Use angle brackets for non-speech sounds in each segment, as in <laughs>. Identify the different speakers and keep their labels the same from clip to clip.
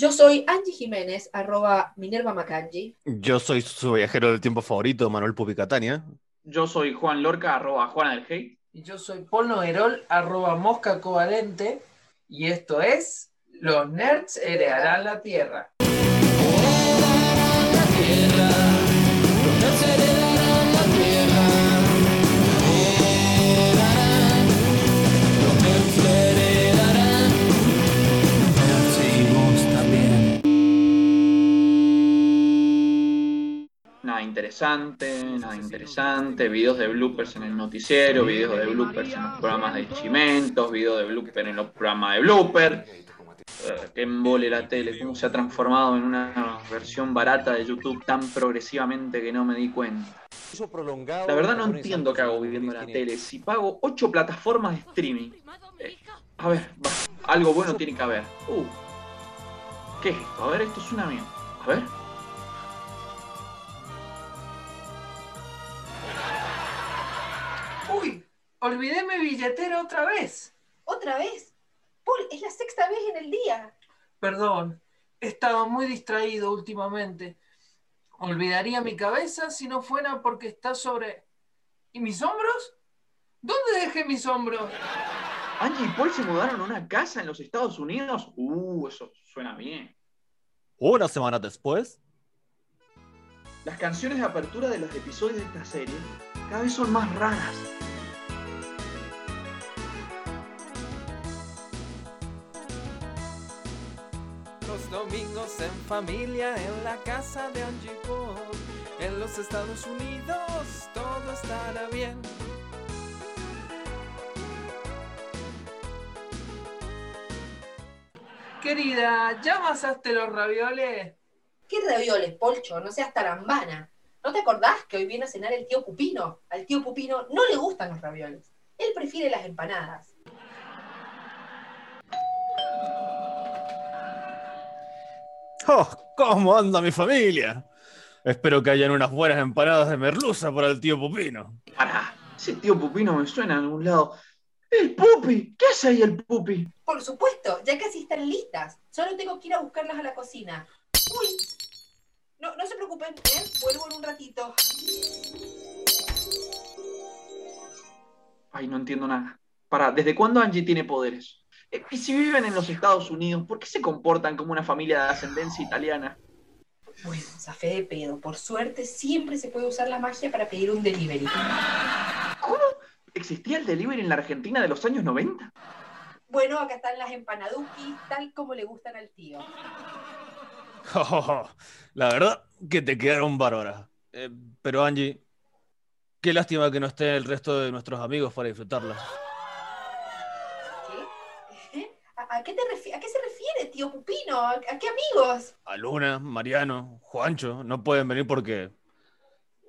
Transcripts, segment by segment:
Speaker 1: Yo soy Angie Jiménez, arroba Minerva Macangi.
Speaker 2: Yo soy su viajero del tiempo favorito, Manuel Pupicatania.
Speaker 3: Yo soy Juan Lorca, arroba Juana del Hate.
Speaker 4: Y yo soy Paul Noguerol, arroba Mosca Covalente. Y esto es Los Nerds Heredarán la Tierra.
Speaker 3: Nada interesante, nada interesante. Videos de bloopers en el noticiero, videos de bloopers en los programas de Chimentos, videos de bloopers en los programas de blooper. Eh, que embole la tele, cómo se ha transformado en una versión barata de YouTube tan progresivamente que no me di cuenta. La verdad no entiendo qué hago viviendo la tele. Si pago ocho plataformas de streaming. eh, a ver, va, algo bueno tiene que haber. Uh, ¿Qué es esto? A ver, esto es una mierda. A ver.
Speaker 4: Olvidé mi billetera otra vez.
Speaker 1: ¿Otra vez? Paul, es la sexta vez en el día.
Speaker 4: Perdón, he estado muy distraído últimamente. Olvidaría mi cabeza si no fuera porque está sobre... ¿Y mis hombros? ¿Dónde dejé mis hombros?
Speaker 3: Angie y Paul se mudaron a una casa en los Estados Unidos. Uh, eso suena bien.
Speaker 2: Una semana después,
Speaker 3: Las canciones de apertura de los episodios de esta serie cada vez son más raras.
Speaker 5: Domingos en familia en la casa de Angie Paul. En los Estados Unidos todo estará bien.
Speaker 4: Querida, ¿ya amasaste los ravioles?
Speaker 1: ¿Qué ravioles, Polcho? No seas tarambana. ¿No te acordás que hoy viene a cenar el tío Pupino? Al tío Pupino no le gustan los ravioles. Él prefiere las empanadas.
Speaker 2: ¡Oh! ¿Cómo anda mi familia? Espero que hayan unas buenas empanadas de merluza para el tío Pupino.
Speaker 3: Pará, ese tío Pupino me suena en algún lado. ¡El Pupi! ¿Qué hace ahí el Pupi?
Speaker 1: Por supuesto, ya casi están listas. Solo tengo que ir a buscarlas a la cocina. Uy. No, no se preocupen, ¿eh? Vuelvo en un ratito.
Speaker 3: Ay, no entiendo nada. Pará, ¿desde cuándo Angie tiene poderes? Y si viven en los Estados Unidos, ¿por qué se comportan como una familia de ascendencia italiana?
Speaker 1: Bueno, zafé de pedo. Por suerte, siempre se puede usar la magia para pedir un delivery.
Speaker 3: ¿Cómo? ¿Existía el delivery en la Argentina de los años 90?
Speaker 1: Bueno, acá están las empanaduki, tal como le gustan al tío.
Speaker 2: Oh, la verdad que te quedaron bárbaras. Eh, pero Angie, qué lástima que no esté el resto de nuestros amigos para disfrutarlas.
Speaker 1: ¿Qué? ¿Eh? ¿A, qué te refi- ¿A qué se refiere, tío Pupino? ¿A, a qué amigos?
Speaker 2: A Luna, Mariano, Juancho, no pueden venir porque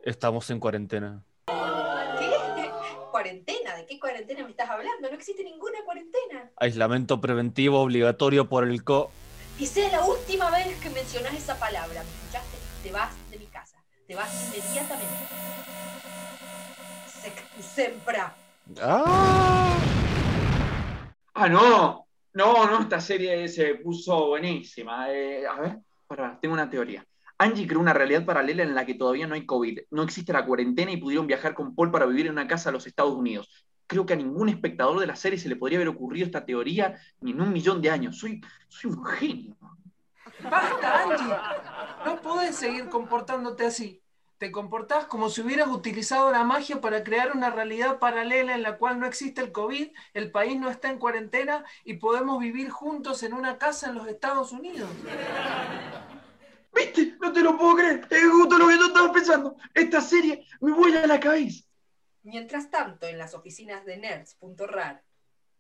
Speaker 2: estamos en cuarentena.
Speaker 1: ¿Qué? <laughs> ¿Cuarentena? ¿De qué cuarentena me estás hablando? No existe ninguna cuarentena.
Speaker 2: Aislamiento preventivo obligatorio por el co...
Speaker 1: Y sea la última vez que mencionas esa palabra, ¿me escuchaste? Te vas de mi casa. Te vas inmediatamente. Sempra.
Speaker 2: ¡Ah!
Speaker 3: Ah, no. No, no, esta serie se puso buenísima. Eh, a ver, pará, tengo una teoría. Angie creó una realidad paralela en la que todavía no hay COVID, no existe la cuarentena y pudieron viajar con Paul para vivir en una casa a los Estados Unidos. Creo que a ningún espectador de la serie se le podría haber ocurrido esta teoría ni en un millón de años. Soy, soy un genio.
Speaker 4: ¡Basta, Angie! No podés seguir comportándote así. Te comportás como si hubieras utilizado la magia para crear una realidad paralela en la cual no existe el COVID, el país no está en cuarentena y podemos vivir juntos en una casa en los Estados Unidos.
Speaker 3: ¿Viste? No te lo puedo creer. Es justo lo que yo estaba pensando. Esta serie me vuela a la cabeza.
Speaker 1: Mientras tanto, en las oficinas de nerds.rar,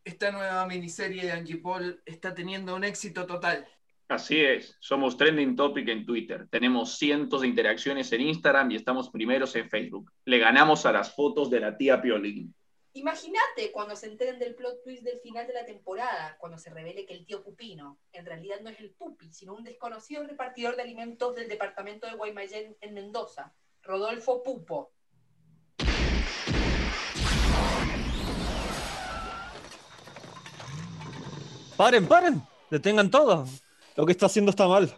Speaker 4: Esta nueva miniserie de Angie Paul está teniendo un éxito total.
Speaker 3: Así es, somos trending topic en Twitter, tenemos cientos de interacciones en Instagram y estamos primeros en Facebook. Le ganamos a las fotos de la tía Piolín.
Speaker 1: Imagínate cuando se enteren del plot twist del final de la temporada, cuando se revele que el tío Pupino en realidad no es el Pupi, sino un desconocido repartidor de alimentos del departamento de Guaymallén en Mendoza, Rodolfo Pupo.
Speaker 2: ¡Paren, paren! ¡Detengan todo! Lo que está haciendo está mal.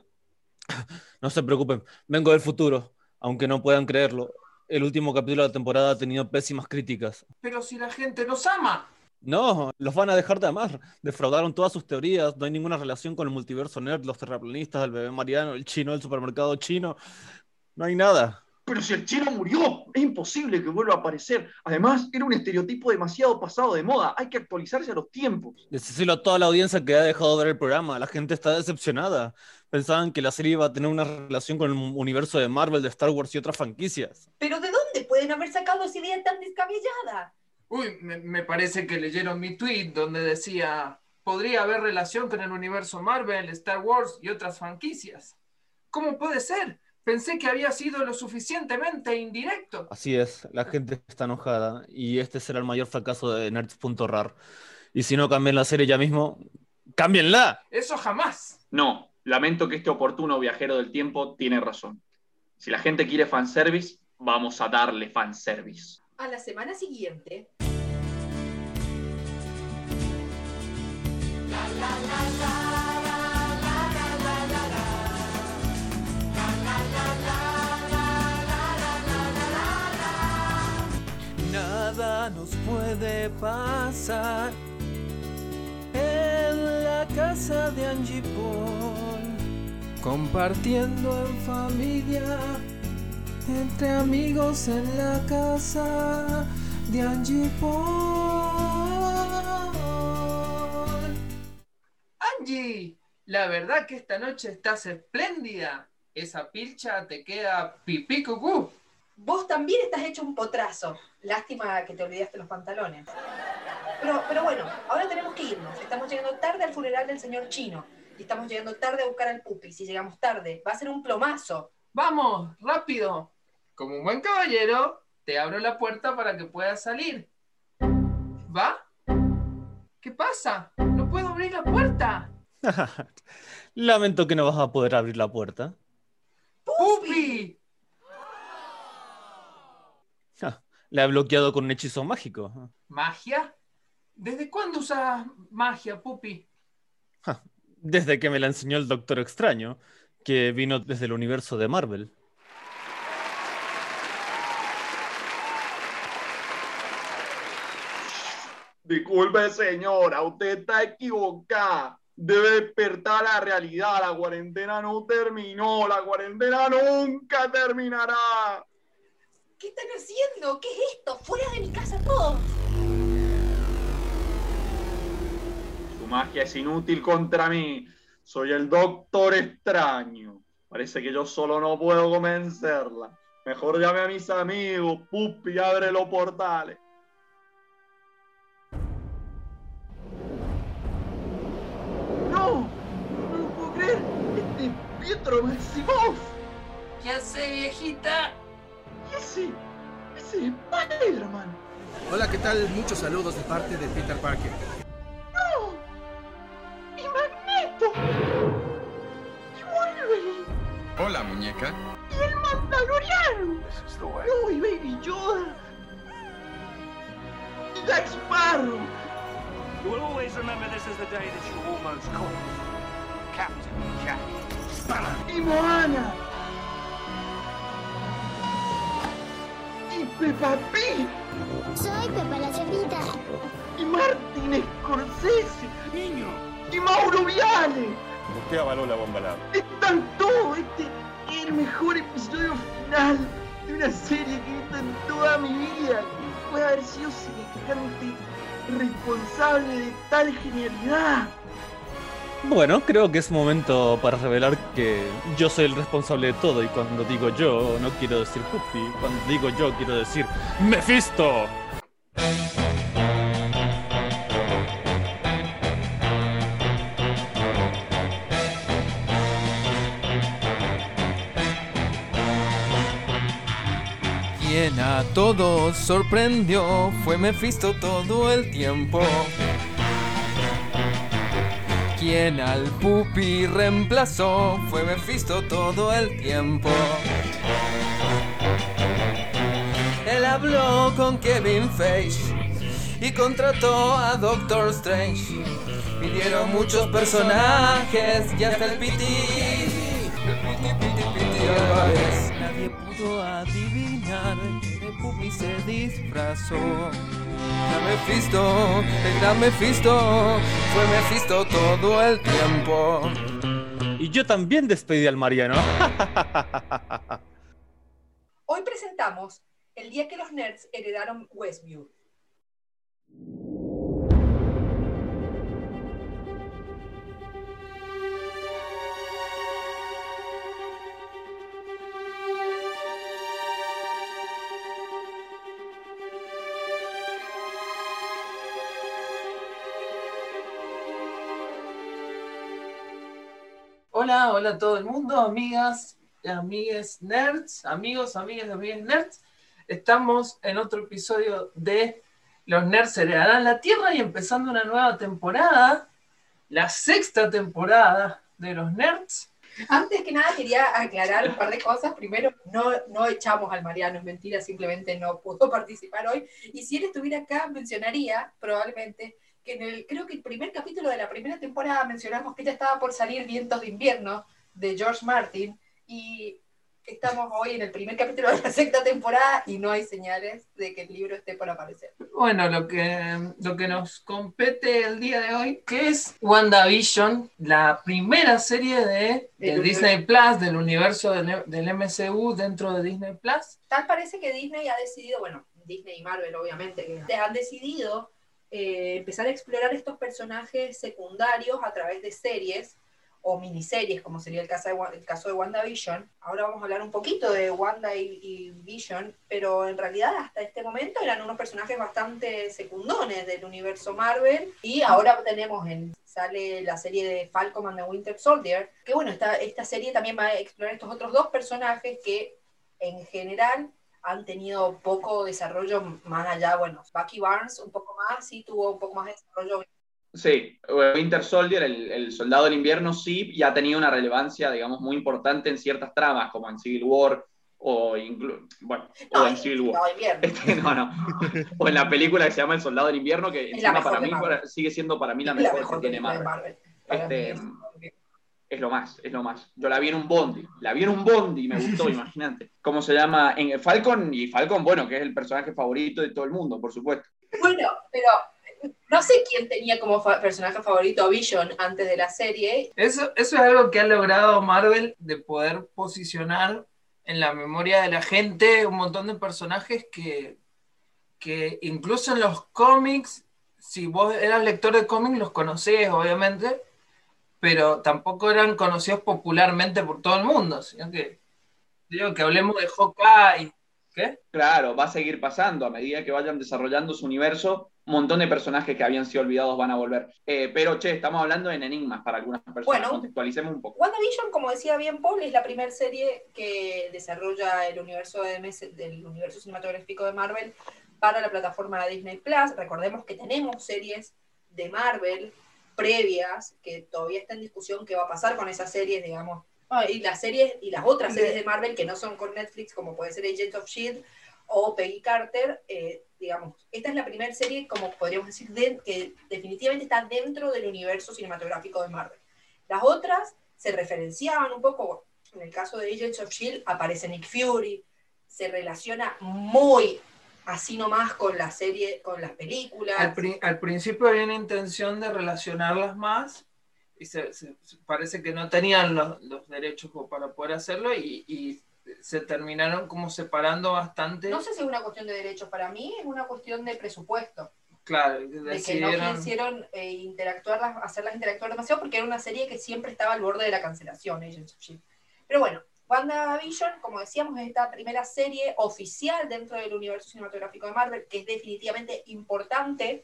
Speaker 2: No se preocupen, vengo del futuro, aunque no puedan creerlo. El último capítulo de la temporada ha tenido pésimas críticas.
Speaker 4: Pero si la gente nos ama.
Speaker 2: No, los van a dejar de amar. Defraudaron todas sus teorías. No hay ninguna relación con el multiverso nerd, los terraplanistas, el bebé Mariano, el chino del supermercado chino. No hay nada.
Speaker 3: Pero si el chino murió, es imposible que vuelva a aparecer. Además, era un estereotipo demasiado pasado de moda. Hay que actualizarse a los tiempos.
Speaker 2: Decíselo a toda la audiencia que ha dejado de ver el programa. La gente está decepcionada. Pensaban que la serie iba a tener una relación con el universo de Marvel, de Star Wars y otras franquicias.
Speaker 1: ¿Pero de dónde pueden haber sacado esa idea tan descabellada?
Speaker 4: Uy, me, me parece que leyeron mi tweet donde decía, podría haber relación con el universo Marvel, Star Wars y otras franquicias. ¿Cómo puede ser? Pensé que había sido lo suficientemente indirecto.
Speaker 2: Así es, la gente está enojada y este será el mayor fracaso de Nerds.rar. Y si no cambian la serie ya mismo, ¡cámbienla!
Speaker 4: Eso jamás.
Speaker 3: No, lamento que este oportuno viajero del tiempo tiene razón. Si la gente quiere fanservice, vamos a darle fanservice.
Speaker 1: A la semana siguiente,
Speaker 5: Nos puede pasar en la casa de Angie Paul, compartiendo en familia, entre amigos en la casa de Angie Paul.
Speaker 4: Angie, la verdad que esta noche estás espléndida. Esa pilcha te queda pipí cucú.
Speaker 1: Vos también estás hecho un potrazo. Lástima que te olvidaste los pantalones. Pero, pero bueno, ahora tenemos que irnos. Estamos llegando tarde al funeral del señor Chino. Y estamos llegando tarde a buscar al pupi. Si llegamos tarde, va a ser un plomazo.
Speaker 4: Vamos, rápido. Como un buen caballero, te abro la puerta para que puedas salir. ¿Va? ¿Qué pasa? No puedo abrir la puerta. <laughs>
Speaker 2: Lamento que no vas a poder abrir la puerta.
Speaker 4: ¡Pupi!
Speaker 2: Ja, La he bloqueado con un hechizo mágico.
Speaker 4: ¿Magia? ¿Desde cuándo usas magia, Pupi?
Speaker 2: Ja, Desde que me la enseñó el Doctor Extraño, que vino desde el universo de Marvel.
Speaker 3: Disculpe, señora, usted está equivocada. Debe despertar a la realidad. La cuarentena no terminó. La cuarentena nunca terminará.
Speaker 1: ¿Qué están haciendo? ¿Qué es esto? ¡Fuera de mi casa todos!
Speaker 3: Su magia es inútil contra mí. Soy el Doctor Extraño. Parece que yo solo no puedo convencerla. Mejor llame a mis amigos. Pupi, abre los portales. ¡No! ¡No lo puedo creer! ¡Este es Pietro Maximoff!
Speaker 4: ¿Qué hace, viejita?
Speaker 3: ¿Y ese? ¡Ese es Spider-Man!
Speaker 6: Hola, ¿qué tal? Muchos saludos de parte de Peter Parker.
Speaker 3: ¡No! ¡Y Magneto! ¡Y Wolverine!
Speaker 6: Hola, muñeca.
Speaker 3: ¡Y el Mandaloriano! ¡No! ¡Y Baby Yoda! ¡Y Jack Sparrow!
Speaker 7: You will always remember this as the day that you almost caught Captain Jack Sparrow.
Speaker 3: ¡Y Moana! Peppa Pig!
Speaker 8: Soy Pepa la Cerdita.
Speaker 3: ¡Y Martin Scorsese!
Speaker 7: Niño,
Speaker 3: ¡Y Mauro Viale!
Speaker 9: Usted avaló la bomba larga.
Speaker 3: Están todos. Este es el mejor episodio final de una serie que he visto en toda mi vida. Puede haber sido semejante responsable de tal genialidad.
Speaker 2: Bueno, creo que es momento para revelar que yo soy el responsable de todo y cuando digo yo no quiero decir Puppy, cuando digo yo quiero decir Mephisto.
Speaker 5: Quien a todos sorprendió fue Mephisto todo el tiempo. Quien al pupi reemplazó fue Mephisto todo el tiempo. Él habló con Kevin Feige y contrató a Doctor Strange. Pidieron muchos personajes y hasta el piti. El piti, piti. Nadie pudo adivinar que Pupi se disfrazó. El gran Mephisto, fue Mephisto todo el tiempo.
Speaker 2: Y yo también despedí al Mariano.
Speaker 1: Hoy presentamos el día que los nerds heredaron Westview.
Speaker 4: Hola, hola a todo el mundo, amigas, amigues nerds, amigos, amigas, amigas nerds. Estamos en otro episodio de Los Nerds heredarán la Tierra y empezando una nueva temporada, la sexta temporada de Los Nerds.
Speaker 1: Antes que nada quería aclarar un par de cosas. Primero, no, no echamos al Mariano, es mentira, simplemente no pudo <laughs> participar hoy. Y si él estuviera acá, mencionaría probablemente que en el, creo que el primer capítulo de la primera temporada mencionamos que ya estaba por salir Vientos de Invierno de George Martin y estamos hoy en el primer capítulo de la sexta temporada y no hay señales de que el libro esté por aparecer.
Speaker 4: Bueno, lo que, lo que nos compete el día de hoy, que es WandaVision, la primera serie de, de
Speaker 1: Del
Speaker 4: Disney Plus, del universo del, del MCU dentro de Disney Plus.
Speaker 1: Tal parece que Disney ha decidido, bueno, Disney y Marvel obviamente, que han decidido eh, empezar a explorar estos personajes secundarios a través de series o miniseries, como sería el caso de, el caso de WandaVision. Ahora vamos a hablar un poquito de Wanda y, y Vision, pero en realidad hasta este momento eran unos personajes bastante secundones del universo Marvel y ahora tenemos en sale la serie de Falcon and the Winter Soldier, que bueno, esta, esta serie también va a explorar estos otros dos personajes que en general han tenido poco desarrollo más allá, bueno, Bucky Barnes un poco más, sí tuvo un poco más de desarrollo
Speaker 3: Sí, Winter Soldier, el, el soldado del invierno, sí, y ha tenido una relevancia, digamos, muy importante en ciertas tramas, como en Civil War, o, bueno, o en Civil War. <laughs> Este, no, no. O en la película que se llama El Soldado del Invierno, que encima para mí
Speaker 1: Marvel.
Speaker 3: para- sigue siendo para mí la mejor, que tiene Marvel.
Speaker 1: Mí
Speaker 3: Este,
Speaker 1: es-
Speaker 3: lo más, es lo más. Yo la vi en un bondi, la vi en un bondi y me gustó, <laughs> imagínate. ¿Cómo se llama? En Falcon, y Falcon, bueno, que es el personaje favorito de todo el mundo, por supuesto.
Speaker 1: Bueno, pero no sé quién tenía como fa- personaje favorito a Vision antes de la serie.
Speaker 4: Eso, eso es algo que ha logrado Marvel de poder posicionar en la memoria de la gente un montón de personajes que, que incluso en los cómics, si vos eras lector de cómics, los conocés, obviamente, pero tampoco eran conocidos popularmente por todo el mundo, sino que, digo, que hablemos de Hawkeye. ¿Qué?
Speaker 3: Claro, va a seguir pasando a medida que vayan desarrollando su universo. Un montón de personajes que habían sido olvidados van a volver. Eh, pero, che, estamos hablando en enigmas para algunas personas.
Speaker 1: Bueno.
Speaker 3: Contextualicemos un poco.
Speaker 1: WandaVision, como decía bien Paul, es la primera serie que desarrolla el universo de MS del universo cinematográfico de Marvel para la plataforma de Disney Plus. Recordemos que tenemos series de Marvel previas que todavía está en discusión qué va a pasar con esas series, digamos. Y las series y las otras series de Marvel que no son con Netflix, como puede ser Agents of Shield o Peggy Carter, eh, digamos, esta es la primera serie, como podríamos decir, de- que definitivamente está dentro del universo cinematográfico de Marvel. Las otras se referenciaban un poco, en el caso de Agents of Shield aparece Nick Fury, se relaciona muy así nomás con la serie, con las películas.
Speaker 4: Al, pri- al principio había una intención de relacionarlas más y se, se- se- parece que no tenían los, los derechos para poder hacerlo y, y se terminaron como separando bastante.
Speaker 1: No sé si es una cuestión de derechos, para mí es una cuestión de presupuesto,
Speaker 4: claro,
Speaker 1: de que no
Speaker 4: decidieron.
Speaker 1: quisieron eh, interactuarlas, hacerlas interactuar demasiado porque era una serie que siempre estaba al borde de la cancelación, Agents of Shield. Pero bueno, WandaVision, como decíamos, es esta primera serie oficial dentro del universo cinematográfico de Marvel, que es definitivamente importante.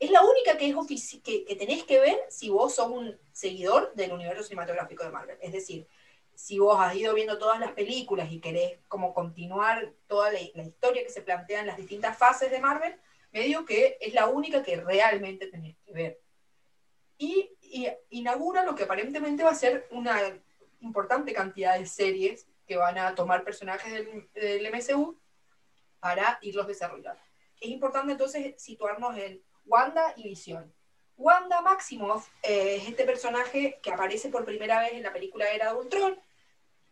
Speaker 1: Es la única que, es que, que tenés que ver si vos sos un seguidor del universo cinematográfico de Marvel. Es decir, si vos has ido viendo todas las películas y querés como continuar toda la, la historia que se plantea en las distintas fases de Marvel, medio que es la única que realmente tenés que ver. Y, y inaugura lo que aparentemente va a ser una importante cantidad de series que van a tomar personajes del, del MCU para irlos desarrollando. Es importante entonces situarnos en Wanda y Visión. Wanda Maximoff eh, es este personaje que aparece por primera vez en la película Era de Ultron.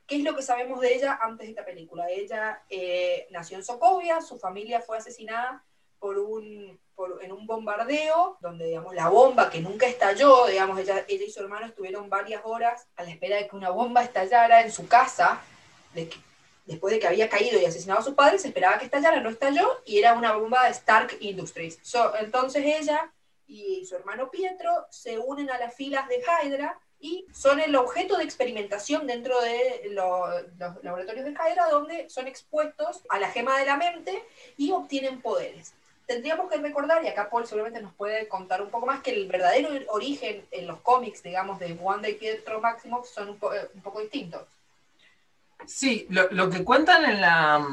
Speaker 1: ¿Qué es lo que sabemos de ella antes de esta película? Ella eh, nació en Sokovia, su familia fue asesinada por un, en un bombardeo, donde digamos, la bomba que nunca estalló, digamos, ella, ella y su hermano estuvieron varias horas a la espera de que una bomba estallara en su casa, después de que había caído y asesinado a sus padres, se esperaba que estallara, no estalló, y era una bomba de Stark Industries. So, entonces ella y su hermano Pietro se unen a las filas de Hydra y son el objeto de experimentación dentro de lo- los laboratorios de Hydra, donde son expuestos a la gema de la mente y obtienen poderes. Tendríamos que recordar, y acá Paul seguramente nos puede contar un poco más, que el verdadero origen en los cómics, digamos, de Wanda y Pietro Maximoff son eh, un poco distintos.
Speaker 4: Sí, lo, lo que cuentan en la,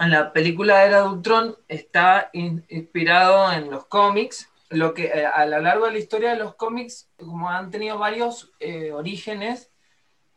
Speaker 4: en la película Era de Ultron está in- inspirado en los cómics. Lo que eh, a lo largo de la historia de los cómics, como han tenido varios eh, orígenes,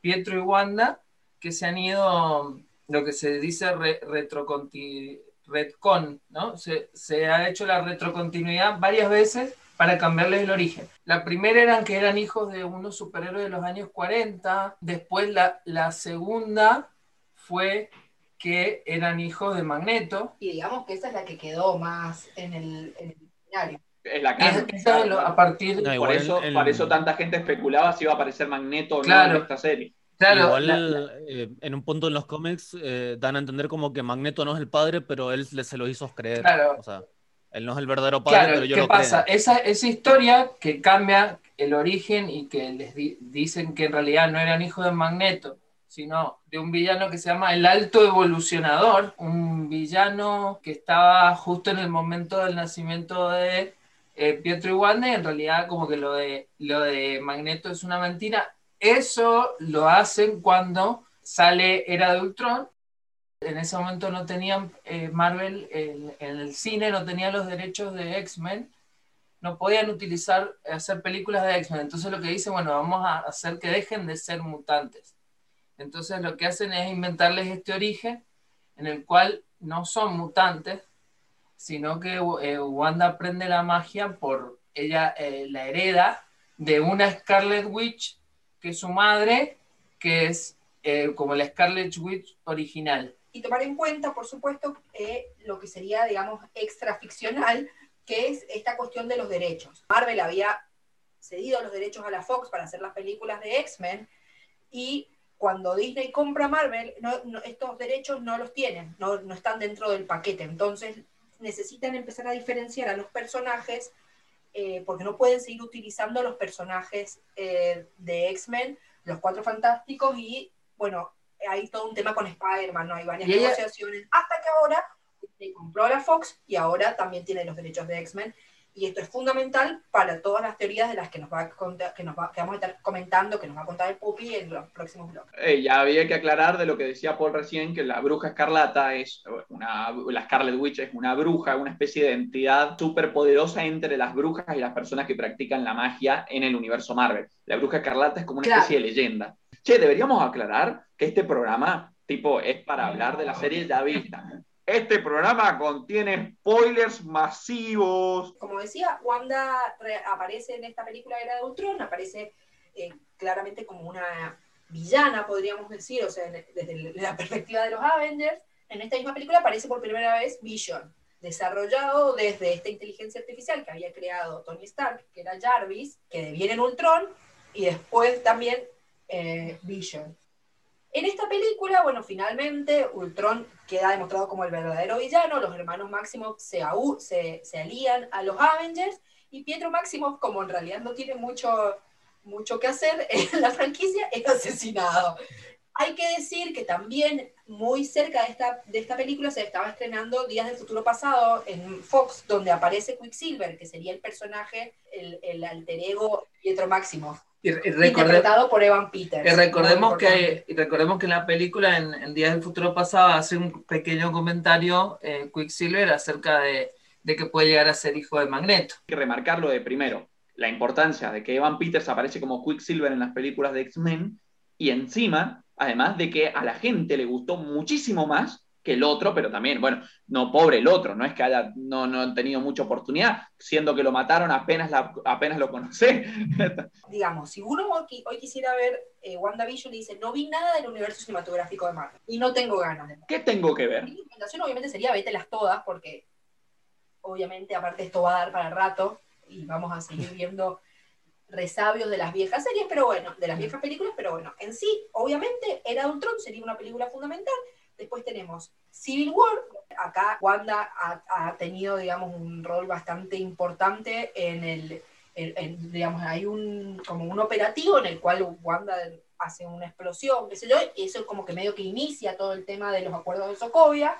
Speaker 4: Pietro y Wanda, que se han ido, lo que se dice re- retroconti- retcon, ¿no? Se, se ha hecho la retrocontinuidad varias veces para cambiarles el origen. La primera eran que eran hijos de unos superhéroes de los años 40, después la, la segunda fue que eran hijos de Magneto.
Speaker 1: Y digamos que esa es la que quedó más en el, en el escenario.
Speaker 3: Es la
Speaker 4: esa es
Speaker 3: claro,
Speaker 4: a partir
Speaker 2: No,
Speaker 3: Por eso,
Speaker 2: el-
Speaker 3: por eso tanta gente especulaba si iba a aparecer Magneto o no en esta serie.
Speaker 4: Claro,
Speaker 2: Igual
Speaker 4: la- la-
Speaker 2: eh, en un punto en los cómics eh, dan a entender como que Magneto no es el padre, pero él se lo hizo creer.
Speaker 4: Claro.
Speaker 2: O sea, él no es el verdadero padre,
Speaker 4: Claro,
Speaker 2: pero yo
Speaker 4: ¿qué
Speaker 2: lo
Speaker 4: pasa?
Speaker 2: creo.
Speaker 4: Esa, esa historia que cambia el origen y que les di- dicen que en realidad no eran hijos de Magneto, sino de un villano que se llama el Alto Evolucionador, un villano que estaba justo en el momento del nacimiento de eh, Pietro y Wanda, y en realidad como que lo de, lo de Magneto es una mentira. Eso lo hacen cuando sale Era de Ultron, en ese momento no tenían eh, Marvel en, el cine, no tenía los derechos de X-Men, no podían utilizar, hacer películas de X-Men. Entonces lo que dicen, bueno, vamos a hacer que dejen de ser mutantes. Entonces lo que hacen es inventarles este origen en el cual no son mutantes, sino que eh, Wanda aprende la magia por ella eh, la hereda de una Scarlet Witch que su madre, que es eh, como la Scarlet Witch original.
Speaker 1: y tomar en cuenta, por supuesto, lo que sería, digamos, extraficcional, que es esta cuestión de los derechos. Marvel había cedido los derechos a la Fox para hacer las películas de X-Men y cuando Disney compra Marvel, estos derechos no los tienen, no, no están dentro del paquete. Entonces necesitan empezar a diferenciar a los personajes eh, porque no pueden seguir utilizando los personajes eh, de X-Men, los Cuatro Fantásticos y, bueno, hay todo un tema con Spider-Man, ¿no? Hay varias negociaciones, hasta que ahora Disney compró a la Fox y ahora también tiene los derechos de X-Men. Y esto es fundamental para todas las teorías de las que nos va a contar, que nos va, que vamos a estar comentando, que nos va a contar el Pupi en los próximos bloques.
Speaker 3: Eh, ya había que aclarar de lo que decía Paul recién, que la bruja escarlata es una, la Scarlet Witch es una bruja, una especie de entidad súper poderosa entre las brujas y las personas que practican la magia en el universo Marvel. La bruja escarlata es como una
Speaker 1: Claro.
Speaker 3: especie de leyenda. Che, deberíamos aclarar que este programa, tipo, es para hablar de la serie ya vista. Este programa contiene spoilers masivos.
Speaker 1: Como decía, Wanda re- aparece en esta película Era de Ultron, aparece eh, claramente como una villana, podríamos decir, o sea, desde la perspectiva de los Avengers. En esta misma película aparece por primera vez Vision, desarrollado desde esta inteligencia artificial que había creado Tony Stark, que era Jarvis, que deviene en Ultron, y después también eh, Vision. En esta película, bueno, finalmente Ultron queda demostrado como el verdadero villano, los hermanos Maximoff se, alían a los Avengers y Pietro Maximoff, como en realidad no tiene mucho, mucho que hacer <laughs> en la franquicia, es asesinado. Hay que decir que también muy cerca de esta, de esta película se estaba estrenando Días del Futuro Pasado en Fox, donde aparece Quicksilver, que sería el personaje, el, el alter ego Pietro Máximo,
Speaker 4: Y, y recorde-
Speaker 1: interpretado por Evan Peters.
Speaker 4: y recordemos, que, y recordemos que en la película, en, en Días del Futuro Pasado, hace un pequeño comentario eh, Quicksilver acerca de, de que puede llegar a ser hijo de Magneto.
Speaker 3: Hay que remarcarlo de primero, la importancia de que Evan Peters aparece como Quicksilver en las películas de X-Men y encima, además de que a la gente le gustó muchísimo más que el otro, pero también, bueno, no pobre el otro, no es que haya, no, no han tenido mucha oportunidad, siendo que lo mataron apenas, la, apenas lo conocí. <laughs>
Speaker 1: Digamos, si uno hoy, hoy quisiera ver eh, WandaVision y dice, no vi nada del universo cinematográfico de Marvel y no tengo ganas de
Speaker 3: ¿Qué tengo que ver?
Speaker 1: Mi recomendación obviamente sería vételas todas porque obviamente aparte esto va a dar para rato y vamos a seguir viendo resabios de las viejas series, pero bueno, de las viejas películas, pero bueno, en sí, obviamente, Era Ultron sería una película fundamental. Después tenemos Civil War. Acá Wanda ha, tenido, digamos, un rol bastante importante en el, digamos, hay un, como un operativo en el cual Wanda hace una explosión, qué sé yo, eso es como que medio que inicia todo el tema de los acuerdos de Sokovia.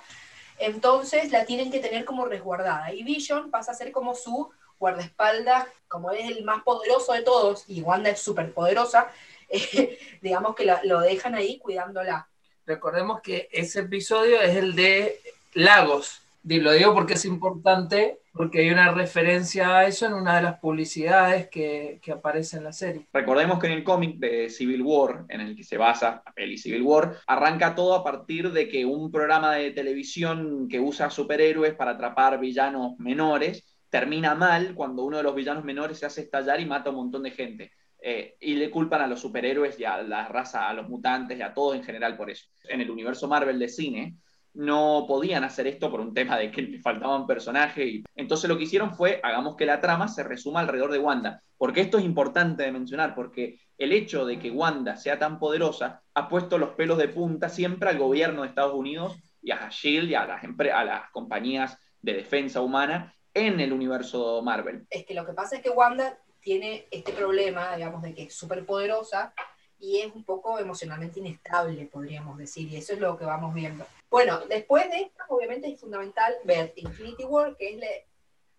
Speaker 1: Entonces la tienen que tener como resguardada. Y Vision pasa a ser como su guardaespaldas, como es el más poderoso de todos, y Wanda es súper poderosa, <laughs> digamos que lo dejan ahí cuidándola.
Speaker 4: Recordemos que ese episodio es el de Lagos. Y lo digo porque es importante, porque hay una referencia a eso en una de las publicidades que, que aparece en la serie.
Speaker 3: Recordemos que en el cómic de Civil War, en el que se basa la peli Civil War, arranca todo a partir de que un programa de televisión que usa superhéroes para atrapar villanos menores termina mal cuando uno de los villanos menores se hace estallar y mata a un montón de gente. Eh, y le culpan a los superhéroes y a la raza, a los mutantes y a todos en general por eso. En el universo Marvel de cine no podían hacer esto por un tema de que le faltaban personajes. Y... Entonces lo que hicieron fue, hagamos que la trama se resuma alrededor de Wanda. Porque esto es importante de mencionar, porque el hecho de que Wanda sea tan poderosa ha puesto los pelos de punta siempre al gobierno de Estados Unidos y a Shield y a las, a las compañías de defensa humana en el universo Marvel.
Speaker 1: Es que lo que pasa es que Wanda tiene este problema, digamos, de que es súper poderosa y es un poco emocionalmente inestable, podríamos decir, y eso es lo que vamos viendo. Bueno, después de esto, obviamente es fundamental ver Infinity War, que es, le-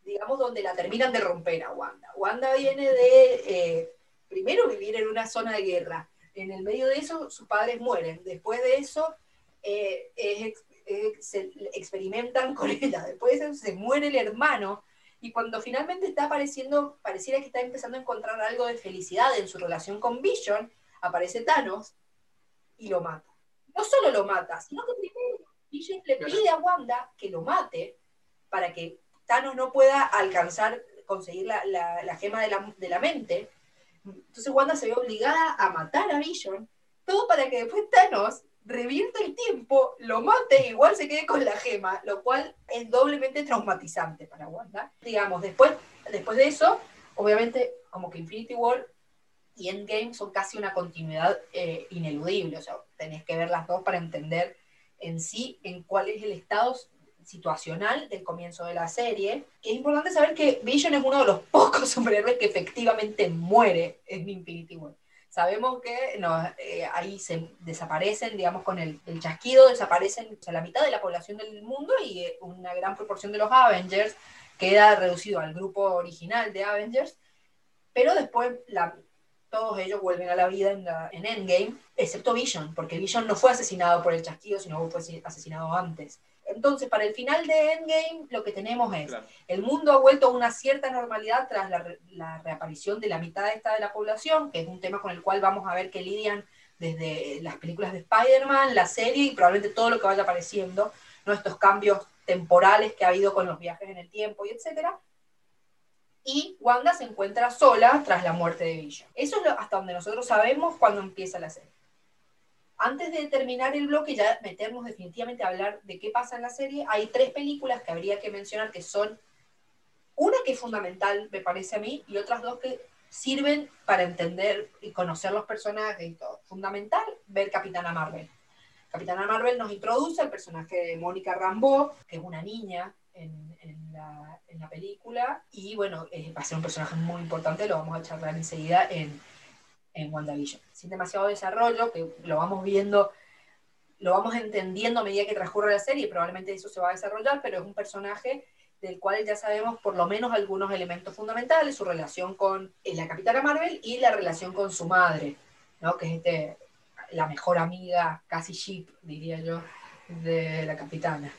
Speaker 1: digamos, donde la terminan de romper a Wanda. Wanda viene de, eh, primero, vivir en una zona de guerra. En el medio de eso, sus padres mueren. Después de eso, eh, es es- se experimentan con ella. Después de eso, se muere el hermano. Y cuando finalmente está apareciendo, pareciera que está empezando a encontrar algo de felicidad en su relación con Vision, aparece Thanos y lo mata. No solo lo mata, sino que primero Vision le pide a Wanda que lo mate para que Thanos no pueda alcanzar, conseguir la, la- la gema de la, de la mente. Entonces Wanda se ve obligada a matar a Vision, todo para que después Thanos revierta el tiempo, lo mate e igual se quede con la gema, lo cual es doblemente traumatizante para Wanda. Digamos, después, después de eso, obviamente, como que Infinity War y Endgame son casi una continuidad eh, ineludible, o sea, tenés que ver las dos para entender en sí en cuál es el estado situacional del comienzo de la serie. Es importante saber que Vision es uno de los pocos superhéroes que efectivamente muere en Infinity War. Sabemos que eh, ahí se desaparecen, digamos, con el, chasquido, desaparecen la mitad de la población del mundo y eh, una gran proporción de los Avengers queda reducido al grupo original de Avengers, pero después todos ellos vuelven a la vida en, la- en Endgame, excepto Vision, porque Vision no fue asesinado por el chasquido, sino fue asesinado antes. Entonces, para el final de Endgame, lo que tenemos es
Speaker 3: Claro.
Speaker 1: el mundo ha vuelto a una cierta normalidad tras la, re- la reaparición de la mitad esta de la población, que es un tema con el cual vamos a ver que lidian desde las películas de Spider-Man, la serie y probablemente todo lo que vaya apareciendo, ¿no? estos cambios temporales que ha habido con los viajes en el tiempo y etcétera. Y Wanda se encuentra sola tras la muerte de Vision. Eso es lo- hasta donde nosotros sabemos cuando empieza la serie. Antes de terminar el bloque, y ya meternos definitivamente a hablar de qué pasa en la serie, hay tres películas que habría que mencionar que son una que es fundamental, me parece a mí, y otras dos que sirven para entender y conocer los personajes y todo. Fundamental, ver Capitana Marvel. Capitana Marvel nos introduce al personaje de Mónica Rambeau, que es una niña en, en la, película, y bueno, eh, va a ser un personaje muy importante, lo vamos a charlar enseguida en, en WandaVision. Sin demasiado desarrollo, que lo vamos viendo, lo vamos entendiendo a medida que transcurre la serie, probablemente eso se va a desarrollar, pero es un personaje del cual ya sabemos por lo menos algunos elementos fundamentales, su relación con eh, la Capitana Marvel y la relación con su madre, ¿no? que es este, la mejor amiga, casi ship, diría yo, de la Capitana.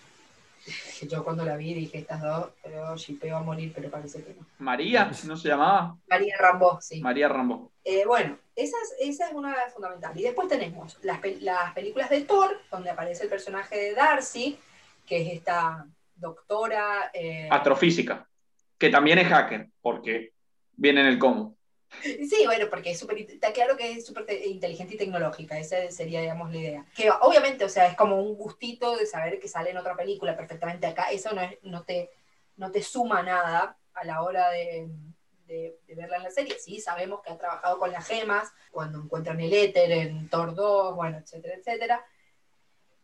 Speaker 1: Yo cuando la vi dije estas dos, pero shipeo a morir, pero parece que no.
Speaker 3: María, ¿no se llamaba?
Speaker 1: María Rambo, sí.
Speaker 3: María Rambo.
Speaker 1: Eh, bueno, esa es, esa es una fundamental. Y después tenemos las, las películas de Thor, donde aparece el personaje de Darcy, que es esta doctora. eh,
Speaker 3: Astrofísica, que también es hacker, porque viene en el combo.
Speaker 1: Sí, bueno, porque es súper, está claro que es súper te- inteligente y tecnológica, esa sería, digamos, la idea. Que obviamente, o sea, es como un gustito de saber que sale en otra película perfectamente acá, eso no, es, no, te, no te suma nada a la hora de, de- de verla en la serie. Sí, sabemos que ha trabajado con las gemas, cuando encuentran el éter en Thor 2, bueno, etcétera, etcétera.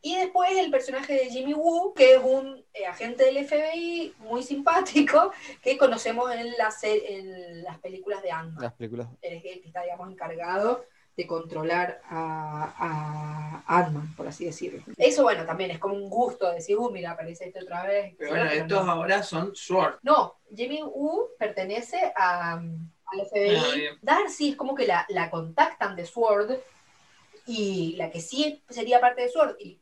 Speaker 1: Y después el personaje de Jimmy Woo, que es un eh, agente del FBI muy simpático, que conocemos en, la se- en las películas de Ant-Man
Speaker 5: Las películas.
Speaker 1: él es el que está, digamos, encargado de controlar a, a Ant-Man, por así decirlo. Eso, bueno, también es como un gusto decir, uh, mira, aparece este otra vez.
Speaker 4: Pero bueno,
Speaker 1: Pero
Speaker 4: estos
Speaker 1: no.
Speaker 4: ahora son Sword.
Speaker 1: No, Jimmy Woo pertenece a, al FBI.
Speaker 4: Ah.
Speaker 1: Darcy es como que la, la contactan de Sword y la que sí sería parte de Sword, y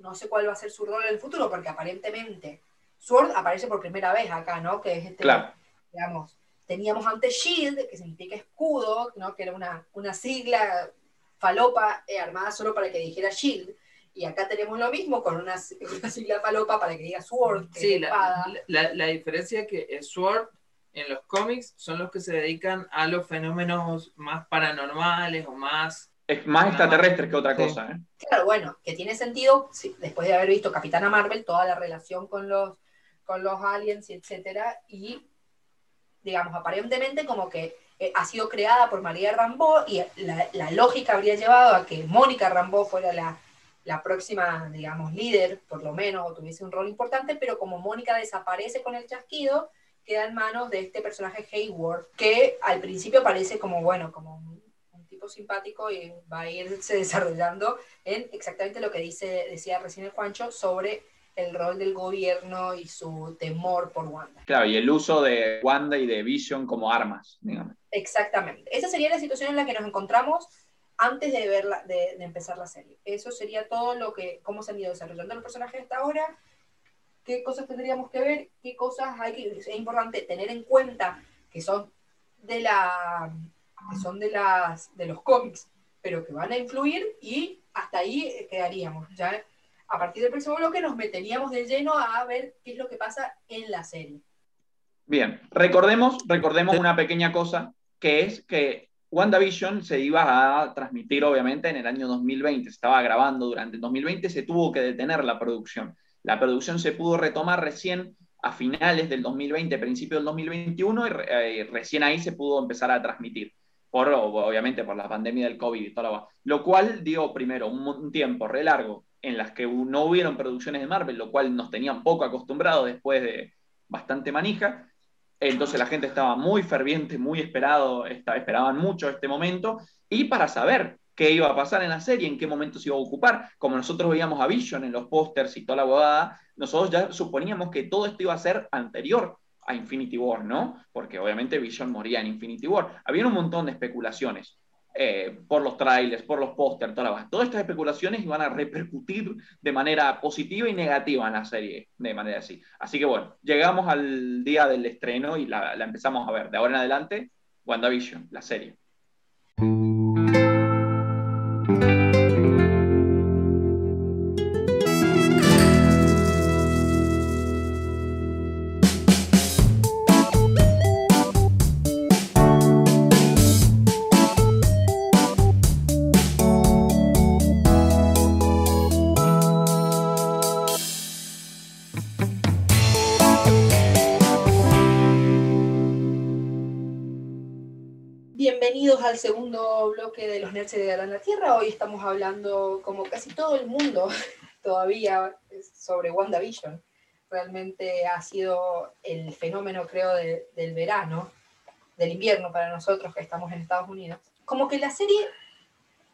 Speaker 1: no sé cuál va a ser su rol en el futuro, porque aparentemente Sword aparece por primera vez acá, ¿no? Que es este,
Speaker 3: Claro.
Speaker 1: digamos, teníamos antes Shield, que significa escudo, ¿no? Que era una, una sigla falopa eh, armada solo para que dijera Shield. Y acá tenemos lo mismo con una, una sigla falopa para que diga Sword, que
Speaker 4: Sí,
Speaker 1: es
Speaker 4: la,
Speaker 1: espada.
Speaker 4: la, la diferencia es que eh, Sword en los cómics son los que se dedican a los fenómenos más paranormales o más...
Speaker 3: Es más extraterrestre que otra
Speaker 5: Sí.
Speaker 3: cosa, ¿eh?
Speaker 1: Claro, bueno, que tiene sentido sí, después de haber visto Capitana Marvel, toda la relación con los, con los aliens y etcétera, y digamos, aparentemente como que eh, ha sido creada por María Rambo y la, la lógica habría llevado a que Mónica Rambo fuera la, la próxima, digamos, líder, por lo menos, o tuviese un rol importante, pero como Mónica desaparece con el chasquido, queda en manos de este personaje Hayward, que al principio parece como, bueno, como tipo simpático y va a irse <laughs> desarrollando en exactamente lo que dice, decía recién el Juancho sobre el rol del gobierno y su temor por Wanda.
Speaker 3: Claro, y el uso de Wanda y de Vision como armas, digamos.
Speaker 1: Exactamente. Esa sería la situación en la que nos encontramos antes de, verla, de, de empezar la serie. Eso sería todo lo que, cómo se han ido desarrollando los personajes hasta ahora, qué cosas tendríamos que ver, qué cosas hay que, es importante tener en cuenta que son de la que son de las de los cómics, pero que van a influir y hasta ahí quedaríamos. Ya a partir del próximo bloque nos meteríamos de lleno a ver qué es lo que pasa en la serie.
Speaker 3: Bien, recordemos, recordemos una pequeña cosa, que es que WandaVision se iba a transmitir obviamente en el año 2020, se estaba grabando durante el 2020, se tuvo que detener la producción. La producción se pudo retomar recién a finales del 2020, principio del 2021, y re- eh, recién ahí se pudo empezar a transmitir, obviamente por la pandemia del COVID y toda la va- Lo cual dio primero un, tiempo re largo en las que no hubieron producciones de Marvel, lo cual nos tenían poco acostumbrados después de bastante manija. Entonces la gente estaba muy ferviente, muy esperado, esta- esperaban mucho este momento, y para saber qué iba a pasar en la serie, en qué momento se iba a ocupar, como nosotros veíamos a Vision en los pósters y toda la huevada, nosotros ya suponíamos que todo esto iba a ser anterior a Infinity War, ¿no? Porque obviamente Vision moría en Infinity War. Había un montón de especulaciones. eh, por los trailers, por los pósters, toda. Todas estas especulaciones iban a repercutir de manera positiva y negativa en la serie, de manera así. Así que bueno, llegamos al día del estreno y la, la empezamos a ver. De ahora en adelante, WandaVision, la serie.
Speaker 1: Al segundo bloque de los Nerds de la Tierra. Hoy estamos hablando, como casi todo el mundo <laughs> todavía, sobre WandaVision. Realmente ha sido el fenómeno, creo, de- del verano, del invierno para nosotros que estamos en Estados Unidos. Como que la serie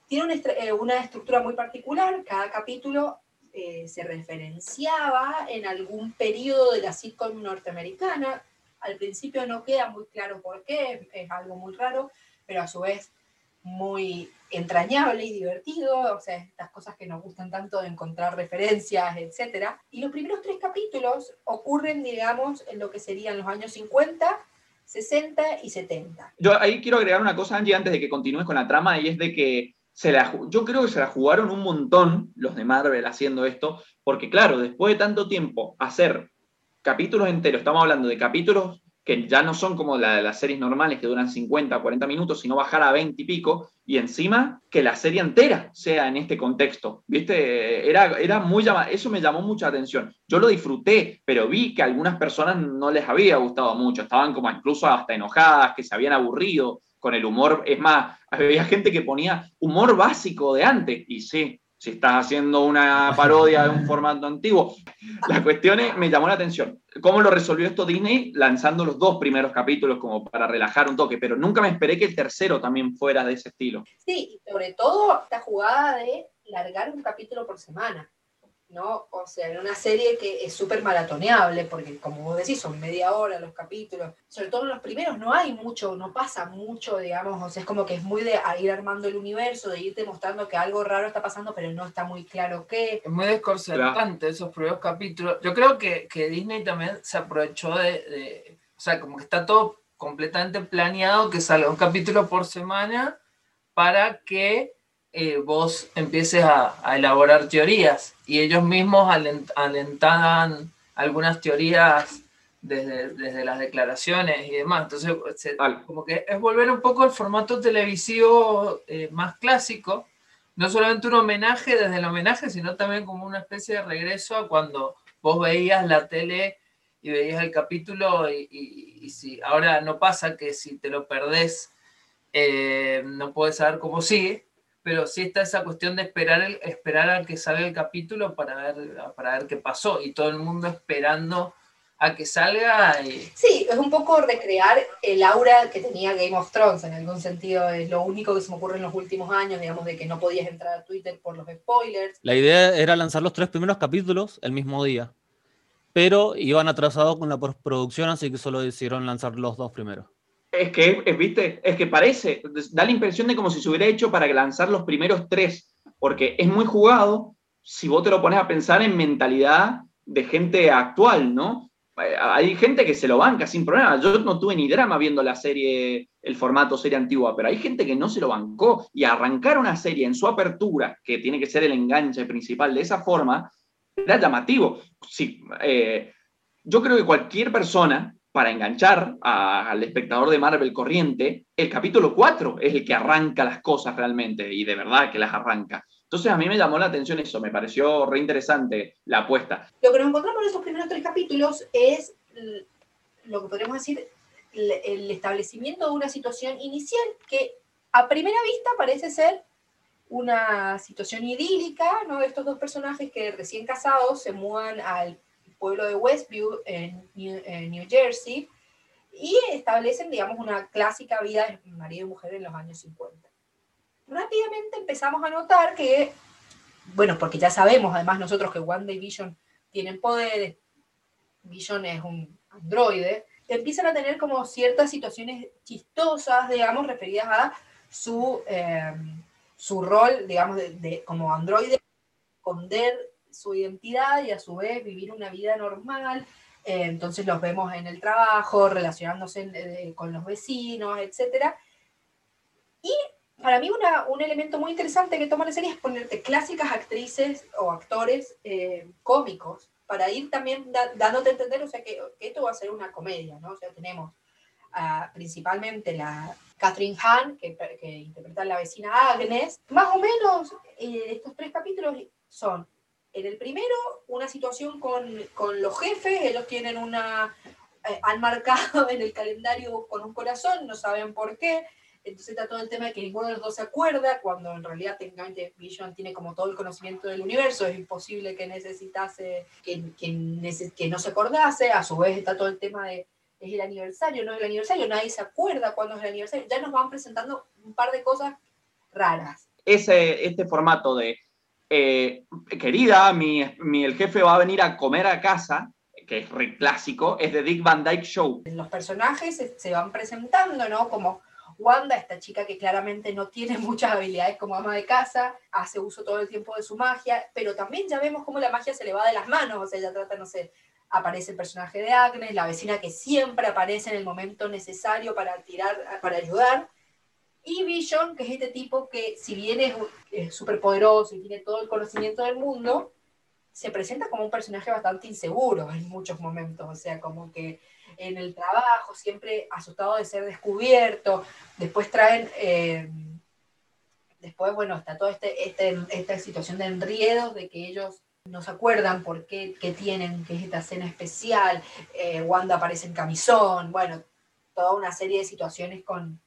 Speaker 1: tiene una, estra- eh, una estructura muy particular. Cada capítulo eh, se referenciaba en algún periodo de la sitcom norteamericana. Al principio no queda muy claro por qué, es algo muy raro, pero a su vez muy entrañable y divertido, o sea, estas cosas que nos gustan tanto de encontrar referencias, etc. Y los primeros tres capítulos ocurren, digamos, en lo que serían los años 50, 60 y 70.
Speaker 3: Yo ahí quiero agregar una cosa, Angie, antes de que continúes con la trama, y es de que se la, yo creo que se la jugaron un montón los de Marvel haciendo esto, porque claro, después de tanto tiempo hacer capítulos enteros, estamos hablando de capítulos que ya no son como las series normales que duran 50, 40 minutos, sino bajar a 20 y pico, y encima que la serie entera sea en este contexto, ¿viste? Era, era muy eso me llamó mucha atención. Yo lo disfruté, pero vi que a algunas personas no les había gustado mucho, estaban como incluso hasta enojadas, que se habían aburrido con el humor, es más, había gente que ponía humor básico de antes, y sí, si estás haciendo una parodia de un <laughs> formato antiguo. La cuestión es, me llamó la atención. ¿Cómo lo resolvió esto Disney? Lanzando los dos primeros capítulos como para relajar un toque, pero nunca me esperé que el tercero también fuera de ese estilo.
Speaker 1: Sí, y sobre todo esta jugada de largar un capítulo por semana, ¿no? O sea, en una serie que es súper maratoneable, porque como vos decís, son media hora los capítulos, sobre todo en los primeros no hay mucho, no pasa mucho, digamos, o sea, es como que es muy de ir armando el universo, de irte mostrando que algo raro está pasando, pero no está muy claro qué.
Speaker 4: Es muy desconcertante esos primeros capítulos. Yo creo que, que Disney también se aprovechó de, de- O sea, como que está todo completamente planeado que salga un capítulo por semana para que eh, vos empieces a, a elaborar teorías. Y ellos mismos alent- alentaban algunas teorías desde, desde las declaraciones y demás. Entonces, se- como que es volver un poco al formato televisivo eh, más clásico no solamente un homenaje desde el homenaje, sino también como una especie de regreso a cuando vos veías la tele y veías el capítulo y, y- y si ahora no pasa que si te lo perdés eh, no puedes saber cómo sigue, pero sí está esa cuestión de esperar, el, esperar a que salga el capítulo para ver, para ver qué pasó y todo el mundo esperando a que salga y,
Speaker 1: Sí, es un poco recrear el aura que tenía Game of Thrones, en algún sentido es lo único que se me ocurre en los últimos años, digamos, de que no podías entrar a Twitter por los spoilers.
Speaker 2: La idea era lanzar los tres primeros capítulos el mismo día, pero iban atrasados con la postproducción, así que solo decidieron lanzar los dos primeros.
Speaker 3: Es que, es, ¿viste? Es que parece, da la impresión de como si se hubiera hecho para lanzar los primeros tres, porque es muy jugado si vos te lo pones a pensar en mentalidad de gente actual, ¿no? Eh, Hay gente que se lo banca sin problema. Yo no tuve ni drama viendo la serie, el formato serie antigua, pero hay gente que no se lo bancó y arrancar una serie en su apertura, que tiene que ser el enganche principal de esa forma, era llamativo. Sí, eh, yo creo que cualquier persona, para enganchar al espectador de Marvel corriente, el capítulo 4 es el que arranca las cosas realmente, y de verdad que las arranca. Entonces a mí me llamó la atención eso, me pareció re interesante la apuesta.
Speaker 1: Lo que nos encontramos en estos primeros tres capítulos es lo que podríamos decir el establecimiento de una situación inicial que a primera vista parece ser una situación idílica, ¿no? Estos dos personajes que recién casados se mudan al pueblo de Westview en New, Jersey y establecen, digamos, una clásica vida de marido y mujer en los años 50. Rápidamente empezamos a notar que, bueno, porque ya sabemos además nosotros que One Day Vision tienen poderes, Vision es un androide, empiezan a tener como ciertas situaciones chistosas, digamos, referidas a su, eh, su rol, digamos, de- como androide, esconder su identidad y a su vez vivir una vida normal. Eh, entonces los vemos en el trabajo, relacionándose eh, con los vecinos, etc. Y para mí una- un elemento muy interesante que toma la serie es ponerte clásicas actrices o actores eh, cómicos para ir también dándote a entender, o sea, que, esto va a ser una comedia, ¿no? O sea, tenemos principalmente la Catherine Hahn, que, que interpreta a la vecina Agnes. Más o menos, estos tres capítulos son, en el primero, una situación con, con los jefes, ellos tienen una, eh, han marcado <laughs> en el calendario con un corazón, no saben por qué, entonces está todo el tema de que ninguno de los dos se acuerda, cuando en realidad técnicamente Vision tiene como todo el conocimiento del universo, es imposible que necesitase, que, que, que no se acordase, a su vez está todo el tema de, es el aniversario, no es el aniversario, nadie se acuerda cuándo es el aniversario, ya nos van presentando un par de cosas raras.
Speaker 3: Ese, este formato de, eh, querida, mi, el jefe va a venir a comer a casa, que es re clásico, es de Dick Van Dyke Show.
Speaker 1: Los personajes se, se van presentando, ¿no? Como Wanda, esta chica que claramente no tiene <laughs> muchas habilidades como ama de casa, hace uso todo el tiempo de su magia, pero también ya vemos cómo la magia se le va de las manos, o sea, ella trata, no sé, aparece el personaje de Agnes, la vecina que siempre aparece en el momento necesario para tirar, para ayudar, y Vision, que es este tipo que si bien es súper poderoso y tiene todo el conocimiento del mundo, se presenta como un personaje bastante inseguro en muchos momentos, o sea, como que en el trabajo, siempre asustado de ser descubierto, después traen, eh, después, bueno, está toda este, este, esta situación de enriedos, de que ellos no se acuerdan por qué, qué tienen, que es esta cena especial, eh, Wanda aparece en camisón, bueno, toda una serie de situaciones con,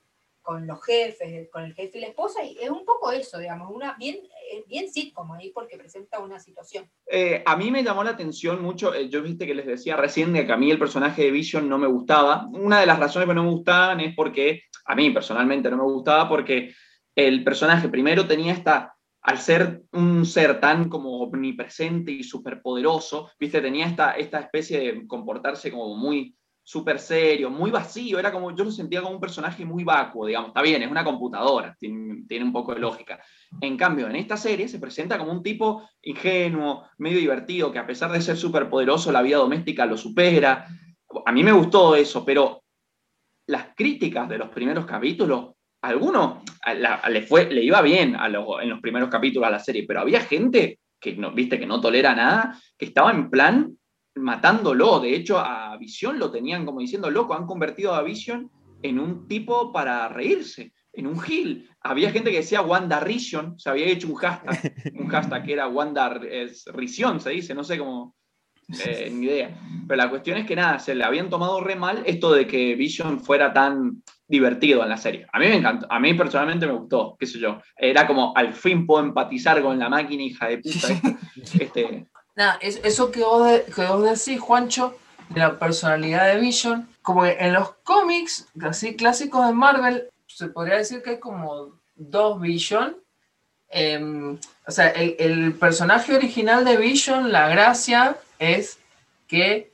Speaker 1: con los jefes, con el jefe y la esposa, y es un poco eso, digamos, una bien, eh, bien sitcom ahí porque presenta una situación.
Speaker 3: Eh, a mí me llamó la atención mucho, eh, yo viste que les decía recién de que a mí el personaje de Vision no me gustaba. Una de las razones que no me gustaban es porque, a mí personalmente no me gustaba porque el personaje primero tenía esta, al ser un ser tan como omnipresente y superpoderoso, viste, tenía esta, esta especie de comportarse como muy súper serio, muy vacío, era como, yo lo sentía como un personaje muy vacuo, digamos, está bien, es una computadora, tiene, un poco de lógica. En cambio, en esta serie se presenta como un tipo ingenuo, medio divertido, que a pesar de ser súper poderoso, la vida doméstica lo supera. A mí me gustó eso, pero las críticas de los primeros capítulos, algunos le, fue, le iba bien a en los primeros capítulos a la serie, pero había gente que no, viste, que no tolera nada, que estaba en plan matándolo. De hecho, a Vision lo tenían como diciendo, loco, han convertido a Vision en un tipo para reírse, en un gil. Había gente que decía Wanda Rision, se había hecho un hashtag, un <laughs> hashtag que era Wanda Rision, se dice, no sé cómo, eh, ni idea. Pero la cuestión es que nada, se le habían tomado re mal esto de que Vision fuera tan divertido en la serie. A mí me encantó, a mí personalmente me gustó, qué sé yo. Era como, al fin puedo empatizar con la máquina, hija de puta. <laughs> este,
Speaker 4: Nada, eso que vos, decís, Juancho, de la personalidad de Vision, como que en los cómics, así clásicos de Marvel, se podría decir que hay como dos Vision. Em, o sea, el, personaje original de Vision, la gracia es que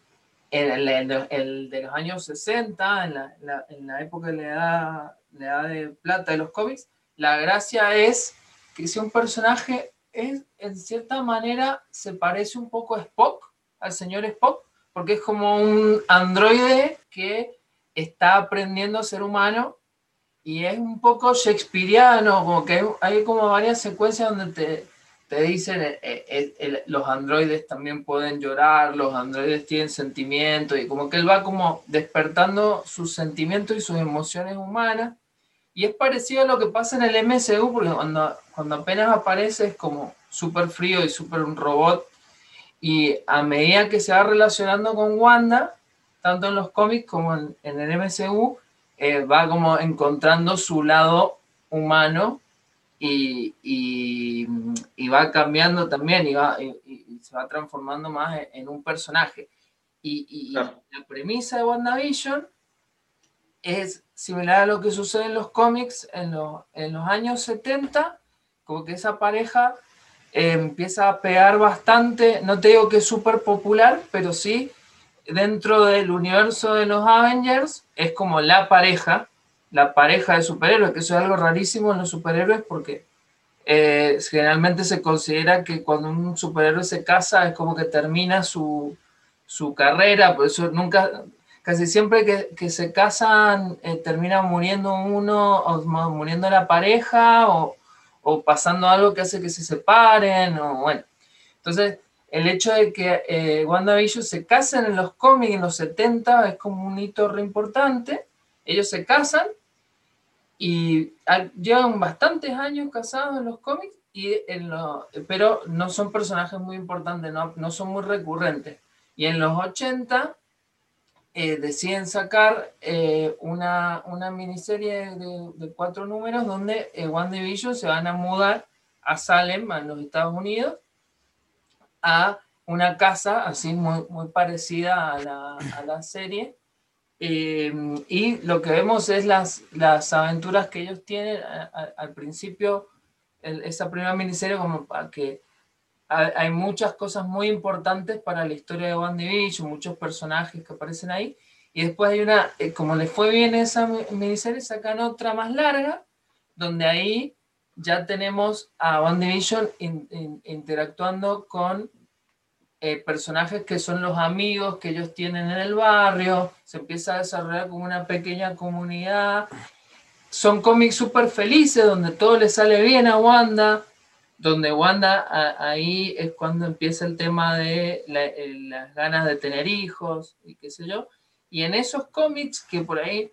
Speaker 4: en el, de los años 60, en la, en la, época de la edad, la edad de plata de los cómics, la gracia es que sea un personaje es, en cierta manera se parece un poco a Spock, al señor Spock, porque es como un androide que está aprendiendo a ser humano y es un poco shakespeariano, como que hay como varias secuencias donde te, te dicen eh, eh, los androides también pueden llorar, los androides tienen sentimientos y como que él va como despertando sus sentimientos y sus emociones humanas y es parecido a lo que pasa en el MCU, porque cuando, cuando apenas aparece es como súper frío y súper un robot. Y a medida que se va relacionando con Wanda, tanto en los cómics como en, el MCU, eh, va como encontrando su lado humano y, y, va cambiando también y, va, y, se va transformando más en, un personaje. Y, la premisa de WandaVision es similar a lo que sucede en los cómics en, en los años 70, como que esa pareja eh, empieza a pegar bastante, no te digo que es súper popular, pero sí dentro del universo de los Avengers es como la pareja, la pareja de superhéroes, que eso es algo rarísimo en los superhéroes porque eh, generalmente se considera que cuando un superhéroe se casa es como que termina su, su carrera, por eso nunca, casi siempre que, se casan eh, termina muriendo uno, o muriendo la pareja, o, pasando algo que hace que se separen, o bueno. Entonces, el hecho de que eh, WandaVision se casen en los cómics en los 70 es como un hito re importante. Ellos se casan y llevan bastantes años casados en los cómics, y en lo, pero no son personajes muy importantes, no, no son muy recurrentes. Y en los 80 eh, deciden sacar eh, una, una, miniserie de, cuatro números donde eh, One Division se van a mudar a Salem, en los Estados Unidos, a una casa así muy, muy parecida a la, a la serie. y lo que vemos es las, las aventuras que ellos tienen al principio, esa primera miniserie como para que hay muchas cosas muy importantes para la historia de One Division, muchos personajes que aparecen ahí, Y después hay una, eh, como les fue bien esa mi- miniserie, sacan otra más larga, donde ahí ya tenemos a in- in- interactuando con eh, personajes que son los amigos que ellos tienen en el barrio, se empieza a desarrollar como una pequeña comunidad. Son cómics súper felices, donde todo le sale bien a Wanda, donde Wanda a- ahí es cuando empieza el tema de la- eh, las ganas de tener hijos y qué sé yo. Y en esos cómics que por ahí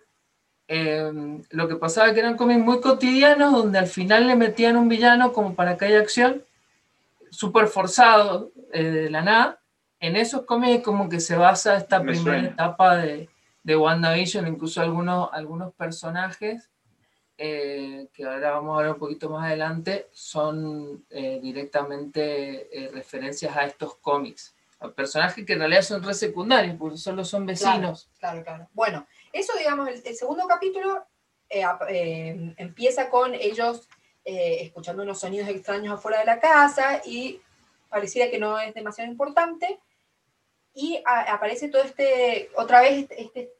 Speaker 4: eh, lo que pasaba que eran cómics muy cotidianos, donde al final le metían un villano como para que haya acción, súper forzado eh, de la nada. En esos cómics como que se basa esta
Speaker 3: Me
Speaker 4: primera
Speaker 3: suena.
Speaker 4: etapa de, de WandaVision, incluso algunos, algunos personajes eh, que ahora vamos a ver un poquito más adelante, son eh, directamente eh, referencias a estos cómics. A personajes que en realidad son re secundarios, porque solo son vecinos.
Speaker 1: Claro, claro. Bueno, eso, digamos, el, el segundo capítulo ap- empieza con ellos escuchando unos sonidos extraños afuera de la casa y pareciera que no es demasiado importante. Y a- aparece todo este, otra vez, este, este-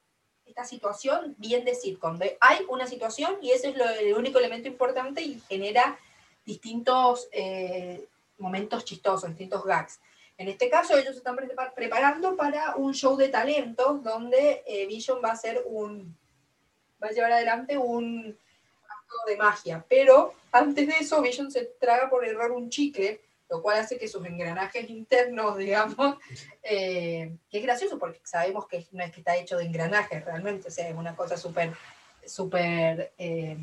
Speaker 1: esta situación bien de sitcom. de hay una situación y ese es lo- el único elemento importante y genera distintos eh, momentos chistosos, distintos gags. En este caso, ellos están prepa- preparando para un show de talentos donde eh, Vision va a hacer un. va a llevar adelante un acto de magia. Pero antes de eso, Vision se traga por error un chicle, lo cual hace que sus engranajes internos, <laughs> digamos, eh, que es gracioso porque sabemos que no es que está hecho de engranajes realmente, o sea, es una cosa súper, súper eh,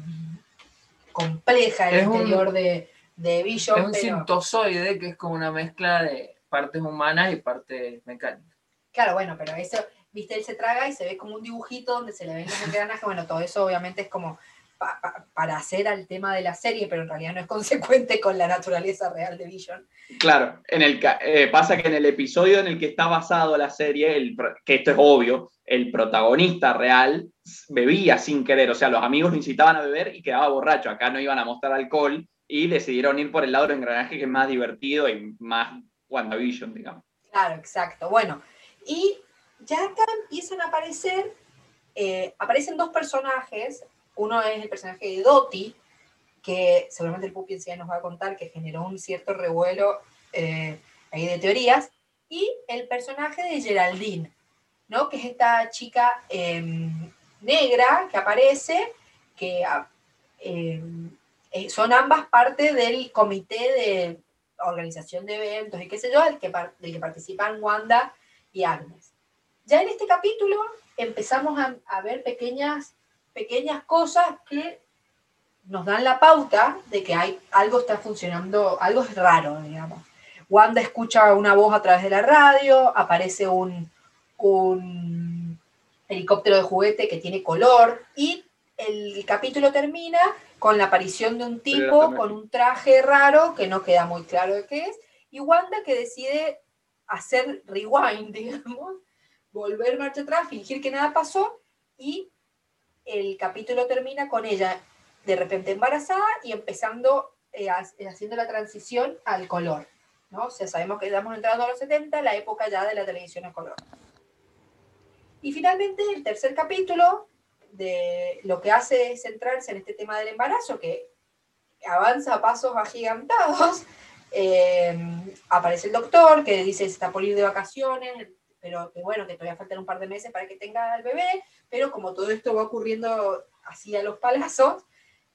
Speaker 1: compleja el
Speaker 4: Es un-
Speaker 1: interior de, de Vision.
Speaker 4: Es un
Speaker 1: pero-
Speaker 4: sintozoide que es como una mezcla de partes humanas y partes mecánicas.
Speaker 1: Claro, bueno, pero eso, viste, él se traga y se ve como un dibujito donde se le ven los engranajes. Bueno, todo eso obviamente es como pa- pa- para hacer al tema de la serie, pero en realidad no es consecuente con la naturaleza real de Vision.
Speaker 3: Claro, en el, eh, pasa que en el episodio en el que está basado la serie, el que esto es obvio, el protagonista real bebía sin querer, o sea, los amigos lo incitaban a beber y quedaba borracho. Acá no iban a mostrar alcohol y decidieron ir por el lado del engranaje que es más divertido y más WandaVision, digamos.
Speaker 1: Claro, exacto. Bueno, y ya acá empiezan a aparecer, eh, aparecen dos personajes. Uno es el personaje de Dottie, que seguramente el Pupi enseguida nos va a contar, que generó un cierto revuelo eh, ahí de teorías. Y el personaje de Geraldine, ¿no? Que es esta chica em, negra que aparece, que ah, em, eh, son ambas parte del comité de organización de eventos y qué sé yo, del que, del que participan Wanda y Agnes. Ya en este capítulo empezamos a ver pequeñas, pequeñas cosas que nos dan la pauta de que hay, algo está funcionando, algo es raro, digamos. Wanda escucha una voz a través de la radio, aparece un, un helicóptero de juguete que tiene color y el capítulo termina con la aparición de un tipo con un traje raro que no queda muy claro de qué es y Wanda que decide hacer rewind, <laughs> digamos, volver marcha atrás, fingir que nada pasó y el capítulo termina con ella de repente embarazada y empezando, eh, ha- haciendo la transición al color. ¿no? O sea, sabemos que estamos entrando a los 70, la época ya de la televisión a color. Y finalmente el tercer capítulo de lo que hace es centrarse en este tema del embarazo, que avanza a pasos agigantados. Eh, aparece el doctor que dice se está por ir de vacaciones, pero que bueno, que todavía faltan un par de meses para que tenga al bebé, pero como todo esto va ocurriendo así a los palazos,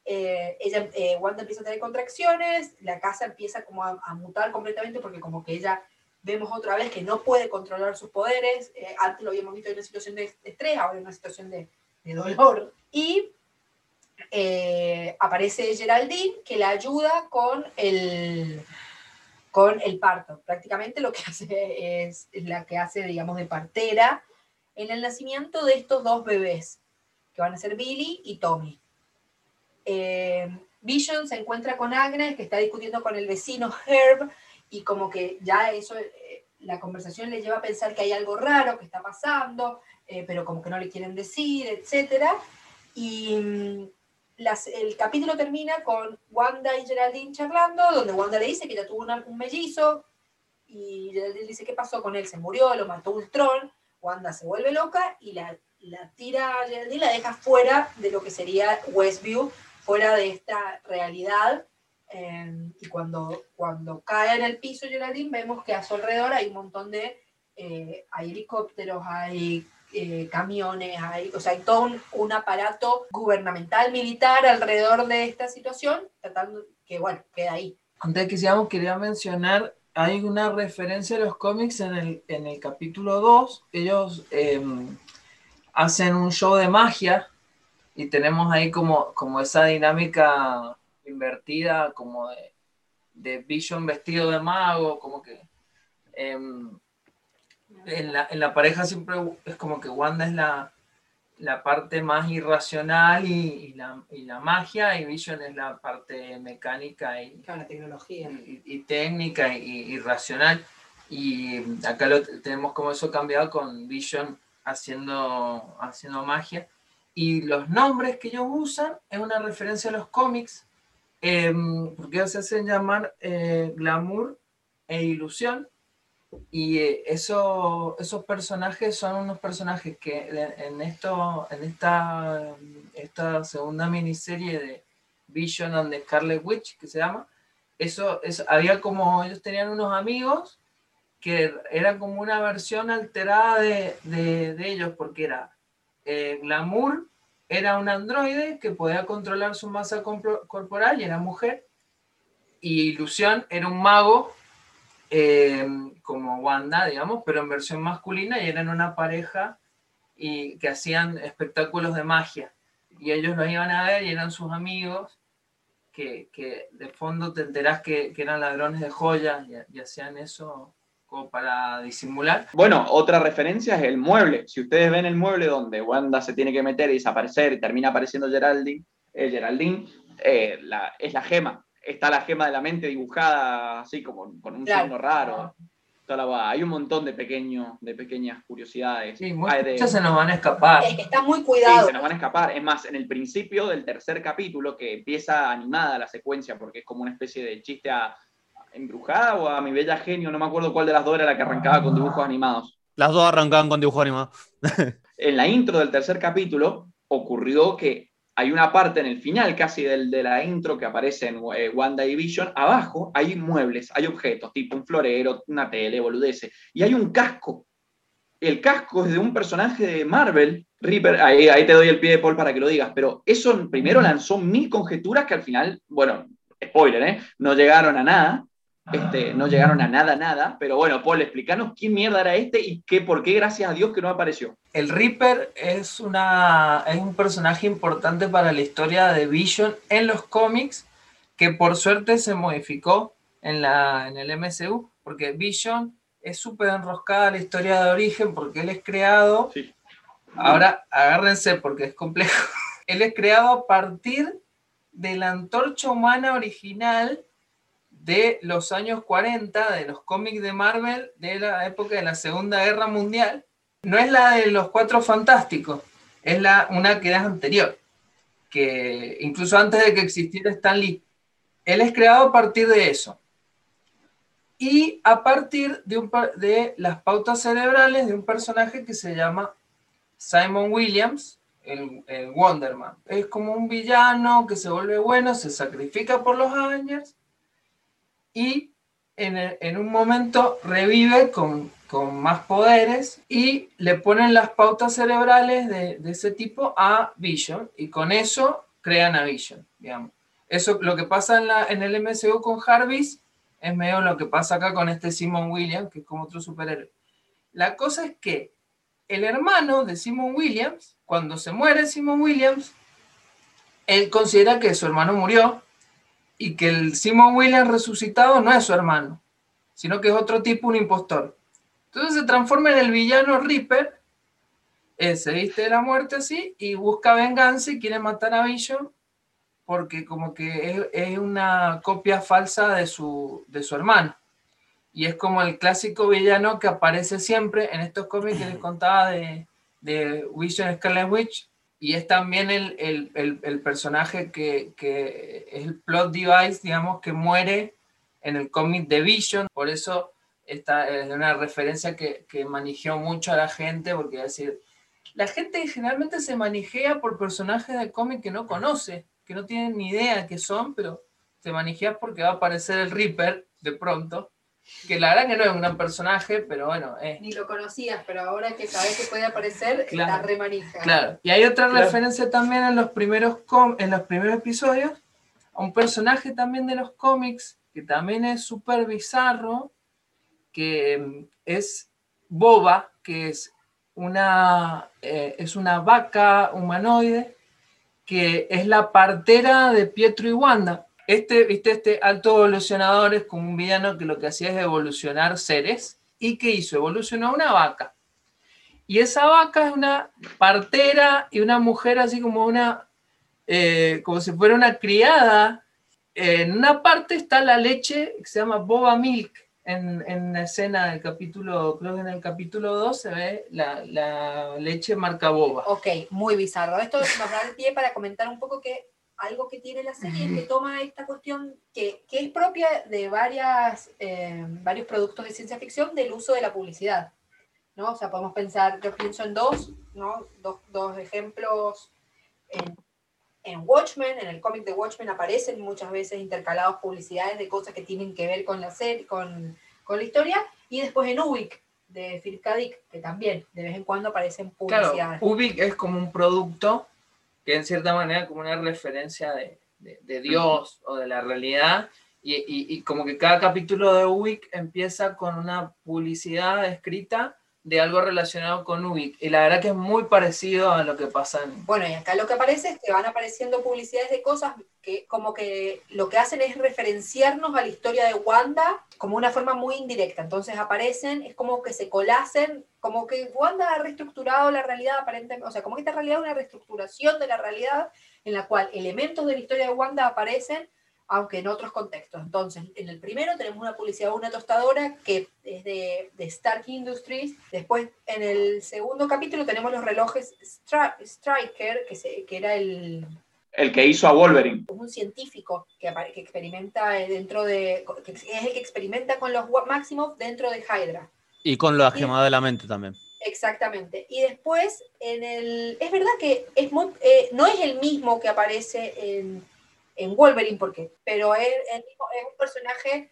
Speaker 1: eh, ella, eh, Wanda empieza a tener contracciones, la casa empieza como a, mutar completamente porque como que ella vemos otra vez que no puede controlar sus poderes, eh, antes lo habíamos visto en una situación de estrés, ahora en una situación de, de dolor, y eh, aparece Geraldine que la ayuda con el, con el parto. Prácticamente lo que <laughs> hace es, la que hace, digamos, de partera en el nacimiento de estos dos bebés, que van a ser Billy y Tommy. Eh, Vision se encuentra con Agnes, que está discutiendo con el vecino Herb, y como que ya eso, eh, la conversación le lleva a pensar que hay algo raro que está pasando, eh, pero como que no le quieren decir, etc. Y mm, el capítulo termina con Wanda y Geraldine charlando, donde Wanda le dice que ya tuvo un mellizo, y Geraldine dice, ¿qué pasó con él? Se murió, lo mató Ultron, Wanda se vuelve loca y la, tira a Geraldine, la deja fuera de lo que sería Westview, fuera de esta realidad. eh, y cuando, cuando cae en el piso Geraldine, vemos que a su alrededor hay un montón de, eh, hay helicópteros, hay eh, camiones, hay, o sea, hay todo un, aparato gubernamental, militar alrededor de esta situación, tratando que, bueno, queda ahí.
Speaker 4: Antes que sigamos, quería mencionar, hay una referencia a los cómics en el, en el capítulo 2. Ellos eh, hacen un show de magia y tenemos ahí como, como esa dinámica invertida, como de, de Vision vestido de mago, como que em, en, la, en la pareja siempre es como que Wanda es la, la parte más irracional y, y la, y la magia, y Vision es la parte mecánica y,
Speaker 1: Claro, la tecnología.
Speaker 4: y, y técnica y, racional. Y acá lo tenemos como eso cambiado con Vision haciendo, haciendo magia. Y los nombres que ellos usan es una referencia a los cómics, em, porque ellos se hacen llamar eh, glamour e ilusión. Y eh, eso- esos personajes son unos personajes que en, esto, en esta, esta segunda miniserie de Vision and the Scarlet Witch, que se llama, eso, eso había como, ellos tenían unos amigos que era como una versión alterada de, de- de ellos, porque era eh, Glamour, era un androide que podía controlar su masa corporal y era mujer, y Ilusión era un mago eh, como Wanda, digamos, pero en versión masculina y eran una pareja y que hacían espectáculos de magia. Y ellos los iban a ver y eran sus amigos que, de fondo te enterás que, que eran ladrones de joyas y, y hacían eso como para disimular.
Speaker 3: Bueno, otra referencia es el mueble. Si ustedes ven el mueble donde Wanda se tiene que meter y desaparecer y termina apareciendo Geraldine, eh, Geraldine eh, es la gema. Está la gema de la mente dibujada así como con un
Speaker 1: Claro.
Speaker 3: signo raro. Hay un montón de, pequeño, de pequeñas curiosidades.
Speaker 4: Sí, muchas
Speaker 3: de-
Speaker 4: se nos van a escapar.
Speaker 1: Es que está muy
Speaker 3: Sí,
Speaker 1: cuidado.
Speaker 3: se nos van a escapar. Es más, en el principio del tercer capítulo, que empieza animada la secuencia, porque es como una especie de chiste a, embrujada o a mi bella genio, no me acuerdo cuál de las dos era la que arrancaba con dibujos animados.
Speaker 2: Las dos arrancaban con dibujo animado. <laughs>
Speaker 3: En la intro del tercer capítulo ocurrió que hay una parte en el final casi del, de la intro que aparece en eh, Wanda y Vision, abajo hay muebles, hay objetos, tipo un florero, una tele, boludeces, y hay un casco. El casco es de un personaje de Marvel, Reaper, ahí, ahí te doy el pie de Paul para que lo digas, pero eso primero lanzó mil conjeturas que al final, bueno, spoiler, ¿eh? no llegaron a nada, este, no llegaron a nada, nada, pero bueno, Paul, explícanos quién mierda era este y qué, por qué, gracias a Dios, que no apareció.
Speaker 4: El Reaper es, una, es un personaje importante para la historia de Vision en los cómics, que por suerte se modificó en, la, en el MCU, porque Vision es súper enroscada la historia de origen, porque él es creado,
Speaker 3: Sí.
Speaker 4: ahora agárrense porque es complejo, <laughs> él es creado a partir de la antorcha humana original de los años 40, de los cómics de Marvel, de la época de la Segunda Guerra Mundial, no es la de los Cuatro Fantásticos, es la, una que es anterior, que incluso antes de que existiera Stan Lee. Él es creado a partir de eso. Y a partir de, un, de las pautas cerebrales de un personaje que se llama Simon Williams, el, el Wonderman. Es como un villano que se vuelve bueno, se sacrifica por los Avengers y en, en un momento revive con, con más poderes y le ponen las pautas cerebrales de, de ese tipo a Vision y con eso crean a Vision, digamos. Eso, lo que pasa en, la, en el MCU con Jarvis es medio lo que pasa acá con este Simon Williams, que es como otro superhéroe. La cosa es que el hermano de Simon Williams, cuando se muere Simon Williams, él considera que su hermano murió y que el Simon Williams resucitado no es su hermano, sino que es otro tipo, un impostor. Entonces se transforma en el villano Reaper, eh, se viste de la muerte así y busca venganza y quiere matar a Vision porque como que es, una copia falsa de su, de su hermano. Y es como el clásico villano que aparece siempre en estos cómics que les contaba de, de Vision Scarlet Witch. Y es también el, el, el, personaje que, que es el plot device, digamos, que muere en el cómic de Vision. Por eso esta es una referencia que, que mucho a la gente, porque es decir, la gente generalmente se manijea por personajes de cómic que no conoce, que no tienen ni idea qué son, pero te manejas porque va a aparecer el Reaper de pronto. Que la verdad que no es un gran personaje, pero bueno, es.
Speaker 1: Ni lo conocías, pero ahora que sabes que puede aparecer,
Speaker 4: Claro.
Speaker 1: está remanija.
Speaker 4: Claro. Y hay otra
Speaker 3: Claro.
Speaker 4: referencia también en los primeros com- en los primeros episodios a un personaje también de los cómics que también es súper bizarro, que mm, es Boba, que es una, eh, es una vaca humanoide que es la partera de Pietro y Wanda. Este, viste, este alto evolucionador es como un villano que lo que hacía es evolucionar seres. ¿Y qué hizo? Evolucionó una vaca. Y esa vaca es una partera y una mujer así como una, eh, como si fuera una criada. En una parte está la leche que se llama Boba Milk. En, en la escena del capítulo, creo que en el capítulo 2 se ve la, la leche marca Boba.
Speaker 1: Ok, muy bizarro. Esto nos da el pie para comentar un poco que algo que tiene la serie es que toma esta cuestión que, que es propia de varias, eh, varios productos de ciencia ficción del uso de la publicidad. ¿no? O sea, podemos pensar, yo pienso en dos, ¿no? dos, dos ejemplos. En, en Watchmen, en el cómic de Watchmen aparecen muchas veces intercalados publicidades de cosas que tienen que ver con la serie, con, con la historia, y después en Ubik de Philip K. Dick, que también de vez en cuando aparecen
Speaker 4: Claro,
Speaker 1: publicidades.
Speaker 4: Ubik es como un producto que en cierta manera como una referencia de, de- de Dios o de la realidad. Y, y- y como que cada capítulo de Ubik empieza con una publicidad escrita de algo relacionado con Ubik y la verdad que es muy parecido a lo que pasa en...
Speaker 1: Bueno, y acá lo que aparece es que van apareciendo publicidades de cosas que como que lo que hacen es referenciarnos a la historia de Wanda como una forma muy indirecta. Entonces aparecen, es como que se colacen, como que Wanda ha reestructurado la realidad aparentemente, o sea, como que esta realidad es una reestructuración de la realidad en la cual elementos de la historia de Wanda aparecen aunque en otros contextos. Entonces, en el primero tenemos una publicidad de una tostadora que es de, de Stark Industries. Después, en el segundo capítulo tenemos los relojes Stri- Striker, que, se- que era el,
Speaker 3: El que hizo a Wolverine.
Speaker 1: un científico que, experimenta dentro de, que es el que experimenta con los Maximoff dentro de Hydra.
Speaker 2: Y con la gemada de la mente también.
Speaker 1: Exactamente. Y después, en el. Es verdad que es muy, eh, no es el mismo que aparece en, en Wolverine, porque, pero mismo- es un personaje,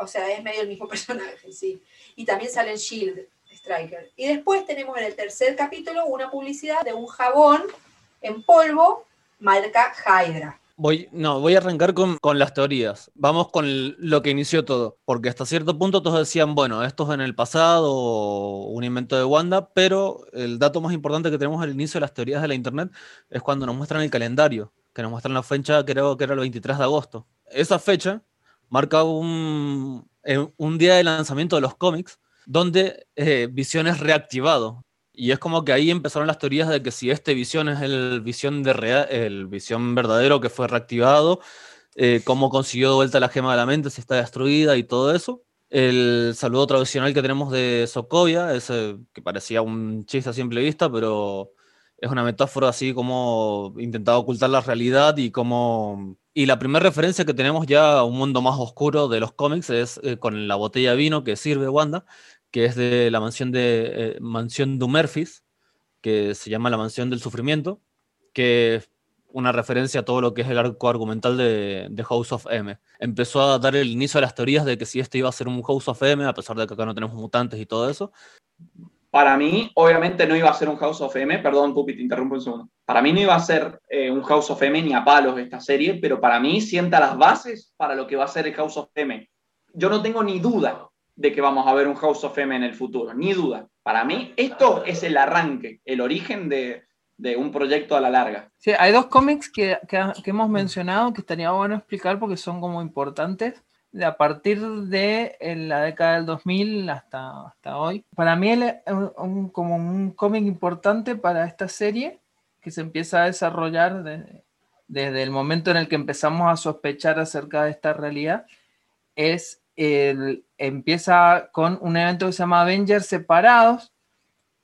Speaker 1: o sea, es medio el mismo <laughs> personaje, sí. Y también sale en Shield Striker. Y después tenemos en el tercer capítulo una publicidad de un jabón en polvo marca Hydra.
Speaker 2: Voy, no, voy a arrancar con, con las teorías. Vamos con lo que inició todo. Porque hasta cierto punto todos decían, bueno, esto es en el pasado, un invento de Wanda, pero el dato más importante que tenemos al inicio de las teorías de la Internet es cuando nos muestran el calendario, que nos muestran la fecha, creo que era el 23 de agosto. Esa fecha marca un, eh, un día de lanzamiento de los cómics donde eh, Visión es reactivado. Y es como que ahí empezaron las teorías de que si este Visión es el Visión, de rea- el visión verdadero que fue reactivado, eh, cómo consiguió de vuelta la gema de la mente, si está destruida y todo eso. El saludo tradicional que tenemos de Sokovia, ese que parecía un chiste a simple vista, pero es una metáfora así como intentaba ocultar la realidad y como... Y la primera referencia que tenemos ya a un mundo más oscuro de los cómics es eh, con la botella de vino que sirve Wanda, que es de la mansión de eh, mansión Dumurphys, que se llama la mansión del sufrimiento, que es una referencia a todo lo que es el arco argumental de, de House of M. Empezó a dar el inicio a las teorías de que si este iba a ser un House of M, a pesar de que acá no tenemos mutantes y todo eso.
Speaker 3: Para mí, obviamente no iba a ser un House of M, perdón, Pupi, te interrumpo un segundo. Para mí no iba a ser eh, un House of M ni a palos esta serie, pero para mí sienta las bases para lo que va a ser el House of M. Yo no tengo ni duda de que vamos a ver un House of M en el futuro, ni duda. Para mí, esto es el arranque, el origen de, de un proyecto a la larga.
Speaker 4: Sí, hay dos cómics que, que- que hemos mencionado que estaría bueno explicar porque son como importantes a partir de la década del 2000 hasta, hasta hoy. Para mí el- un, como un cómic importante para esta serie que se empieza a desarrollar de- desde el momento en el que empezamos a sospechar acerca de esta realidad es el, empieza con un evento que se llama Avengers Separados,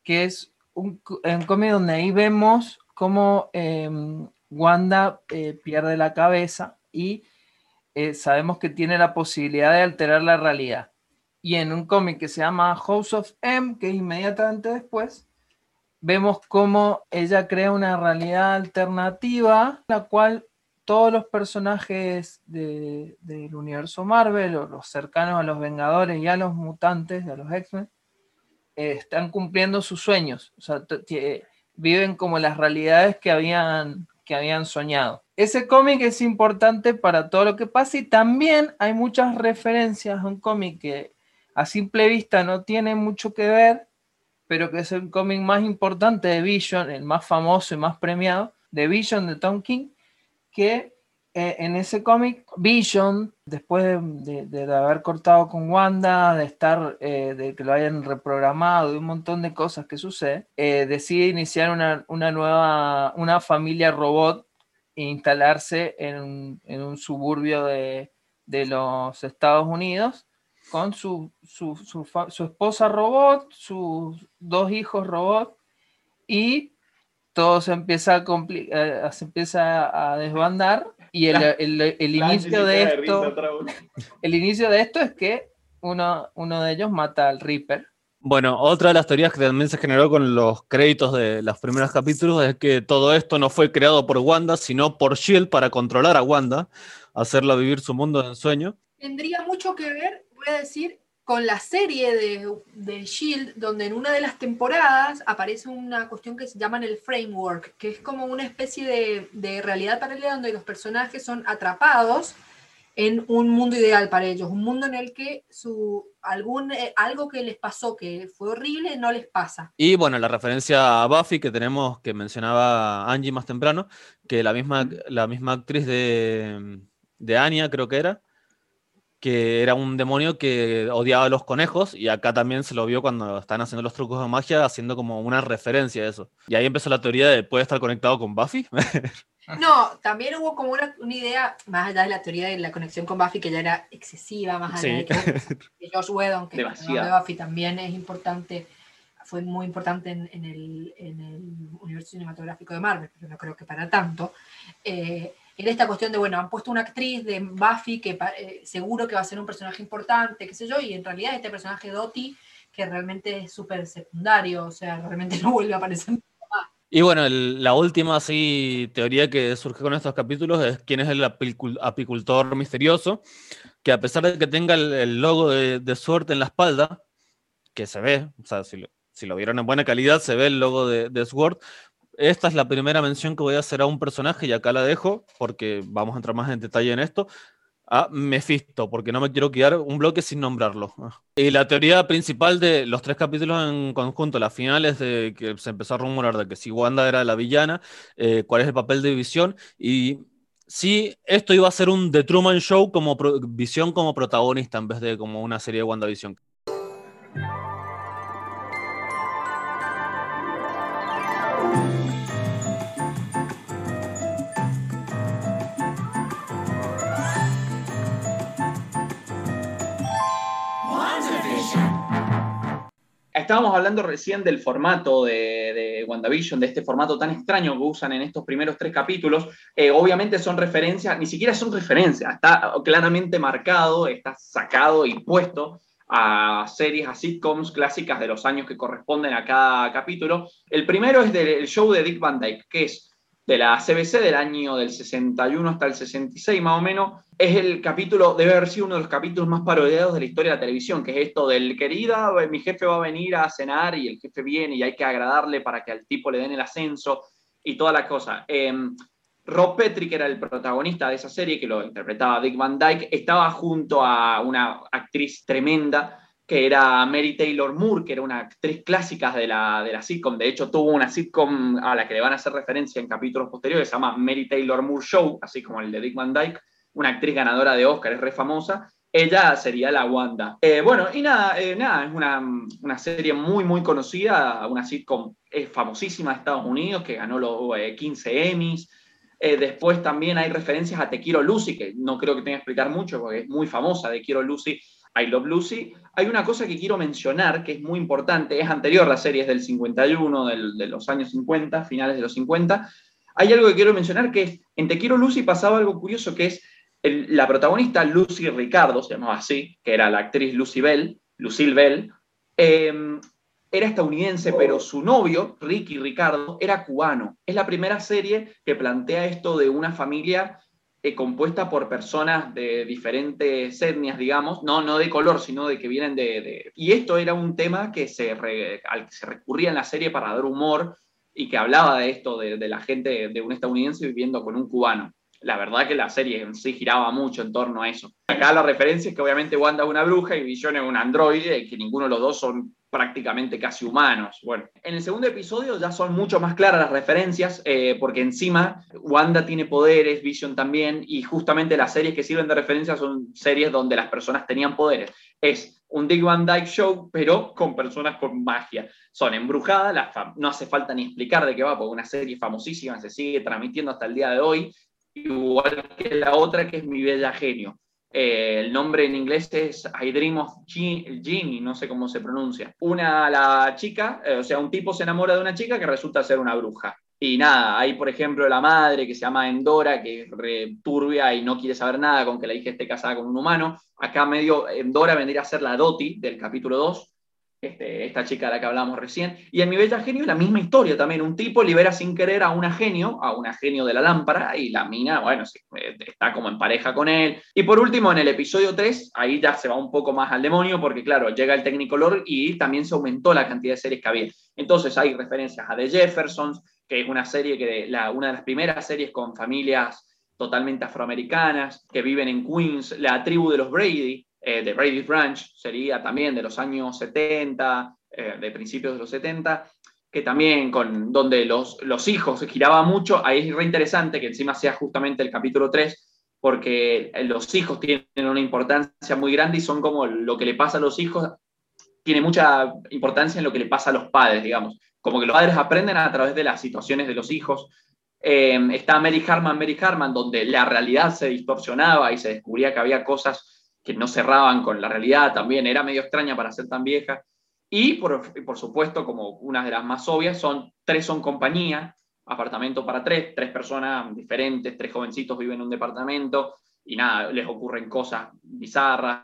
Speaker 4: que es un, un cómic donde ahí vemos cómo em, Wanda eh, pierde la cabeza y eh, sabemos que tiene la posibilidad de alterar la realidad. Y en un cómic que se llama House of M, que es inmediatamente después, vemos cómo ella crea una realidad alternativa, la cual todos los personajes de- del universo Marvel, o los cercanos a los Vengadores y a los mutantes, a los X-Men, eh, están cumpliendo sus sueños. O sea, viven como las realidades que habían, que habían soñado. Ese cómic es importante para todo lo que pasa y también hay muchas referencias a un cómic que a simple vista no tiene mucho que ver, pero que es el cómic más importante de Vision, el más famoso y más premiado, de Vision de Tom King, que eh, en ese cómic, Vision, después de, haber cortado con Wanda, de estar, eh, de que lo hayan reprogramado y un montón de cosas que sucede, eh, decide iniciar una, una nueva, una familia robot e instalarse en, un- en un suburbio de, de los Estados Unidos con su, su, su su esposa robot, sus dos hijos robot y todo se empieza a, compli- eh, se empieza a desbandar y el, el- el inicio de esto <laughs> el inicio de esto es que uno, uno de ellos mata al Reaper
Speaker 2: Bueno, otra de las teorías que también se generó con los créditos de los primeros capítulos es que todo esto no fue creado por Wanda, sino por Shield para controlar a Wanda, hacerla vivir su mundo de ensueño.
Speaker 1: Tendría mucho que ver, voy a decir, con la serie de, de Shield, donde en una de las temporadas aparece una cuestión que se llama el framework, que es como una especie de, de realidad paralela donde los personajes son atrapados en un mundo ideal para ellos, un mundo en el que su, algún, eh, algo que les pasó que fue horrible no les pasa.
Speaker 2: Y bueno, la referencia a Buffy que tenemos, que mencionaba Angie más temprano, que la misma, la misma actriz de, de Anya, creo que era, que era un demonio que odiaba a los conejos, y acá también se lo vio cuando están haciendo los trucos de magia, haciendo como una referencia a eso. Y ahí empezó la teoría de, ¿puede estar conectado con Buffy? <laughs>
Speaker 1: No, también hubo como una, una idea, más allá de la teoría de la conexión con Buffy, que ya era excesiva, más allá
Speaker 2: Sí.
Speaker 1: de que, <laughs> que Josh Whedon, que de Buffy también es importante, fue muy importante en, en el, en el universo cinematográfico de Marvel, pero no creo que para tanto. Eh, era esta cuestión de, bueno, han puesto una actriz de Buffy que eh, seguro que va a ser un personaje importante, qué sé yo, y en realidad este personaje Dottie, que realmente es súper secundario, o sea, realmente <laughs> no vuelve a aparecer
Speaker 2: Y bueno, la última así, teoría que surge con estos capítulos es quién es el apicul- apicultor misterioso, que a pesar de que tenga el, logo de, de suerte en la espalda, que se ve, o sea, si lo, si lo vieron en buena calidad, se ve el logo de, de Sword. Esta es la primera mención que voy a hacer a un personaje y acá la dejo porque vamos a entrar más en detalle en esto. A Mephisto, porque no me quiero quedar un bloque sin nombrarlo. Y la teoría principal de los tres capítulos en conjunto, las finales de que se empezó a rumorar de que si Wanda era la villana, eh, cuál es el papel de Visión y si esto iba a ser un The Truman Show como Visión como protagonista en vez de como una serie de WandaVision.
Speaker 3: Estábamos hablando recién del formato de, WandaVision, de este formato tan extraño que usan en estos primeros tres capítulos. Eh, obviamente son referencias, ni siquiera son referencias, está claramente marcado, está sacado y puesto a series, a sitcoms clásicas de los años que corresponden a cada capítulo. El primero es del show de Dick Van Dyke, que es de la CBC del año del 61 hasta el 66 más o menos. Es el capítulo, debe haber sido uno de los capítulos más parodiados de la historia de la televisión, que es esto del querida, mi jefe va a venir a cenar y el jefe viene y hay que agradarle para que al tipo le den el ascenso y toda la cosa. Eh, Rob Petrie, que era el protagonista de esa serie, que lo interpretaba Dick Van Dyke, estaba junto a una actriz tremenda que era Mary Taylor Moore, que era una actriz clásica de la, de la sitcom. De hecho, tuvo una sitcom a la que le van a hacer referencia en capítulos posteriores, se llama Mary Taylor Moore Show, así como el de Dick Van Dyke, una actriz ganadora de Oscar, es re famosa. Ella sería la Wanda. Eh, bueno, y nada, eh, nada es una, una, serie muy, muy conocida, una sitcom es famosísima de Estados Unidos, que ganó los eh, 15 Emmys. Eh, después también hay referencias a Te Quiero Lucy, que no creo que tenga que explicar mucho porque es muy famosa, Te Quiero Lucy, I Love Lucy. Hay una cosa que quiero mencionar que es muy importante, es anterior, la serie es del 51, del, de los años 50, finales de los 50. Hay algo que quiero mencionar que es, en Te Quiero Lucy pasaba algo curioso que es el, la protagonista Lucy Ricardo, se llamaba así, que era la actriz Lucy Bell, Lucille Bell, eh, era estadounidense, pero su novio, Ricky Ricardo, era cubano. Es la primera serie que plantea esto de una familia eh, compuesta por personas de diferentes etnias, digamos, no, no de color, sino de que vienen de... de- Y esto era un tema que se re- al que se recurría en la serie para dar humor y que hablaba de esto, de, de la gente, de un estadounidense viviendo con un cubano. La verdad que la serie en sí giraba mucho en torno a eso. Acá la referencia es que obviamente Wanda es una bruja y Vision es un androide, y que ninguno de los dos son prácticamente casi humanos. Bueno, en el segundo episodio ya son mucho más claras las referencias, eh, porque encima Wanda tiene poderes, Vision también, y justamente las series que sirven de referencia son series donde las personas tenían poderes. Es un Dick Van Dyke Show, pero con personas con magia. Son embrujadas, no hace falta ni explicar de qué va, porque una serie famosísima se sigue transmitiendo hasta el día de hoy, igual que la otra que es Mi Bella Genio. Eh, el nombre en inglés es I Dream of Ge- Ginny, no sé cómo se pronuncia. Una, la chica, eh, o sea, un tipo se enamora de una chica que resulta ser una bruja. Y nada, hay por ejemplo la madre que se llama Endora, que es turbia y no quiere saber nada con que la hija esté casada con un humano. Acá medio Endora vendría a ser la Doti del capítulo 2, este, esta chica de la que hablamos recién. Y en Mi Bella Genio la misma historia también. Un tipo libera sin querer a una genio, a una genio de la lámpara, y la mina, bueno, eh, está como en pareja con él. Y por último, en el episodio 3, ahí ya se va un poco más al demonio, porque claro, llega el Technicolor y también se aumentó la cantidad de series que había. Entonces hay referencias a The Jeffersons, que es una serie que, la, una de las primeras series con familias totalmente afroamericanas, que viven en Queens, la tribu de los Brady, eh, de Brady's Branch, sería también de los años 70, eh, de principios de los 70, que también con donde los, los hijos giraba mucho, ahí es re interesante que encima sea justamente el capítulo 3, porque los hijos tienen una importancia muy grande y son como lo que le pasa a los hijos, tiene mucha importancia en lo que le pasa a los padres, digamos, como que los padres aprenden a través de las situaciones de los hijos. Eh, está Mary Harman, Mary Harman, donde la realidad se distorsionaba y se descubría que había cosas que no cerraban con la realidad también, era medio extraña para ser tan vieja. Y por, por supuesto, como una de las más obvias, son tres son compañía, apartamento para tres, tres personas diferentes, tres jovencitos viven en un departamento y nada, les ocurren cosas bizarras.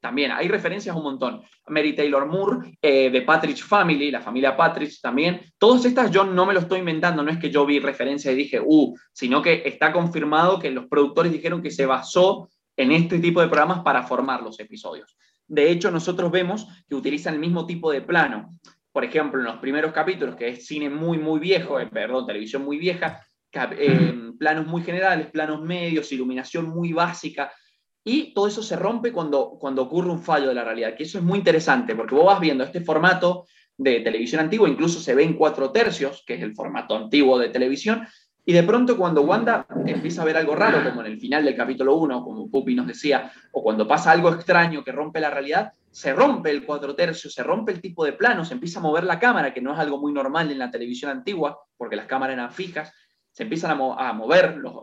Speaker 3: También hay referencias un montón. Mary Taylor Moore, eh, de Patrick Family, la familia Patrick también. Todas estas yo no me lo estoy inventando, no es que yo vi referencia y dije, uh, sino que está confirmado que los productores dijeron que se basó en este tipo de programas para formar los episodios. De hecho, nosotros vemos que utilizan el mismo tipo de plano. Por ejemplo, en los primeros capítulos, que es cine muy, muy viejo, eh, perdón, televisión muy vieja, cap- eh, planos muy generales, planos medios, iluminación muy básica, y todo eso se rompe cuando, cuando ocurre un fallo de la realidad, que eso es muy interesante, porque vos vas viendo este formato de televisión antiguo, incluso se ve en cuatro tercios, que es el formato antiguo de televisión, y de pronto cuando Wanda empieza a ver algo raro, como en el final del capítulo 1, como Pupi nos decía, o cuando pasa algo extraño que rompe la realidad, se rompe el cuatro tercios, se rompe el tipo de plano, se empieza a mover la cámara, que no es algo muy normal en la televisión antigua, porque las cámaras eran fijas, se empiezan a, mo- a mover los,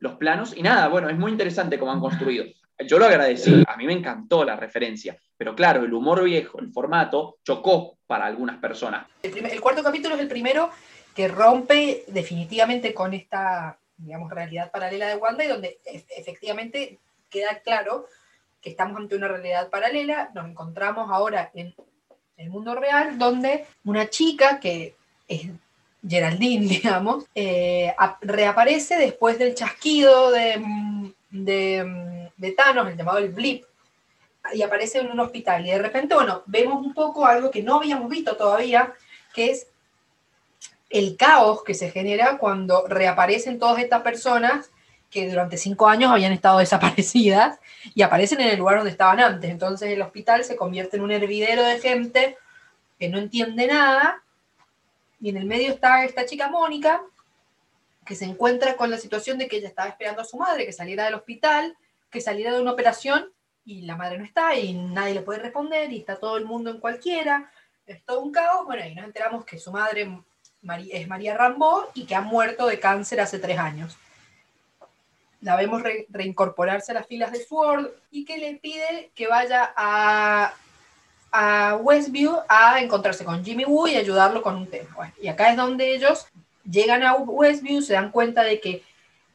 Speaker 3: los, planos, y nada, bueno, es muy interesante cómo han construido. Yo lo agradecí, a mí me encantó la referencia, pero claro, el humor viejo, el formato, chocó para algunas personas.
Speaker 1: El cuarto capítulo es el primero que rompe definitivamente con esta, digamos, realidad paralela de Wanda y donde efectivamente queda claro que estamos ante una realidad paralela, nos encontramos ahora en el mundo real donde una chica que es Geraldine, <laughs> digamos, eh, ap- reaparece después del chasquido de, mm, de, mm, de Thanos, el llamado el blip, y aparece en un hospital. Y de repente, bueno, vemos un poco algo que no habíamos visto todavía, que es el caos que se genera cuando reaparecen todas estas personas que durante cinco años habían estado <laughs> desaparecidas y aparecen en el lugar donde estaban antes. Entonces el hospital se convierte en un hervidero de gente que no entiende nada y en el medio está esta chica Mónica que se encuentra con la situación de que ella estaba esperando a su madre que saliera del hospital, que saliera de una operación y la madre no está y nadie le puede responder y está todo el mundo en cualquiera. Es todo un caos. Bueno, y nos enteramos que su madre Es María Rambó y que ha muerto de cáncer hace tres años. La vemos re- reincorporarse a las filas de Sword y que le pide que vaya a, Westview a encontrarse con Jimmy Woo y ayudarlo con un tema. Y acá es donde ellos llegan a Westview, se dan cuenta de que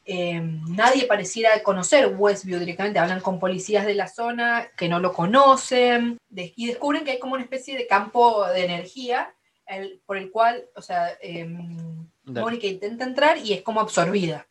Speaker 1: eh, nadie pareciera conocer Westview directamente, hablan con policías de la zona que no lo conocen y descubren que hay como una especie de campo de energía el- por el cual, o sea, em. Mónica intenta entrar y es como absorbida.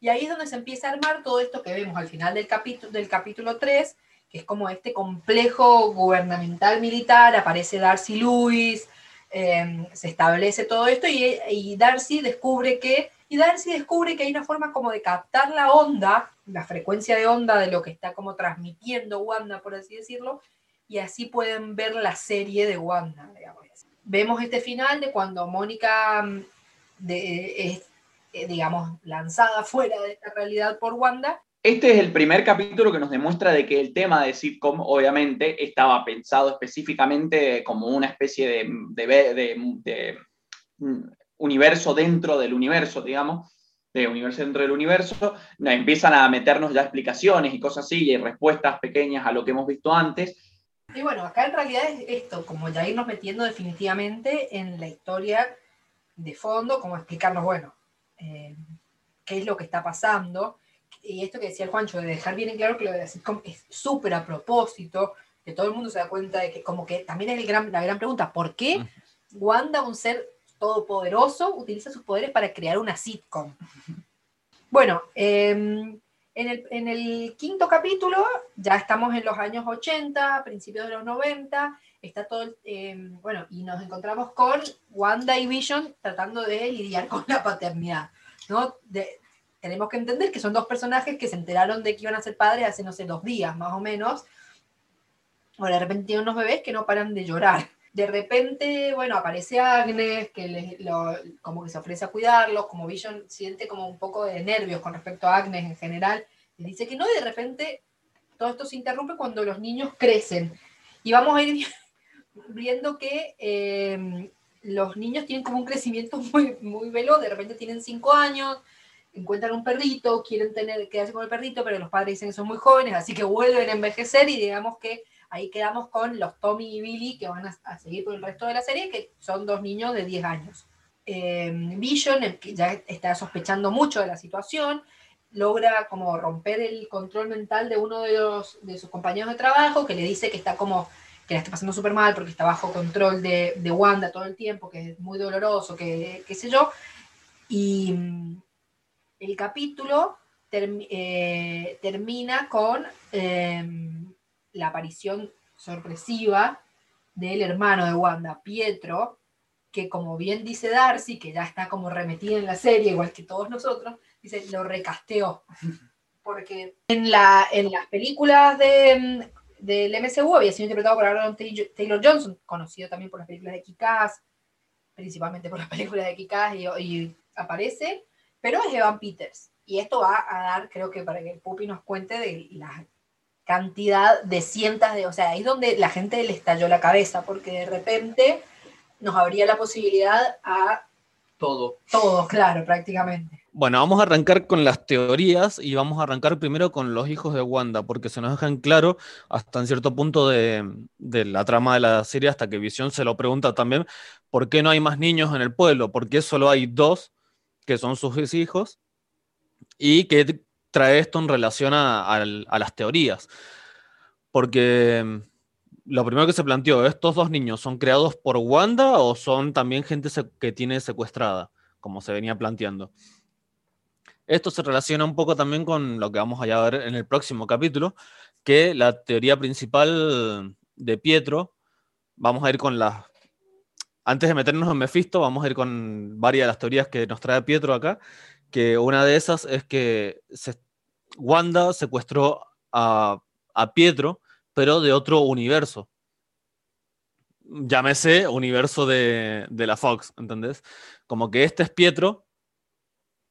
Speaker 1: Y ahí es donde se empieza a armar todo esto que vemos al final del capítulo, del capítulo 3, que es como este complejo gubernamental militar, aparece Darcy Lewis, eh, se establece todo esto y, y Darcy descubre que y Darcy descubre que hay una forma como de captar la onda, la frecuencia de onda de lo que está como transmitiendo Wanda, por así decirlo, y así pueden ver la serie de Wanda. digamos. Vemos este final de cuando Mónica mm, de- es, eh, digamos, lanzada fuera de esta realidad por Wanda.
Speaker 3: Este es el primer capítulo que nos demuestra de que el tema de sitcom, obviamente, estaba pensado específicamente como una especie de, de- de- mm, universo dentro del universo, digamos, de universo dentro del universo. Empiezan a meternos ya explicaciones y cosas así, y respuestas pequeñas a lo que hemos visto antes.
Speaker 1: Y bueno, acá en realidad es esto, como ya irnos metiendo definitivamente en la historia de fondo, como explicarnos, bueno, eh, qué es lo que está pasando. Y esto que decía el Juancho, de dejar bien en claro que lo de la sitcom es súper a propósito, que todo el mundo se da cuenta de que como que también es el gran, la gran pregunta, ¿por qué Wanda, un ser todopoderoso, utiliza sus poderes para crear una sitcom? <laughs> Bueno, em, en, el, quinto capítulo ya estamos en los años 80, principios de los 90, está todo, em, bueno, y nos encontramos con Wanda y Vision tratando de lidiar con la paternidad, ¿no? Tenemos que entender que son dos personajes que se enteraron de que iban a ser padres hace, no sé, dos días más o menos. Ahora de repente tienen unos bebés que no paran de llorar. De repente, bueno, aparece Agnes, que lo- como que se ofrece a cuidarlos, como Vision siente como un poco de nervios con respecto a Agnes en general, y dice que no, y de repente todo esto se interrumpe cuando los niños crecen. Y vamos a ir vi- <laughs> viendo que eh, los niños tienen como un crecimiento <laughs> muy, muy veloz, de repente tienen cinco años, encuentran un perrito, quieren tener, quedarse con el perrito, pero los padres dicen que son muy jóvenes, así que vuelven a envejecer y digamos que ahí quedamos con los Tommy y Billy que van a, a seguir por el resto de la serie, que son dos niños de 10 años. Eh, Vision, que ya está sospechando mucho de la situación, logra como romper el control mental de uno de, los, de sus compañeros de trabajo, que le dice que está como que la está pasando súper mal porque está bajo control de, de Wanda todo el tiempo, que es muy doloroso, que qué sé yo. Y mm, el capítulo term- eh, termina con em, la aparición sorpresiva del hermano de Wanda, Pietro, que como bien dice Darcy, que ya está como remetida en la serie, igual que todos nosotros, dice, lo recasteó. <laughs> Porque en, la, en las películas de, mm, del MCU había sido interpretado por Aaron Taylor Johnson, conocido también por las películas de Kikaz, principalmente por las películas de Kikaz, y, y aparece, pero es Evan Peters. Y esto va a dar, creo que para que el Pupi nos cuente de la cantidad de cientos de, o sea, ahí es donde la gente le estalló la cabeza, porque de repente nos abría la posibilidad a
Speaker 4: Todo.
Speaker 1: todos, claro, prácticamente.
Speaker 2: Bueno, vamos a arrancar con las teorías y vamos a arrancar primero con los hijos de Wanda, porque se nos deja en claro hasta en cierto punto de, de la trama de la serie, hasta que Visión se lo pregunta también, ¿por qué no hay más niños en el pueblo? ¿Por qué solo hay dos que son sus hijos? Y qué trae esto en relación a, las teorías. Porque mm, lo primero que se planteó, ¿estos dos niños son creados por Wanda o son también gente que tiene secuestrada, como se venía planteando? Esto se relaciona un poco también con lo que vamos a ver en el próximo capítulo, que la teoría principal de Pietro, vamos a ir con las... Antes de meternos en Mephisto, vamos a ir con varias de las teorías que nos trae Pietro acá, que una de esas es que se- Wanda secuestró a, Pietro, pero de otro universo. Llámese universo de, de la Fox, ¿entendés? Como que este es Pietro,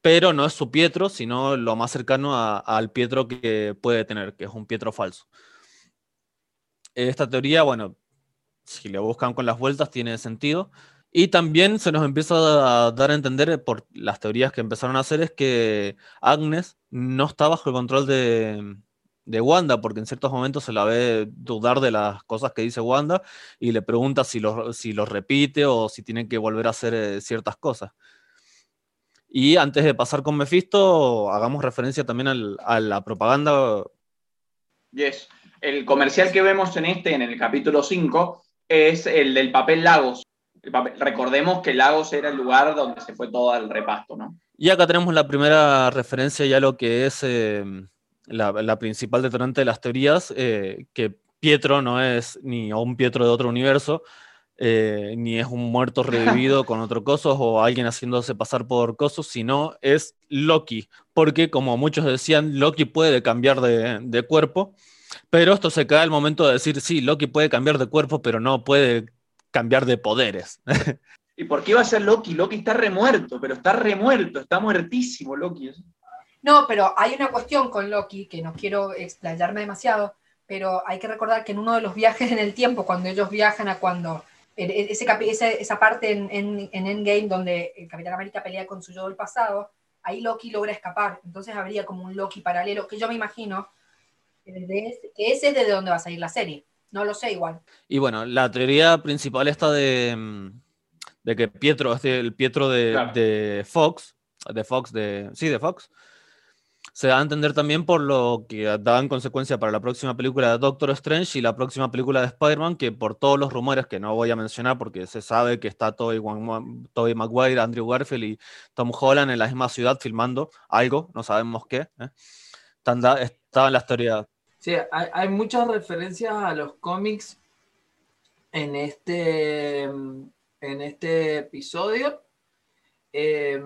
Speaker 2: pero no es su Pietro, sino lo más cercano a- al Pietro que puede tener, que es un Pietro falso. Esta teoría, bueno, si le buscan con las vueltas, tiene sentido. Y también se nos empieza a dar a entender por las teorías que empezaron a hacer es que Agnes no está bajo el control de, de Wanda, porque en ciertos momentos se la ve dudar de las cosas que dice Wanda y le pregunta si lo, si lo repite o si tiene que volver a hacer eh, ciertas cosas. Y antes de pasar con Mephisto, hagamos referencia también al- a la propaganda.
Speaker 3: Yes. El comercial que vemos en este, en el capítulo 5, es el del papel Lagos. Recordemos que Lagos era el lugar donde se fue todo el repasto, ¿no?
Speaker 2: Y acá tenemos la primera referencia ya a lo que es eh, la, la principal detonante de las teorías, eh, que Pietro no es ni un Pietro de otro universo, eh, ni es un muerto revivido <laughs> con otro coso o alguien haciéndose pasar por cosos, sino es Loki. Porque como muchos decían, Loki puede cambiar de, de cuerpo, pero esto se cae al momento de decir, sí, Loki puede cambiar de cuerpo, pero no puede cambiar de poderes. <laughs>
Speaker 3: ¿Y por qué iba a ser Loki? Loki está remuerto, pero está remuerto, está muertísimo Loki.
Speaker 1: No, pero hay una cuestión con Loki que no quiero explayarme demasiado, pero hay que recordar que en uno de los viajes en el tiempo, cuando ellos viajan a cuando ese capi- esa, esa parte en, en- en Endgame donde el Capitán América pelea con su yo del pasado, ahí Loki logra escapar. Entonces habría como un Loki paralelo, que yo me imagino que, desde ese, que ese es desde donde va a salir la serie. No lo sé igual.
Speaker 2: Y bueno, la teoría principal está de, mm, de que Pietro, este, el Pietro de,
Speaker 3: Claro.
Speaker 2: de Fox, de Fox, de, sí, de Fox, se da a entender también por lo que da en consecuencia para la próxima película de Doctor Strange y la próxima película de Spider-Man, que por todos los rumores que no voy a mencionar porque se sabe que está Tobey, Tobey Maguire, Andrew Garfield y Tom Holland en la misma ciudad filmando algo, no sabemos qué. ¿eh? Estaban las teorías.
Speaker 4: Sí, hay, muchas referencias a los cómics en este, en este episodio. Eh,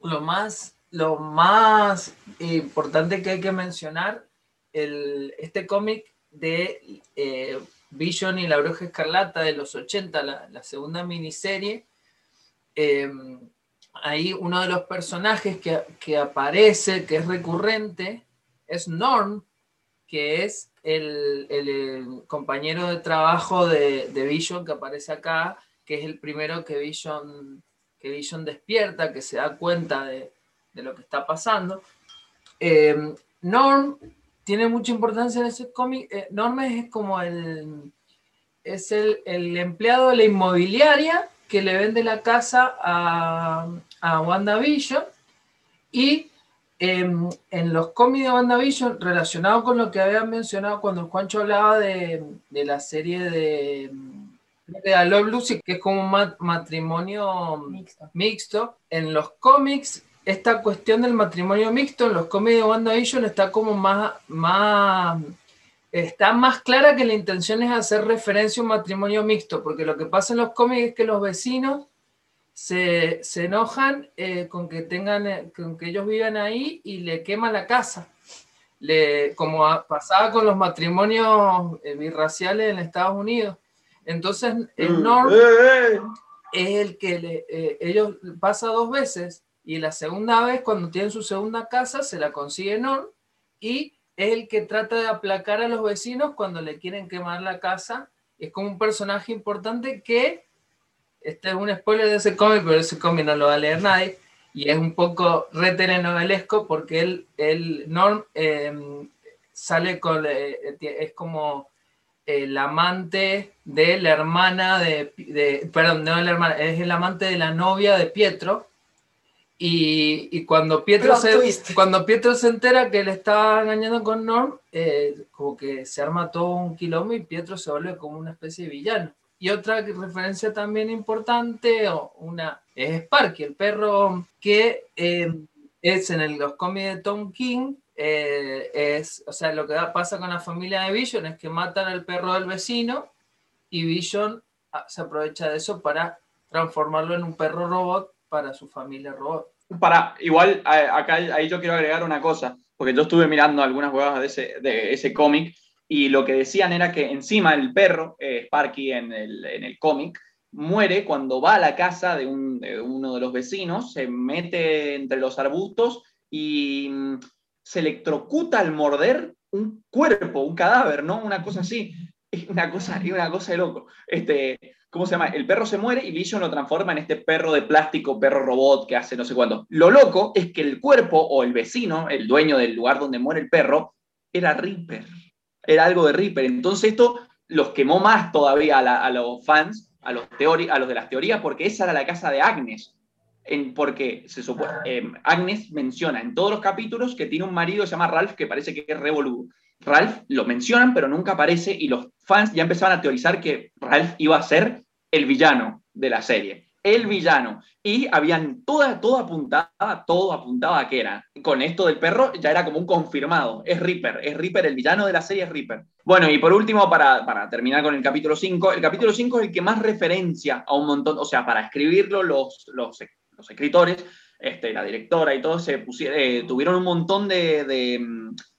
Speaker 4: lo, más, lo más importante que hay que mencionar, el, este cómic de eh, Vision y la Bruja Escarlata de los 80, la, la segunda miniserie, eh, ahí uno de los personajes que, que aparece, que es recurrente, es Norm, que es el, el, compañero de trabajo de, de, Vision que aparece acá, que es el primero que Vision, que Vision despierta, que se da cuenta de, de lo que está pasando. Eh, Norm tiene mucha importancia en ese cómic. Eh, Norm es como el, es el, el, empleado de la inmobiliaria que le vende la casa a, a WandaVision y en, en, los cómics de WandaVision, relacionado con lo que habían mencionado cuando Juancho hablaba de, de la serie de, de Love Lucy, que es como un mat matrimonio
Speaker 1: Mixto.
Speaker 4: mixto, en los cómics, esta cuestión del matrimonio mixto, en los cómics de WandaVision está como más, más, está más clara que la intención es hacer referencia a un matrimonio mixto, porque lo que pasa en los cómics es que los vecinos se, se enojan eh, con que tengan, eh, con que ellos vivan ahí y le queman la casa. Le, como a, pasaba con los matrimonios eh, birraciales en Estados Unidos. Entonces, el Norm es el que le, eh, ellos pasa dos veces y la segunda vez, cuando tienen su segunda casa, se la consigue Norm y es el que trata de aplacar a los vecinos cuando le quieren quemar la casa. Es como un personaje importante que este es un spoiler de ese cómic, pero ese cómic no lo va a leer nadie. Y es un poco re telenovelesco porque él, él Norm, eh, sale con. Eh, es como el amante de la hermana de, de. Perdón, no de la hermana, es el amante de la novia de Pietro. Y, y cuando, Pietro se, cuando Pietro se entera que le estaba engañando con Norm, eh, como que se arma todo un quilombo y Pietro se vuelve como una especie de villano. Y otra referencia también importante, o una, es Sparky, el perro que eh, es en el, los cómics de Tom King. Eh, es, o sea, lo que pasa con la familia de Vision es que matan al perro del vecino y Vision ah, se aprovecha de eso para transformarlo en un perro robot para su familia robot.
Speaker 3: Para, igual, acá ahí yo quiero agregar una cosa, porque yo estuve mirando algunas huevas de ese, de ese cómic y lo que decían era que encima el perro, eh, Sparky en el, en el cómic, muere cuando va a la casa de, un, de, uno de los vecinos, se mete entre los arbustos y mm, se electrocuta al morder un cuerpo, un cadáver, ¿no? Una cosa así. Es <laughs> una cosa, es una cosa de loco. Este, ¿Cómo se llama? El perro se muere y Vision lo transforma en este perro de plástico, perro robot que hace no sé cuándo. Lo loco es que el cuerpo o el vecino, el dueño del lugar donde muere el perro, era Reaper era algo de Reaper. Entonces esto los quemó más todavía a, los fans, a los, a los de las teorías, porque esa era la casa de Agnes. en, porque se supone, eh, Agnes menciona en todos los capítulos que tiene un marido que se llama Ralph que parece que es revoludo. Ralph lo mencionan, pero nunca aparece y los fans ya empezaban a teorizar que Ralph iba a ser el villano de la serie. El villano. Y habían toda, todo apuntaba, todo apuntaba a que era. Con esto del perro ya era como un confirmado. Es Reaper, es Reaper, el villano de la serie es Reaper. Bueno, y por último, para, para terminar con el capítulo 5, el capítulo 5 es el que más referencia a un montón, o sea, para escribirlo los, los, los escritores, este, la directora y todos se pusieron, eh, tuvieron un montón de,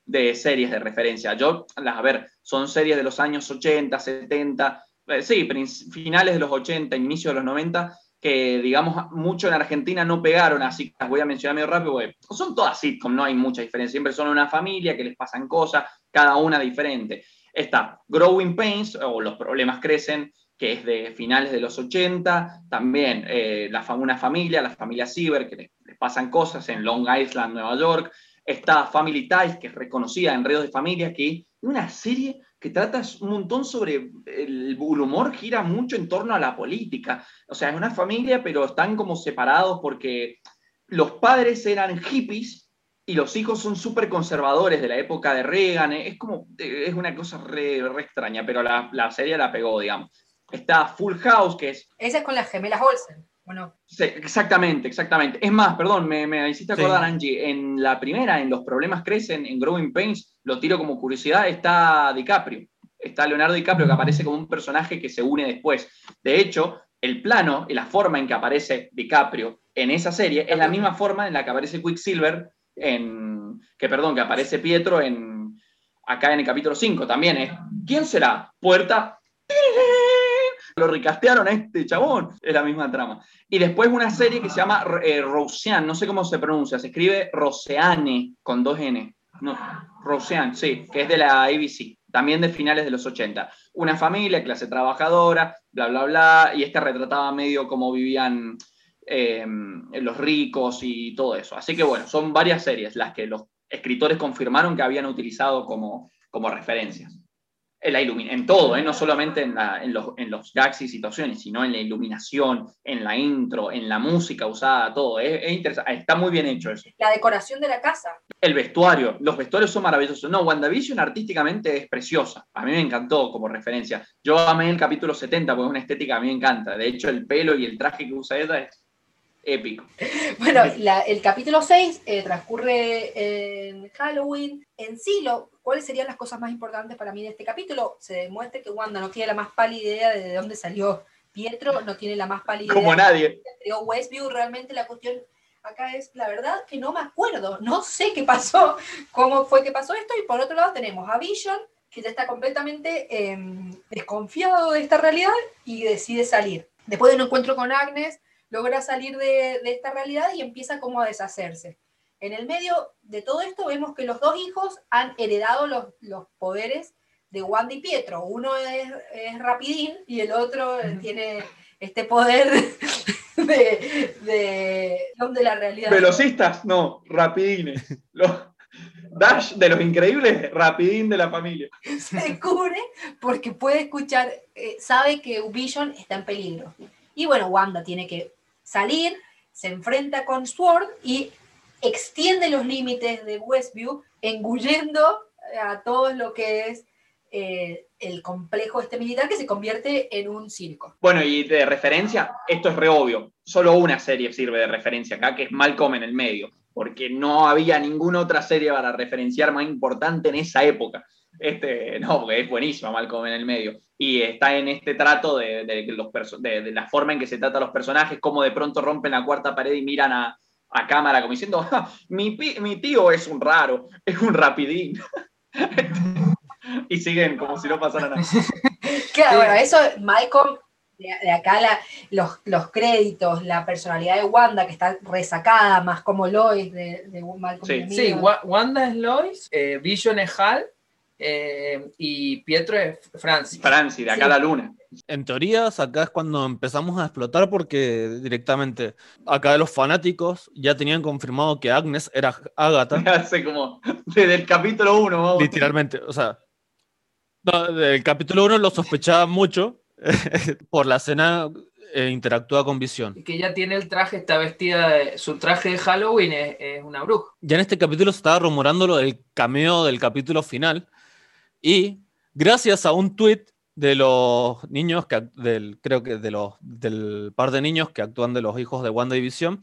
Speaker 3: de, series de referencia. Yo, las, a ver, son series de los años 80, 70, eh, sí, finales de los 80, inicio de los 90, que digamos mucho en Argentina no pegaron, así que las voy a mencionar medio rápido, porque son todas sitcom, no hay mucha diferencia, siempre son una familia que les pasan cosas, cada una diferente. Está Growing Pains, o Los problemas crecen, que es de finales de los 80, también eh, la, una familia, la familia Siever, que les, les pasan cosas en Long Island, Nueva York. Está Family Ties, que es reconocida en Redes de Familia, que es una serie que trata un montón sobre el humor, gira mucho en torno a la política. O sea, es una familia, pero están como separados porque los padres eran hippies y los hijos son súper conservadores de la época de Reagan. Es como, es una cosa re, re extraña, pero la, la serie la pegó, digamos. Está Full House, que es
Speaker 1: Esa es con las gemelas Olsen, ¿o no?
Speaker 3: Sí, exactamente, exactamente. Es más, perdón, me, me hiciste
Speaker 2: Sí.
Speaker 3: acordar, Angie, en la primera, en Los problemas crecen, en Growing Pains, lo tiro como curiosidad, está DiCaprio. Está Leonardo DiCaprio, que aparece como un personaje que se une después. De hecho, el plano y la forma en que aparece DiCaprio en esa serie es la misma forma en la que aparece Quicksilver, en, que perdón, que aparece Pietro en, acá en el capítulo 5 también. Es, ¿Quién será? Puerta. Lo recastearon a este chabón. Es la misma trama. Y después una serie que se llama eh, Roseanne, no sé cómo se pronuncia, se escribe Roseanne con dos N. No, Roseanne, sí, que es de la ABC, también de finales de los 80. Una familia, clase trabajadora, bla, bla, bla, y esta retrataba medio cómo vivían eh, los ricos y todo eso. Así que bueno, son varias series las que los escritores confirmaron que habían utilizado como, como referencias. En, la en todo, ¿eh? no solamente en, la- en los, en los gags y situaciones, sino en la iluminación, en la intro, en la música usada, todo. Es, es interesante. Está muy bien hecho eso.
Speaker 1: La decoración de la casa.
Speaker 3: El vestuario, los vestuarios son maravillosos. No, WandaVision artísticamente es preciosa. A mí me encantó como referencia. Yo amé el capítulo 70 porque es una estética que a mí me encanta. De hecho, el pelo y el traje que usa ella es épico. <laughs>
Speaker 1: Bueno, la- el capítulo 6 eh, transcurre en Halloween. En sí, lo, ¿cuáles serían las cosas más importantes para mí de este capítulo? Se demuestra que Wanda no tiene la más pálida idea de dónde salió Pietro, no tiene la más pálida
Speaker 3: Como
Speaker 1: idea
Speaker 3: nadie.
Speaker 1: de Westview. Realmente la cuestión acá es, la verdad, que no me acuerdo. No sé qué pasó, cómo fue que pasó esto. Y por otro lado tenemos a Vision, que ya está completamente eh, desconfiado de esta realidad y decide salir. Después de un encuentro con Agnes, logra salir de, de esta realidad y empieza como a deshacerse. En el medio de todo esto vemos que los dos hijos han heredado los, los poderes de Wanda y Pietro. Uno es, es rapidín y el otro tiene este poder <laughs> de, de, de la realidad.
Speaker 3: Velocistas, no, rapidines. Los Dash de los increíbles, rapidín de la familia.
Speaker 1: se descubre porque puede escuchar, eh, sabe que Vision está en peligro. Y bueno, Wanda tiene que salir, se enfrenta con Sword y extiende los límites de Westview, engullendo a todo lo que es eh, el complejo este militar que se convierte en un circo.
Speaker 3: Bueno, y de referencia, esto es re obvio. Solo una serie sirve de referencia acá, que es Malcolm en el medio, porque no había ninguna otra serie para referenciar más importante en esa época. Este, no, porque es buenísima Malcolm en el medio. Y está en este trato de, de los de- de la forma en que se trata a los personajes, cómo de pronto rompen la cuarta pared y miran a, a cámara como diciendo, "Ja, mi, mi tío es un raro, es un rapidín. <laughs> y siguen como si no pasara nada. <laughs>
Speaker 1: Claro, bueno, eso, Malcolm, de, de acá la- los, los créditos, la personalidad de Wanda, que está resacada, más como Lois de, de Malcolm.
Speaker 3: Sí.
Speaker 4: Sí, Wanda es Lois, eh, Vision es Hal eh, y Pietro es Francis.
Speaker 3: Franci, de acá a la luna.
Speaker 2: En teorías, acá es cuando empezamos a explotar porque directamente acá los fanáticos ya tenían confirmado que Agnes era Agatha, <laughs>
Speaker 3: Hace como desde el capítulo 1, vamos.
Speaker 2: literalmente. O sea, no, del capítulo 1 lo sospechaban mucho <laughs> por la escena eh, interactúa con Visión.
Speaker 4: Y que ella tiene el traje, está vestida, de- su traje de Halloween es, es una bruja.
Speaker 2: Ya en este capítulo se estaba rumorando lo del cameo del capítulo final. Y gracias a un tweet de los niños, que, del, creo que de los, del par de niños que actúan de los hijos de WandaVision,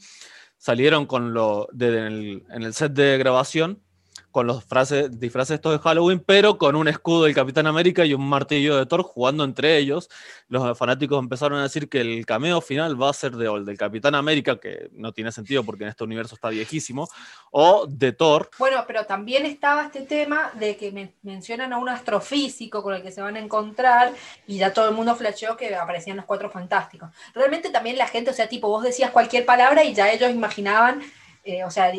Speaker 2: salieron con lo, en, el, en el set de grabación con los frases, disfraces estos de Halloween, pero con un escudo del Capitán América y un martillo de Thor jugando entre ellos. Los fanáticos empezaron a decir que el cameo final va a ser de del Capitán América, que no tiene sentido porque en este universo está viejísimo, o de Thor.
Speaker 1: Bueno, pero también estaba este tema de que me- mencionan a un astrofísico con el que se van a encontrar y ya todo el mundo flasheó que aparecían los cuatro fantásticos. Realmente también la gente, o sea, tipo, vos decías cualquier palabra y ya ellos imaginaban, eh, o sea,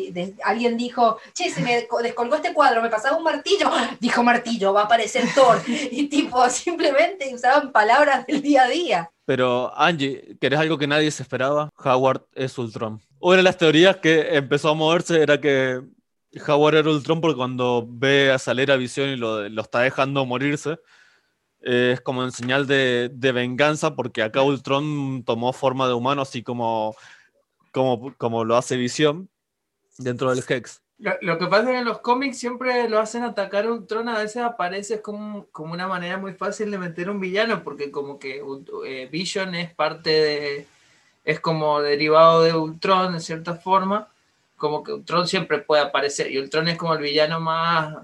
Speaker 1: alguien dijo, che, se me co- descolgó este cuadro, me pasaba un martillo, <laughs> dijo martillo, va a aparecer Thor. <laughs> Y tipo, simplemente usaban palabras del día a día.
Speaker 2: Pero Angie, ¿querés algo que nadie se esperaba? Howard es Ultron. Una de las teorías que empezó a moverse era que Howard era Ultron porque cuando ve a salir a Visión y lo, está dejando morirse, eh, es como en señal de, de venganza porque acá Ultron tomó forma de humano así como, como, como lo hace Visión dentro del Hex.
Speaker 4: Lo, lo que pasa es que en los cómics siempre lo hacen atacar a Ultron, a veces aparece como, como una manera muy fácil de meter un villano, porque como que eh, Vision es parte de, es como derivado de Ultron de cierta forma, como que Ultron siempre puede aparecer, y Ultron es como el villano más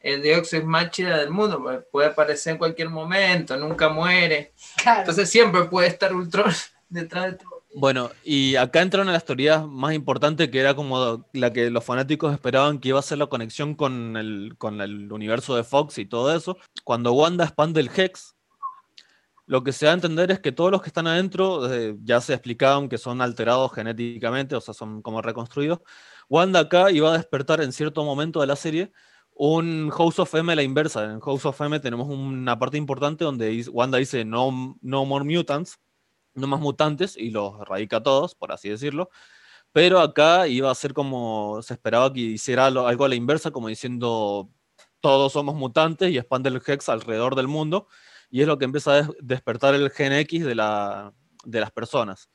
Speaker 4: el Deus Ex Machina del mundo, pues, puede aparecer en cualquier momento, nunca muere,
Speaker 1: Claro.
Speaker 4: entonces siempre puede estar Ultron <laughs> detrás de todo.
Speaker 2: Bueno, y acá entra una de las teorías más importantes que era como la que los fanáticos esperaban que iba a ser la conexión con el, con el universo de Fox y todo eso. Cuando Wanda expande el Hex, lo que se da a entender es que todos los que están adentro eh, ya se explicaban que son alterados genéticamente, o sea, son como reconstruidos. Wanda acá iba a despertar en cierto momento de la serie un House of M a la inversa. En House of M tenemos una parte importante donde Wanda dice no, no more mutants, no más mutantes y los erradica a todos, por así decirlo. Pero acá iba a ser como se esperaba que hiciera algo a la inversa, como diciendo todos somos mutantes y expande el Hex alrededor del mundo. Y es lo que empieza a des- despertar el gen X de, la, de las personas.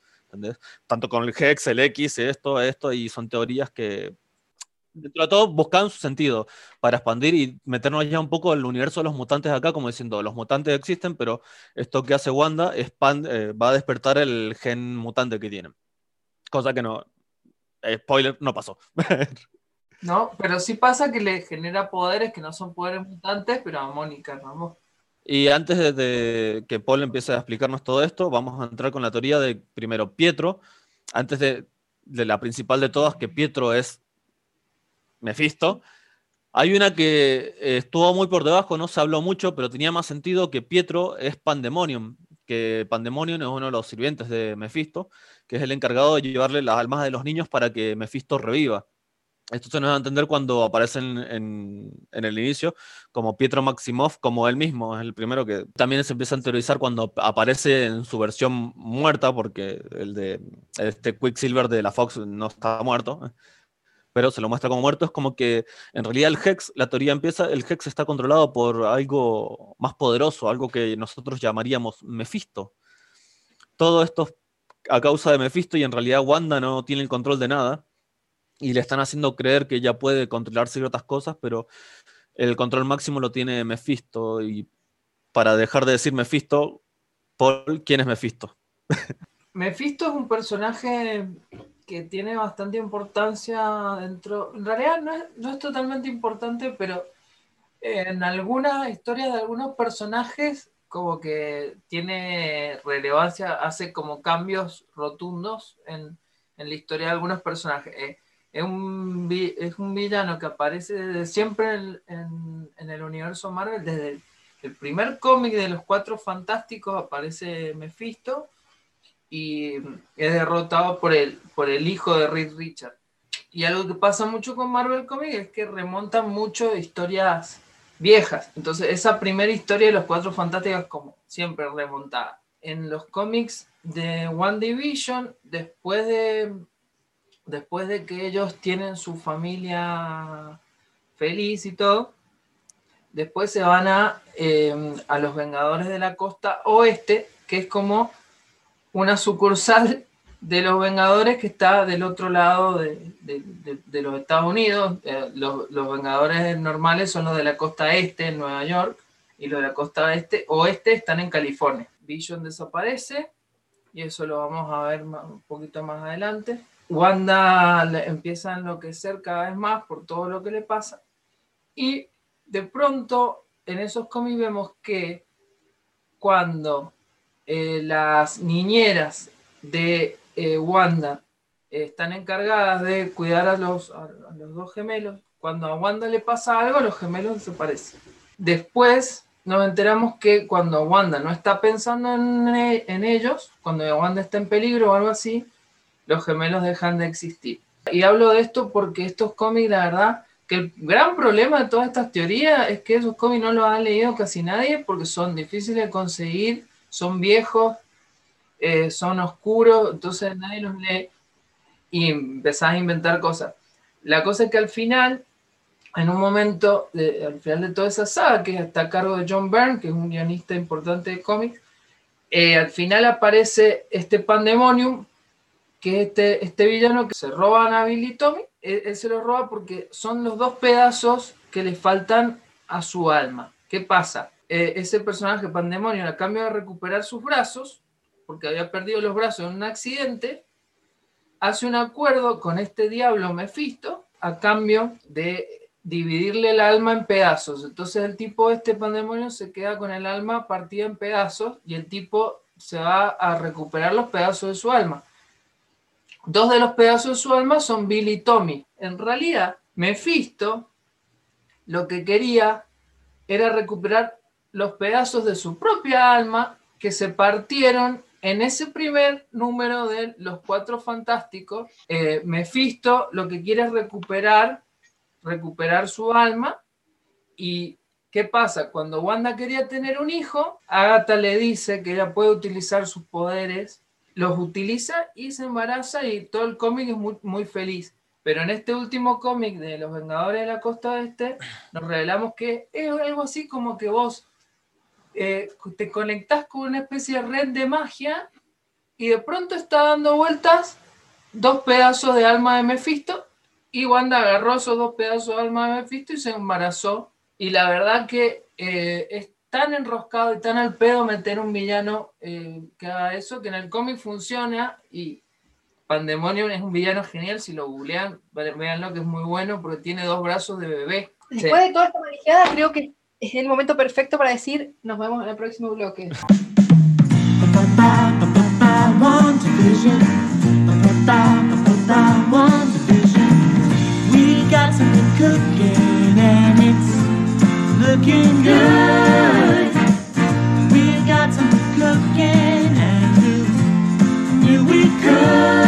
Speaker 2: Tanto con el Hex, el X, esto, esto, y son teorías que dentro de todo buscan su sentido para expandir y meternos ya un poco en el universo de los mutantes acá, como diciendo, los mutantes existen, pero esto que hace Wanda eh, va a despertar el gen mutante que tienen. Cosa que no, eh, spoiler, no pasó. <laughs>
Speaker 4: No, pero sí pasa que le genera poderes que no son poderes mutantes, pero a Mónica Ramón.
Speaker 2: Y antes de, de que Paul empiece a explicarnos todo esto, vamos a entrar con la teoría de, primero, Pietro, antes de, de la principal de todas, que Pietro es Mephisto. Hay una que eh, estuvo muy por debajo, no se habló mucho, pero tenía más sentido que Pietro es Pandemonium, que Pandemonium es uno de los sirvientes de Mephisto, que es el encargado de llevarle las almas de los niños para que Mephisto reviva. Esto se nos da a entender cuando aparece en, el inicio, como Pietro Maximoff, como él mismo, es el primero que también se empieza a teorizar cuando aparece en su versión muerta, porque el de este Quicksilver de la Fox no está muerto, pero se lo muestra como muerto. Es como que en realidad el Hex, la teoría empieza, el Hex está controlado por algo más poderoso, algo que nosotros llamaríamos Mephisto. Todo esto a causa de Mephisto y en realidad Wanda no tiene el control de nada y le están haciendo creer que ella puede controlar ciertas cosas, pero el control máximo lo tiene Mephisto. Y para dejar de decir Mephisto, Paul, ¿quién es Mephisto?
Speaker 4: Mephisto es un personaje que tiene bastante importancia dentro. En realidad no es, no es totalmente importante, pero en algunas historias de algunos personajes, como que tiene relevancia, hace como cambios rotundos en, en la historia de algunos personajes. Eh, es, un, es un villano que aparece siempre en, en- en el universo Marvel, desde el, el primer cómic de los Cuatro Fantásticos aparece Mephisto y es derrotado por el, por el hijo de Reed Richard. Y algo que pasa mucho con Marvel Comics es que remontan mucho historias viejas. Entonces, esa primera historia de los Cuatro Fantásticos, como siempre remontada. En los cómics de One Division, después de, después de que ellos tienen su familia feliz y todo, después se van a, eh, a los Vengadores de la Costa Oeste, que es como una sucursal de los Vengadores que está del otro lado de, los Estados Unidos. Eh, los, Vengadores normales son los de la costa este en Nueva York y los de la costa este, oeste están en California. Vision desaparece y eso lo vamos a ver un poquito más adelante. Wanda empieza a enloquecer cada vez más por todo lo que le pasa y de pronto en esos cómics vemos que cuando eh, las niñeras de eh, Wanda eh, están encargadas de cuidar a los, a, los dos gemelos, cuando a Wanda le pasa algo, los gemelos desaparecen. Después nos enteramos que cuando Wanda no está pensando en, en ellos, cuando Wanda está en peligro o algo así, los gemelos dejan de existir. Y hablo de esto porque estos cómics, la verdad, que el gran problema de todas estas teorías es que esos cómics no los ha leído casi nadie porque son difíciles de conseguir, son viejos, eh, son oscuros, entonces nadie los lee y empezás a inventar cosas. La cosa es que al final, en un momento, de- al final de toda esa saga, que está a cargo de John Byrne, que es un guionista importante de cómics, eh, al final aparece este Pandemonium, que es este, este villano que se roban a Billy Tommy, él, él se lo roba porque son los dos pedazos que le faltan a su alma. ¿Qué pasa? Eh, ese personaje Pandemonium, a cambio de recuperar sus brazos, porque había perdido los brazos en un accidente, hace un acuerdo con este diablo Mephisto a cambio de dividirle el alma en pedazos. Entonces el tipo este pandemonio se queda con el alma partida en pedazos y el tipo se va a recuperar los pedazos de su alma. Dos de los pedazos de su alma son Billy y Tommy. En realidad, Mephisto lo que quería era recuperar los pedazos de su propia alma que se partieron en ese primer número de Los Cuatro Fantásticos. Eh, Mephisto lo que quiere es recuperar, recuperar su alma. ¿Y qué pasa? Cuando Wanda quería tener un hijo, Agatha le dice que ella puede utilizar sus poderes, los utiliza y se embaraza y todo el cómic es muy, muy feliz. Pero en este último cómic de Los Vengadores de la Costa Oeste, nos revelamos que es algo así como que vos eh, te conectás con una especie de red de magia y de pronto está dando vueltas dos pedazos de alma de Mephisto y Wanda agarró esos dos pedazos de alma de Mephisto y se embarazó. Y la verdad que eh, es tan enroscado y tan al pedo meter un villano eh, que haga eso, que en el cómic funciona y Pandemonium es un villano genial, si lo googlean, veanlo que es muy bueno porque tiene dos brazos de bebé.
Speaker 1: Después de toda esta manejada, creo que es el momento perfecto para decir nos vemos en el próximo bloque.
Speaker 5: Looking good. We got something cooking and who knew we could?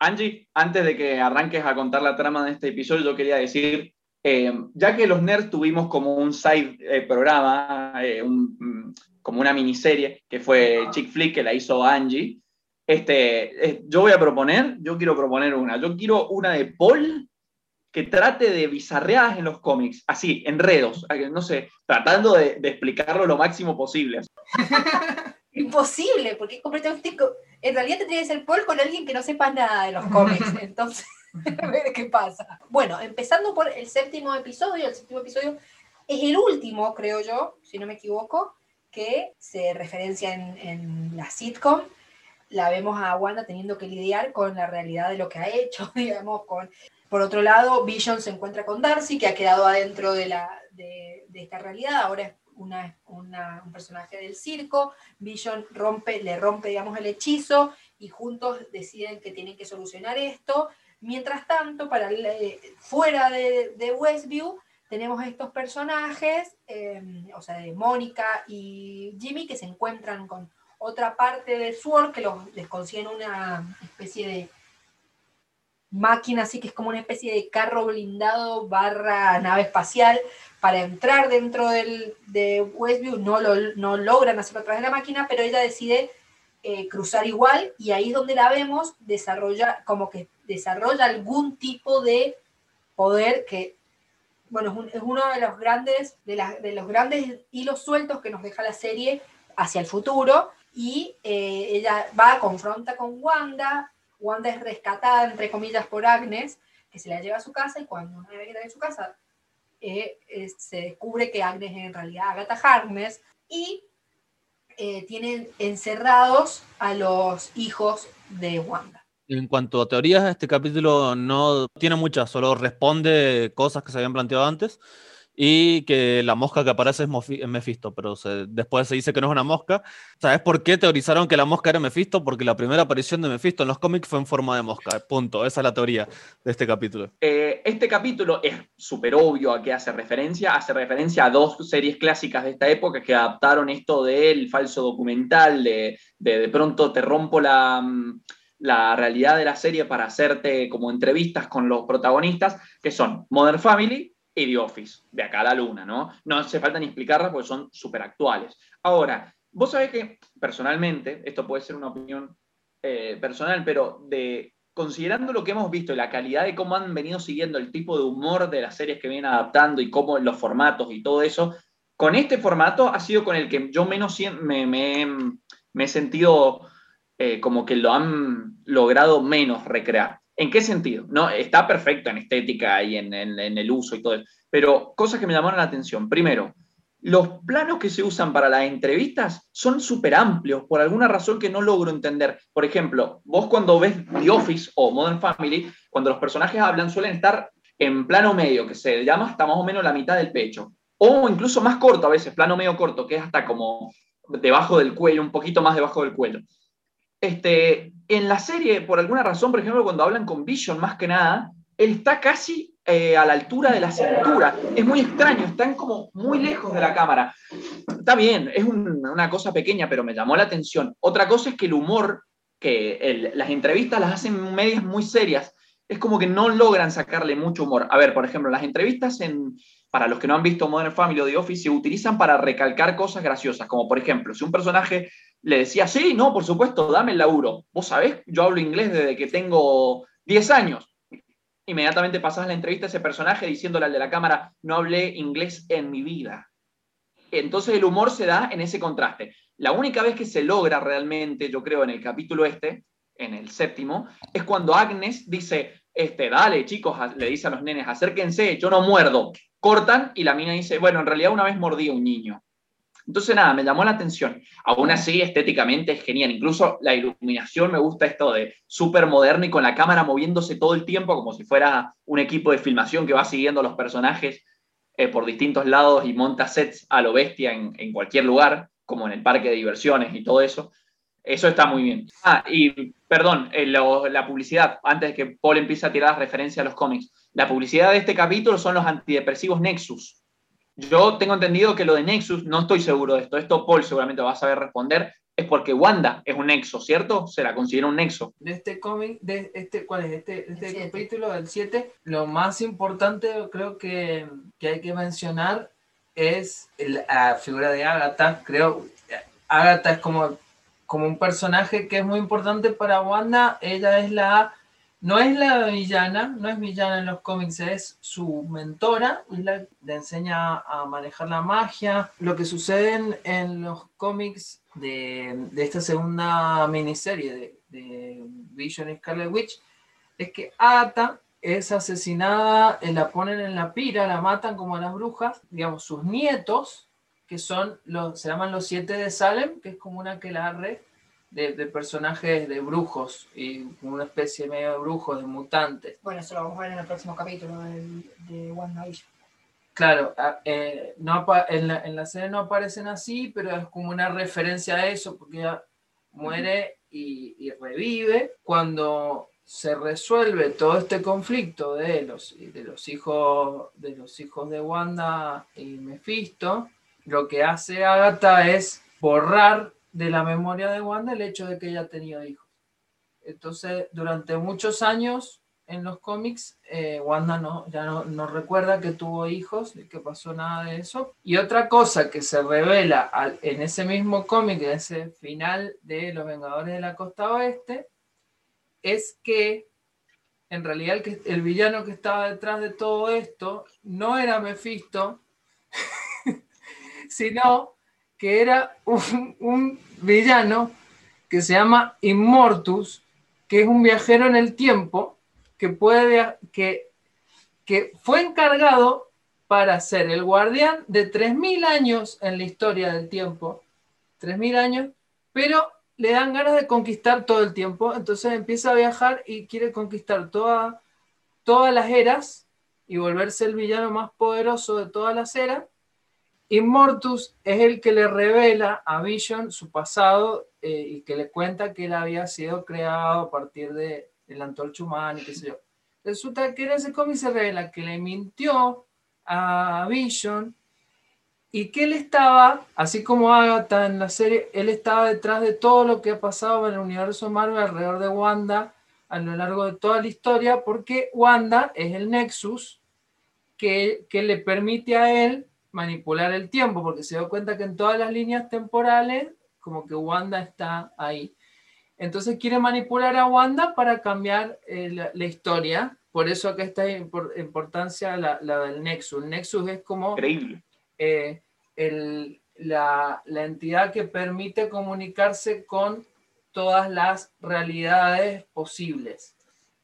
Speaker 3: Angie, antes de que arranques a contar la trama de este episodio, yo quería decir, eh, ya que los nerds tuvimos como un side eh, programa, eh, mm, como una miniserie, que fue Chick Flick, que la hizo Angie, este, eh, yo voy a proponer, yo quiero proponer una, yo quiero una de Paul que trate de bizarreadas en los cómics, así, enredos, eh, no sé, tratando de, de explicarlo lo máximo posible. <laughs>
Speaker 1: Imposible, porque es completamente. co- En realidad tendría que ser Paul con alguien que no sepa nada de los cómics. <laughs> Entonces, <laughs> a ver qué pasa. Bueno, empezando por el séptimo episodio. El séptimo episodio es el último, creo yo, si no me equivoco, que se referencia en, en la sitcom. La vemos a Wanda teniendo que lidiar con la realidad de lo que ha hecho, <laughs> digamos, con. Por otro lado, Vision se encuentra con Darcy, que ha quedado adentro de, la, de, de esta realidad. Ahora es una, un personaje del circo. Vision rompe, le rompe, digamos, el hechizo y juntos deciden que tienen que solucionar esto. Mientras tanto, para eh, fuera de, Westview, tenemos estos personajes, eh, o sea, de Mónica y Jimmy, que se encuentran con otra parte de Sword, que les consiguen una especie de máquina así que es como una especie de carro blindado barra nave espacial para entrar dentro del, de Westview. No, lo, no logran hacerlo a través de la máquina, pero ella decide eh, cruzar igual y ahí es donde la vemos desarrolla como que desarrolla algún tipo de poder que bueno es, un- es uno de los grandes de los grandes hilos sueltos que nos deja la serie hacia el futuro y eh, ella va confronta con Wanda Wanda es rescatada entre comillas por Agnes que se la lleva a su casa y cuando una vez que está en su casa eh, se descubre que Agnes es en realidad Agatha Harkness y eh, tienen encerrados a los hijos de Wanda.
Speaker 2: En cuanto a teorías, este capítulo no tiene muchas, solo responde cosas que se habían planteado antes y que la mosca que aparece es, Mephisto, pero se- después se dice que no es una mosca. ¿Sabes por qué teorizaron que la mosca era Mephisto? Porque la primera aparición de Mephisto en los cómics fue en forma de mosca. Punto. Esa es la teoría de este capítulo.
Speaker 3: Eh, este capítulo es súper obvio a qué hace referencia. Hace referencia a dos series clásicas de esta época que adaptaron esto del falso documental, de de, de pronto te rompo la, mm, la realidad de la serie para hacerte como entrevistas con los protagonistas, que son Modern Family y The Office, de acá a la luna, ¿no? No hace falta ni explicarlas porque son súper actuales. Ahora, vos sabés que personalmente, esto puede ser una opinión eh, personal, pero de considerando lo que hemos visto y la calidad de cómo han venido siguiendo el tipo de humor de las series que vienen adaptando y cómo los formatos y todo eso, con este formato ha sido con el que yo menos me, me- me he sentido eh, como que lo han logrado menos recrear. ¿En qué sentido? No, está perfecto en estética y en, en- el uso y todo eso, pero cosas que me llamaron la atención. Primero, los planos que se usan para las entrevistas son súper amplios, por alguna razón que no logro entender. Por ejemplo, vos cuando ves The Office o Modern Family, cuando los personajes hablan suelen estar en plano medio, que se llama hasta más o menos la mitad del pecho, o incluso más corto a veces, plano medio corto, que es hasta como debajo del cuello, un poquito más debajo del cuello. Este, en la serie, por alguna razón, por ejemplo, cuando hablan con Vision, más que nada, él está casi eh, a la altura de la cintura. Es muy extraño, están como muy lejos de la cámara. Está bien, es un- una cosa pequeña, pero me llamó la atención. Otra cosa es que el humor, que el- las entrevistas las hacen medias muy serias, es como que no logran sacarle mucho humor. A ver, por ejemplo, las entrevistas en, para los que no han visto Modern Family o The Office, se utilizan para recalcar cosas graciosas, como por ejemplo, si un personaje le decía, sí, no, por supuesto, dame el laburo. Vos sabés, yo hablo inglés desde que tengo 10 años. Inmediatamente pasás la entrevista a ese personaje diciéndole al de la cámara, no hablé inglés en mi vida. Entonces el humor se da en ese contraste. La única vez que se logra realmente, yo creo, en el capítulo este, en el séptimo, es cuando Agnes dice, este, dale, chicos, le dice a los nenes, acérquense, yo no muerdo. Cortan y la mina dice, bueno, en realidad una vez mordí a un niño. Entonces, nada, me llamó la atención. Aún así, estéticamente es genial. Incluso la iluminación me gusta esto de súper moderno y con la cámara moviéndose todo el tiempo como si fuera un equipo de filmación que va siguiendo a los personajes eh, por distintos lados y monta sets a lo bestia en, cualquier lugar, como en el parque de diversiones y todo eso. Eso está muy bien. Ah, y perdón, eh, la publicidad, antes de que Paul empiece a tirar las referencias a los cómics. La publicidad de este capítulo son los antidepresivos Nexus. Yo tengo entendido que lo de Nexus, no estoy seguro de esto, esto Paul seguramente va a saber responder, es porque Wanda es un nexo, ¿cierto? Se la considera un nexo.
Speaker 4: de este cómic, de este, ¿cuál es? Este, este
Speaker 1: siete.
Speaker 4: capítulo del 7, lo más importante creo que, que hay que mencionar es la figura de Agatha. Creo Agatha es como, como un personaje que es muy importante para Wanda. Ella es la, no es la villana, no es villana en los cómics, es su mentora la, le enseña a manejar la magia. Lo que sucede en, los cómics de, esta segunda miniserie de, de Vision Scarlet Witch es que Agatha es asesinada, eh, la ponen en la pira, la matan como a las brujas, digamos, sus nietos, que son los, se llaman los siete de Salem, que es como una aquelarre de, de personajes de brujos, y una especie medio de brujos, de mutantes.
Speaker 1: Bueno, eso lo vamos a ver en el próximo capítulo del- de WandaVision.
Speaker 4: Claro, a- eh, no en, la, en la serie no aparecen así, pero es como una referencia a eso, porque ella muere y, y revive. Cuando se resuelve todo este conflicto de los, de los hijos de los hijos de Wanda y Mephisto, lo que hace Agatha es borrar de la memoria de Wanda el hecho de que ella tenido hijos. Entonces, durante muchos años en los cómics, eh, Wanda no, ya no, no recuerda que tuvo hijos, ni que pasó nada de eso. Y otra cosa que se revela en ese mismo cómic, en ese final de Los Vengadores de la Costa Oeste, es que en realidad el, que, el villano que estaba detrás de todo esto no era Mephisto, <laughs> sino que era un, villano que se llama Immortus, que es un viajero en el tiempo que puede que, que fue encargado para ser el guardián de 3.000 años en la historia del tiempo, 3.000 años, pero le dan ganas de conquistar todo el tiempo, entonces empieza a viajar y quiere conquistar toda, todas las eras y volverse el villano más poderoso de todas las eras. Immortus es el que le revela a Vision su pasado eh, y que le cuenta que él había sido creado a partir de, de la antorcha humana y qué sé yo. Resulta que en ese cómic se revela que le mintió a Vision y que él estaba, así como Agatha en la serie, él estaba detrás de todo lo que ha pasado en el universo Marvel alrededor de Wanda a lo largo de toda la historia, porque Wanda es el Nexus que, que le permite a él manipular el tiempo, porque se dio cuenta que en todas las líneas temporales, como que Wanda está ahí. Entonces quiere manipular a Wanda para cambiar eh, la, la historia. Por eso acá está impor- importancia la, la del Nexus. El Nexus es como
Speaker 3: Increíble.
Speaker 4: eh, el- la, la entidad que permite comunicarse con todas las realidades posibles.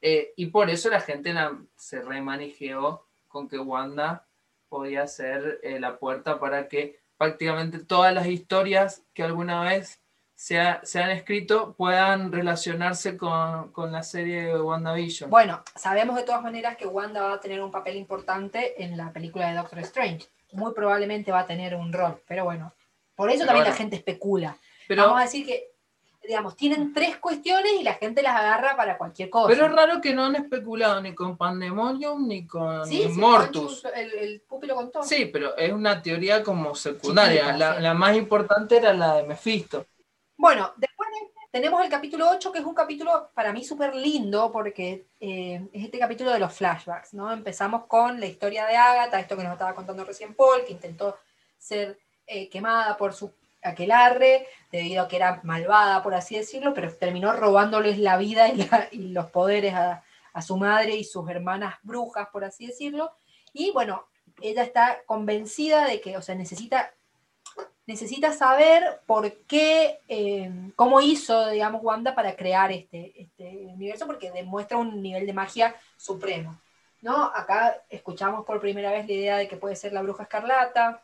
Speaker 4: Eh, y por eso la gente la- se remanijeó con que Wanda podía ser eh, la puerta para que prácticamente todas las historias que alguna vez se, ha- se han escrito puedan relacionarse con, con la serie de WandaVision.
Speaker 1: Bueno, sabemos de todas maneras que Wanda va a tener un papel importante en la película de Doctor Strange. Muy probablemente va a tener un rol, pero bueno, por eso
Speaker 4: Pero
Speaker 1: también
Speaker 4: bueno.
Speaker 1: la gente especula.
Speaker 4: Pero-
Speaker 1: Vamos a decir que, digamos, tienen tres cuestiones y la gente las agarra para cualquier cosa.
Speaker 4: Pero es raro que no han especulado ni con Pandemonium ni con
Speaker 1: Sí, sí,
Speaker 4: Mortus.
Speaker 1: El, el Pupi lo contó.
Speaker 4: Sí, pero es una teoría como secundaria.
Speaker 1: Chiquita,
Speaker 4: la,
Speaker 1: sí.
Speaker 4: la más importante era la de Mephisto.
Speaker 1: Bueno, después de tenemos el capítulo 8, que es un capítulo para mí súper lindo, porque eh, es este capítulo de los flashbacks, ¿no? Empezamos con la historia de Agatha, esto que nos estaba contando recién Paul, que intentó ser eh, quemada por su aquelarre, debido a que era malvada, por así decirlo, pero terminó robándoles la vida y, los poderes a, a su madre y sus hermanas brujas, por así decirlo. Y bueno, ella está convencida de que, o sea, necesita necesita saber por qué, eh, cómo hizo, digamos, Wanda para crear este, este universo, porque demuestra un nivel de magia supremo. ¿no? Acá escuchamos por primera vez la idea de que puede ser la bruja escarlata,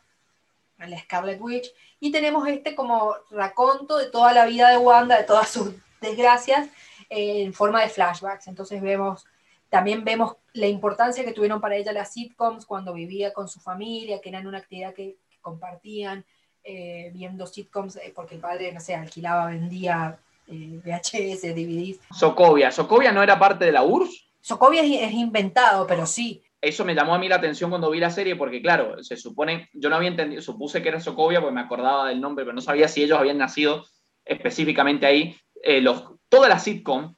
Speaker 1: la Scarlet Witch, y tenemos este como raconto de toda la vida de Wanda, de todas sus desgracias, eh, en forma de flashbacks. Entonces vemos, también vemos la importancia que tuvieron para ella las sitcoms cuando vivía con su familia, que eran una actividad que, que compartían, eh, viendo sitcoms, eh, porque el padre, no sé, alquilaba, vendía VHS, DVDs.
Speaker 3: Sokovia. ¿Sokovia no era parte de la URSS?
Speaker 1: Sokovia es, es inventado, pero sí.
Speaker 3: Eso me llamó a mí la atención cuando vi la serie, porque claro, se supone, yo no había entendido, supuse que era Sokovia porque me acordaba del nombre, pero no sabía si ellos habían nacido específicamente ahí. Eh, los, todas las sitcom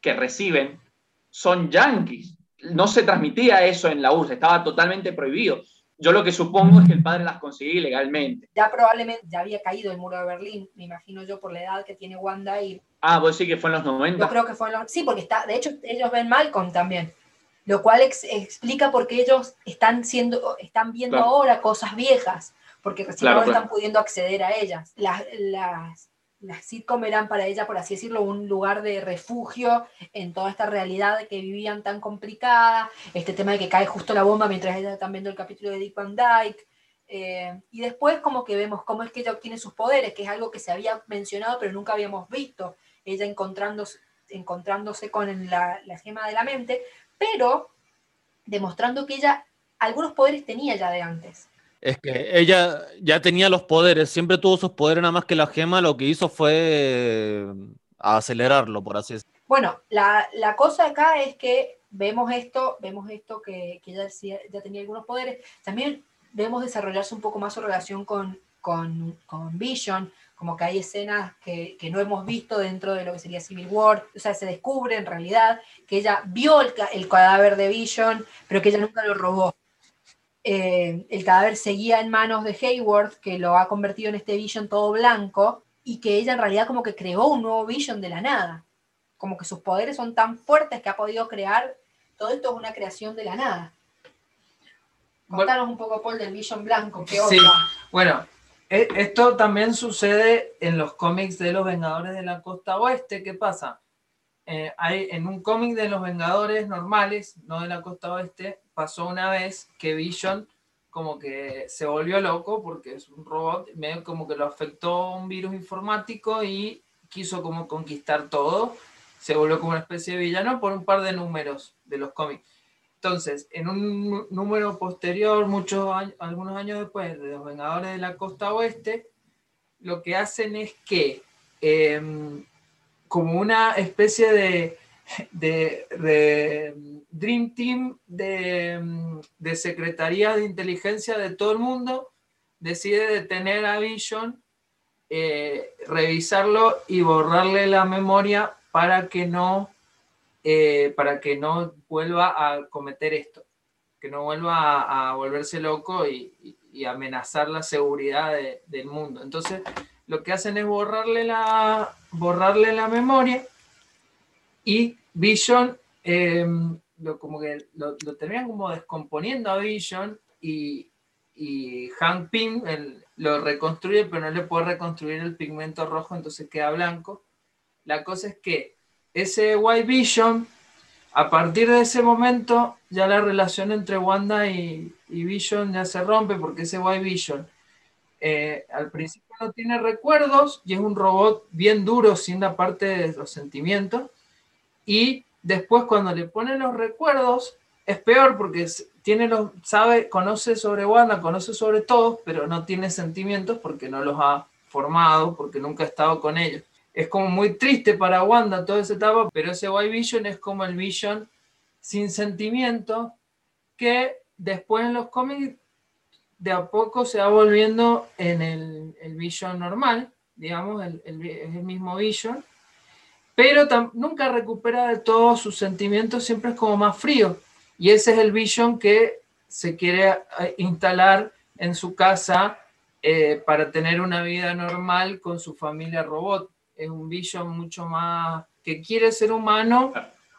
Speaker 3: que reciben son yankees. No se transmitía eso en la URSS, estaba totalmente prohibido. Yo lo que supongo es que el padre las conseguía ilegalmente.
Speaker 1: Ya probablemente ya había caído el muro de Berlín, me imagino yo, por la edad que tiene Wanda y
Speaker 3: Ah, vos decís que fue en los 90.
Speaker 1: Yo creo que fue en los... Sí, porque está, de hecho, ellos ven Malcolm también. Lo cual ex- explica por qué ellos están, siendo, están viendo
Speaker 3: Claro.
Speaker 1: ahora cosas viejas, porque recién
Speaker 3: Claro,
Speaker 1: ahora
Speaker 3: claro.
Speaker 1: están pudiendo acceder a ellas. Las, las, las sitcom eran para ella, por así decirlo, un lugar de refugio en toda esta realidad que vivían tan complicada, este tema de que cae justo la bomba mientras ellas están viendo el capítulo de Dick Van Dyke. eh, y después como que vemos cómo es que ella obtiene sus poderes, que es algo que se había mencionado pero nunca habíamos visto, ella encontrándose, encontrándose con la, la gema de la mente, pero demostrando que ella algunos poderes tenía ya de antes.
Speaker 2: Es que ella ya tenía los poderes, siempre tuvo sus poderes, nada más que la gema lo que hizo fue eh, acelerarlo, por así decirlo.
Speaker 1: Bueno, la, la cosa acá es que vemos esto, vemos esto que, que ella ya tenía algunos poderes. También vemos desarrollarse un poco más su relación con, con, con Vision, como que hay escenas que, que no hemos visto dentro de lo que sería Civil War, o sea, se descubre en realidad que ella vio el, ca- el cadáver de Vision, pero que ella nunca lo robó. Eh, el cadáver seguía en manos de Hayward, que lo ha convertido en este Vision todo blanco, y que ella en realidad como que creó un nuevo Vision de la nada. Como que sus poderes son tan fuertes que ha podido crear, todo esto es una creación de la nada.
Speaker 4: Bueno.
Speaker 1: Contanos un poco, Paul, del Vision blanco, qué
Speaker 4: Sí. Bueno, esto también sucede en los cómics de los Vengadores de la Costa Oeste. ¿Qué pasa? Eh, hay, en un cómic de los Vengadores normales, no de la Costa Oeste, pasó una vez que Vision como que se volvió loco porque es un robot, medio como que lo afectó un virus informático y quiso como conquistar todo. Se volvió como una especie de villano por un par de números de los cómics. Entonces, en un número posterior, muchos años, algunos años después, de los Vengadores de la Costa Oeste, lo que hacen es que, em, como una especie de, Dream Team de, em, de Secretaría de Inteligencia de todo el mundo, decide detener a Vision, eh, revisarlo y borrarle la memoria para que no eh, para que no vuelva a cometer esto, que no vuelva a, volverse loco y, amenazar la seguridad de- del mundo. Entonces, lo que hacen es borrarle la, borrarle la memoria y Vision, eh, lo, como que lo, terminan como descomponiendo a Vision y, y Hank Pym lo reconstruye, pero no le puede reconstruir el pigmento rojo, entonces queda blanco. La cosa es que ese White Vision, a partir de ese momento, ya la relación entre Wanda y, Vision ya se rompe porque ese White Vision eh, al principio no tiene recuerdos y es un robot bien duro sin la parte de los sentimientos. Y después cuando le ponen los recuerdos es peor porque tiene los, sabe, conoce sobre Wanda, conoce sobre todos, pero no tiene sentimientos porque no los ha formado, porque nunca ha estado con ellos es como muy triste para Wanda toda esa etapa, pero ese White Vision es como el Vision sin sentimiento que después en los cómics de a poco se va volviendo en el, el Vision normal, digamos, el, el mismo Vision, pero nunca recupera de todos sus sentimientos, siempre es como más frío. Y ese es el Vision que se quiere eh, instalar en su casa eh, para tener una vida normal con su familia robot. Es un Vision mucho más que quiere ser humano,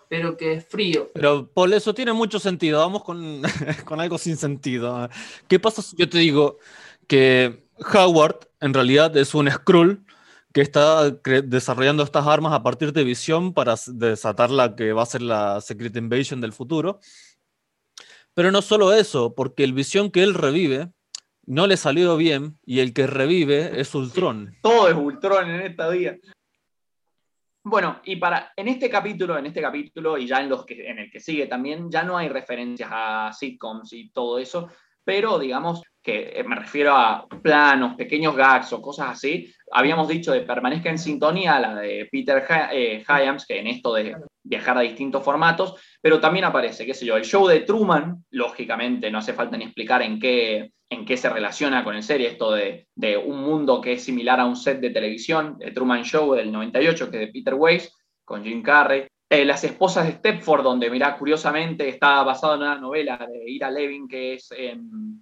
Speaker 4: pero que es frío.
Speaker 2: Pero por eso tiene mucho sentido. Vamos con, <laughs> con algo sin sentido. ¿Qué pasa si yo te digo que Howard en realidad es un Skrull que está desarrollando estas armas a partir de visión para desatar la que va a ser la Secret Invasion del futuro? Pero no solo eso, porque el visión que él revive no le salió bien y el que revive es Ultron.
Speaker 3: Todo es Ultron en esta vida. Bueno, y para en este capítulo, en este capítulo y ya en los que en el que sigue también ya no hay referencias a sitcoms y todo eso, pero digamos que eh, me refiero a planos, pequeños gags o cosas así. Habíamos dicho de permanezca en sintonía la de Peter eh, Hyams, que en esto de viajar a distintos formatos, pero también aparece, qué sé yo, el show de Truman, lógicamente no hace falta ni explicar en qué, en qué se relaciona con el serie, esto de, de un mundo que es similar a un set de televisión, el Truman Show del 98, que es de Peter Weiss, con Jim Carrey. Eh, Las esposas de Stepford, donde, mirá, curiosamente está basado en una novela de Ira Levin, que es em,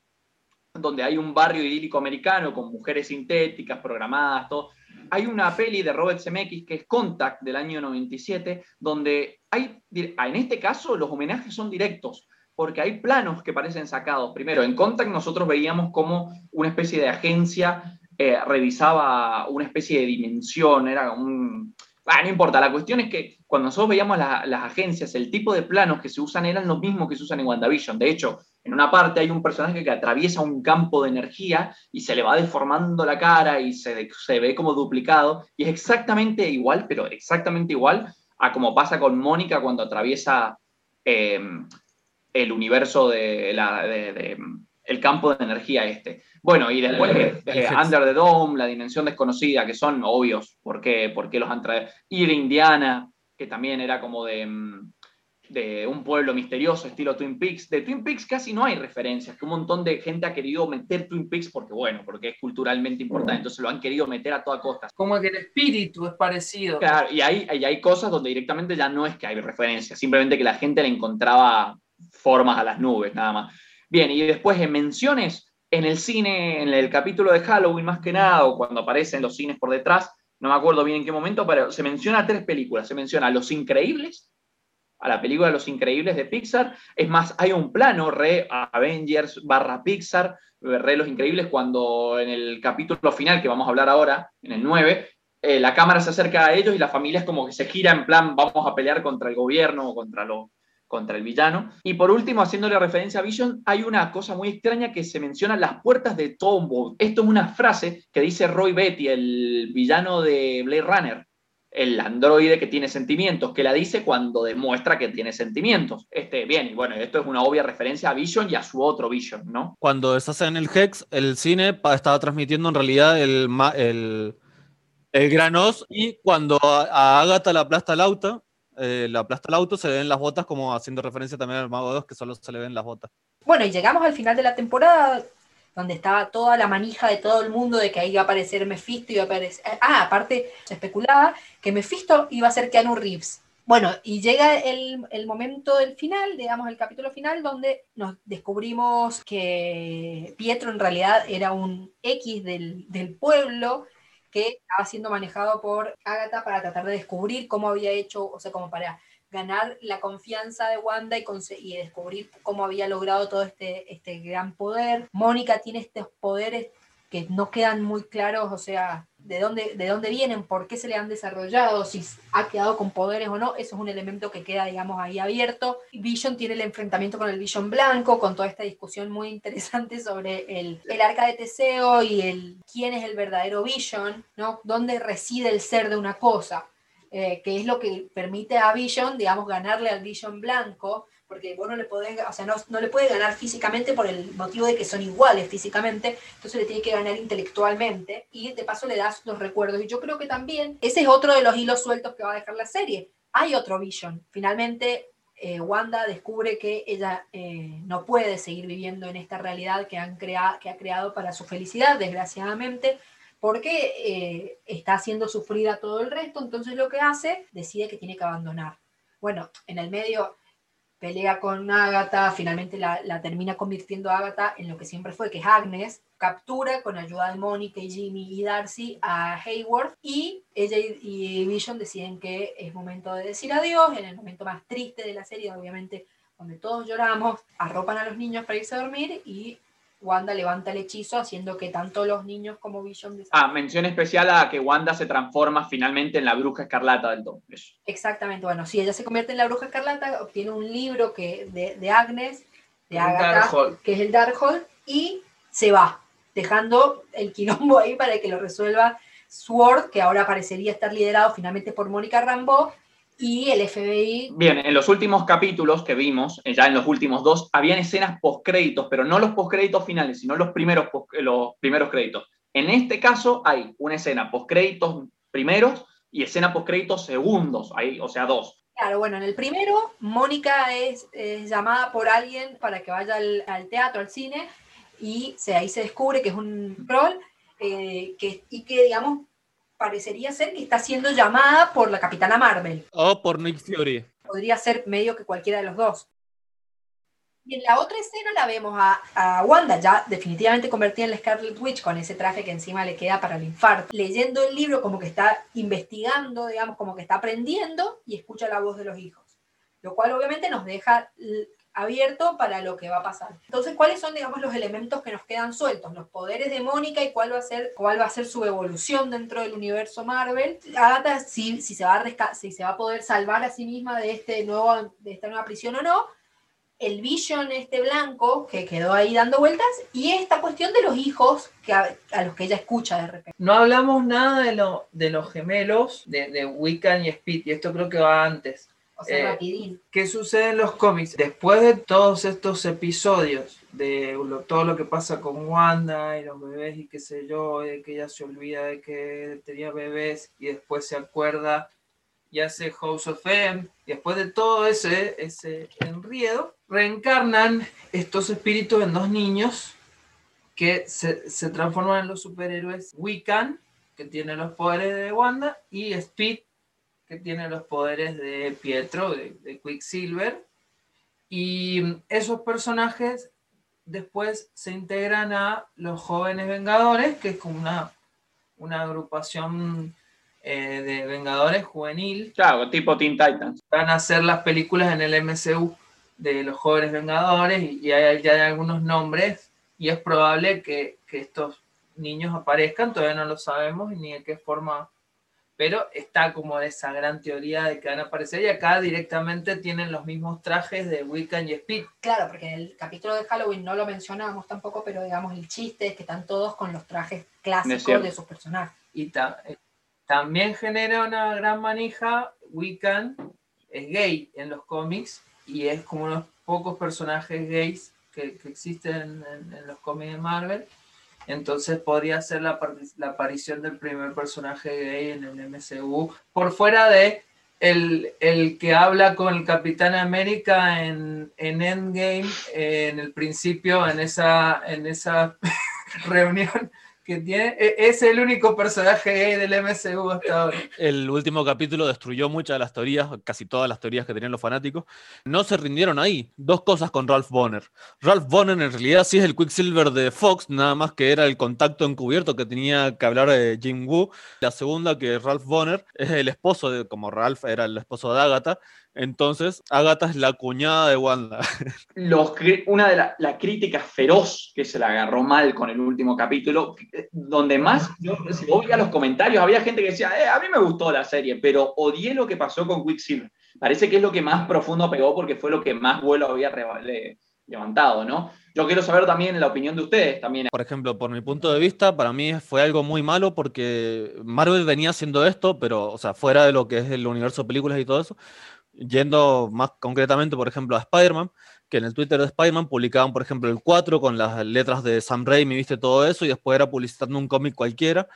Speaker 3: donde hay un barrio idílico americano con mujeres sintéticas, programadas, todo. Hay una peli de Robert Zemeckis que es Contact del año 97, donde hay, en este caso, los homenajes son directos, porque hay planos que parecen sacados. Primero, en Contact nosotros veíamos como una especie de agencia eh, revisaba una especie de dimensión, era un... Ah, no importa, la cuestión es que cuando nosotros veíamos la- las agencias, el tipo de planos que se usan eran los mismos que se usan en WandaVision. De hecho, en una parte hay un personaje que atraviesa un campo de energía y se le va deformando la cara y se, se ve como duplicado. Y es exactamente igual, pero exactamente igual a como pasa con Mónica cuando atraviesa eh, el universo de la, de- el campo de energía este. Bueno, y después eh, eh. Under the Dome, la dimensión desconocida, que son obvios por qué, por qué los han traído. Ir a Indiana, que también era como de... mm, de un pueblo misterioso, estilo Twin Peaks. De Twin Peaks casi no hay referencias, que un montón de gente ha querido meter Twin Peaks porque, bueno, porque es culturalmente importante, entonces lo han querido meter a toda costa.
Speaker 4: Como que el espíritu es parecido.
Speaker 3: Claro, y hay, y hay cosas donde directamente ya no es que hay referencias, simplemente que la gente le encontraba formas a las nubes, nada más. Bien, y después en menciones, en el cine, en el capítulo de Halloween más que nada, o cuando aparecen los cines por detrás, no me acuerdo bien en qué momento, pero se menciona tres películas. Se menciona Los Increíbles, a la película Los Increíbles de Pixar. Es más, hay un plano re Avengers barra Pixar, re Los Increíbles, cuando en el capítulo final, que vamos a hablar ahora, en el 9, eh, la cámara se acerca a ellos y la familia es como que se gira en plan, vamos a pelear contra el gobierno o contra los contra el villano. Y por último, haciéndole referencia a Vision, hay una cosa muy extraña que se menciona las puertas de Tombow. Esto es una frase que dice Roy Betty, el villano de Blade Runner, el androide que tiene sentimientos, que la dice cuando demuestra que tiene sentimientos. Este, bien, y bueno, esto es una obvia referencia a Vision y a su otro Vision, ¿no?
Speaker 2: Cuando estás en el Hex, el cine estaba transmitiendo en realidad el, el, el Granos y cuando a Agatha la aplasta el auto, eh, la aplasta el auto, se ven las botas como haciendo referencia también al Mago 2, que solo se le ven las botas.
Speaker 1: Bueno, y llegamos al final de la temporada, donde estaba toda la manija de todo el mundo de que ahí iba a aparecer Mephisto, iba a aparecer... Ah, aparte, se especulaba que Mephisto iba a ser Keanu Reeves. Bueno, y llega el, el, momento del final, digamos, el capítulo final, donde nos descubrimos que Pietro en realidad era un X del, del pueblo, que estaba siendo manejado por Agatha para tratar de descubrir cómo había hecho, o sea, como para ganar la confianza de Wanda y, y descubrir cómo había logrado todo este, este gran poder. Mónica tiene estos poderes que no quedan muy claros, o sea, de dónde, de dónde vienen, por qué se le han desarrollado, si ha quedado con poderes o no, eso es un elemento que queda, digamos, ahí abierto. Vision tiene el enfrentamiento con el Vision blanco, con toda esta discusión muy interesante sobre el, el arca de Teseo y el quién es el verdadero Vision, ¿no? ¿Dónde reside el ser de una cosa? Eh, que es lo que permite a Vision, digamos, ganarle al Vision blanco, porque vos no le podés, o sea, no, le puede ganar físicamente por el motivo de que son iguales físicamente, entonces le tiene que ganar intelectualmente y de paso le das los recuerdos. Y yo creo que también ese es otro de los hilos sueltos que va a dejar la serie. Hay otro Vision. Finalmente, eh, Wanda descubre que ella eh, no puede seguir viviendo en esta realidad que, han crea que ha creado para su felicidad, desgraciadamente, porque eh, está haciendo sufrir a todo el resto, entonces lo que hace, decide que tiene que abandonar. Bueno, en el medio pelea con Agatha, finalmente la, termina convirtiendo a Agatha en lo que siempre fue, que es Agnes, captura con ayuda de Mónica y Jimmy y Darcy a Hayward y ella y, Vision deciden que es momento de decir adiós, en el momento más triste de la serie, obviamente, donde todos lloramos, arropan a los niños para irse a dormir y Wanda levanta el hechizo haciendo que tanto los niños como Vision...
Speaker 3: Ah, mención especial a que Wanda se transforma finalmente en la bruja escarlata del todo. Eso.
Speaker 1: Exactamente, bueno, si ella se convierte en la bruja escarlata, obtiene un libro que, de, de Agnes, de Agatha, que es el Darkhold, y se va, dejando el quilombo ahí para que lo resuelva Sword, que ahora parecería estar liderado finalmente por Mónica Rambeau, y el FBI.
Speaker 3: Bien, en los últimos capítulos que vimos, eh, ya en los últimos dos, habían escenas postcréditos, pero no los postcréditos finales, sino los primeros, eh, los primeros créditos. En este caso hay una escena postcréditos primeros y escena postcréditos segundos, ahí, o sea, dos.
Speaker 1: Claro, bueno, en el primero, Mónica es, llamada por alguien para que vaya al, al teatro, al cine, y se, ahí se descubre que es un troll eh, que, y que, digamos, parecería ser que está siendo llamada por la Capitana Marvel.
Speaker 2: O por Nick Fury.
Speaker 1: Podría ser medio que cualquiera de los dos. Y en la otra escena la vemos a, a, Wanda, ya definitivamente convertida en la Scarlet Witch, con ese traje que encima le queda para el infarto, leyendo el libro como que está investigando, digamos, como que está aprendiendo y escucha la voz de los hijos. Lo cual obviamente nos deja abierto para lo que va a pasar. Entonces, ¿cuáles son, digamos, los elementos que nos quedan sueltos? Los poderes de Mónica y cuál va a ser, cuál va a ser su evolución dentro del universo Marvel. Agatha, si, si, se va a si se va a poder salvar a sí misma de, este nuevo, de esta nueva prisión o no. El Vision este blanco que quedó ahí dando vueltas y esta cuestión de los hijos que a, a los que ella escucha de repente.
Speaker 4: No hablamos nada de, lo, de los gemelos de, de Wiccan y Speed y esto creo que va antes.
Speaker 1: O sea, eh, rapidín.
Speaker 4: ¿Qué sucede en los cómics? Después de todos estos episodios, de lo, todo lo que pasa con Wanda y los bebés y qué sé yo, de que ella se olvida de que tenía bebés y después se acuerda y hace House of M. Y después de todo ese, ese enriedo, reencarnan estos espíritus en dos niños que se, se transforman en los superhéroes Wiccan, que tiene los poderes de Wanda, y Speed, que tiene los poderes de Pietro, de, de Quicksilver. Y esos personajes después se integran a los jóvenes Vengadores, que es como una, una agrupación eh, de Vengadores juvenil.
Speaker 3: Claro, tipo Teen Titans.
Speaker 4: Van a hacer las películas en el MCU de los jóvenes Vengadores y, y hay, ya hay algunos nombres y es probable que, que estos niños aparezcan, todavía no lo sabemos ni de qué forma, pero está como esa gran teoría de que van a aparecer y acá directamente tienen los mismos trajes de Wiccan y Speed.
Speaker 1: Claro, porque en el capítulo de Halloween no lo mencionamos tampoco, pero digamos el chiste es que están todos con los trajes clásicos de sus personajes.
Speaker 4: Y ta- eh, también genera una gran manija, Wiccan es gay en los cómics y es como unos pocos personajes gays que, que existen en, en los cómics de Marvel. Entonces podría ser la, la aparición del primer personaje gay en el MCU, por fuera de el, el que habla con el Capitán América en, en Endgame, eh, en el principio, en esa, en esa <laughs> reunión e- Es el único personaje gay del MCU hasta ahora.
Speaker 2: El último capítulo destruyó muchas de las teorías, casi todas las teorías que tenían los fanáticos. No se rindieron ahí. Dos cosas con Ralph Bonner. Ralph Bonner en realidad sí es el Quicksilver de Fox, nada más que era el contacto encubierto que tenía que hablar de Jim Woo. La segunda, que Ralph Bonner es el esposo de, como Ralph era el esposo de Agatha, entonces Agatha es la cuñada de Wanda.
Speaker 3: Los, una de la, la crítica feroz que se la agarró mal con el último capítulo, eh, donde más, yo, veías los comentarios, había gente que decía, "Eh, a mí me gustó la serie, pero odié lo que pasó con Quicksilver. Parece que es lo que más profundo pegó porque fue lo que más vuelo había levantado, ¿no? Yo quiero saber también la opinión de ustedes también.
Speaker 2: Por ejemplo, por mi punto de vista, para mí fue algo muy malo porque Marvel venía haciendo esto, pero, o sea, fuera de lo que es el universo de películas y todo eso, yendo más concretamente, por ejemplo, a Spider-Man, que en el Twitter de Spider-Man publicaban, por ejemplo, el 4 con las letras de Sam Raimi, viste todo eso, y después era publicitando un cómic cualquiera,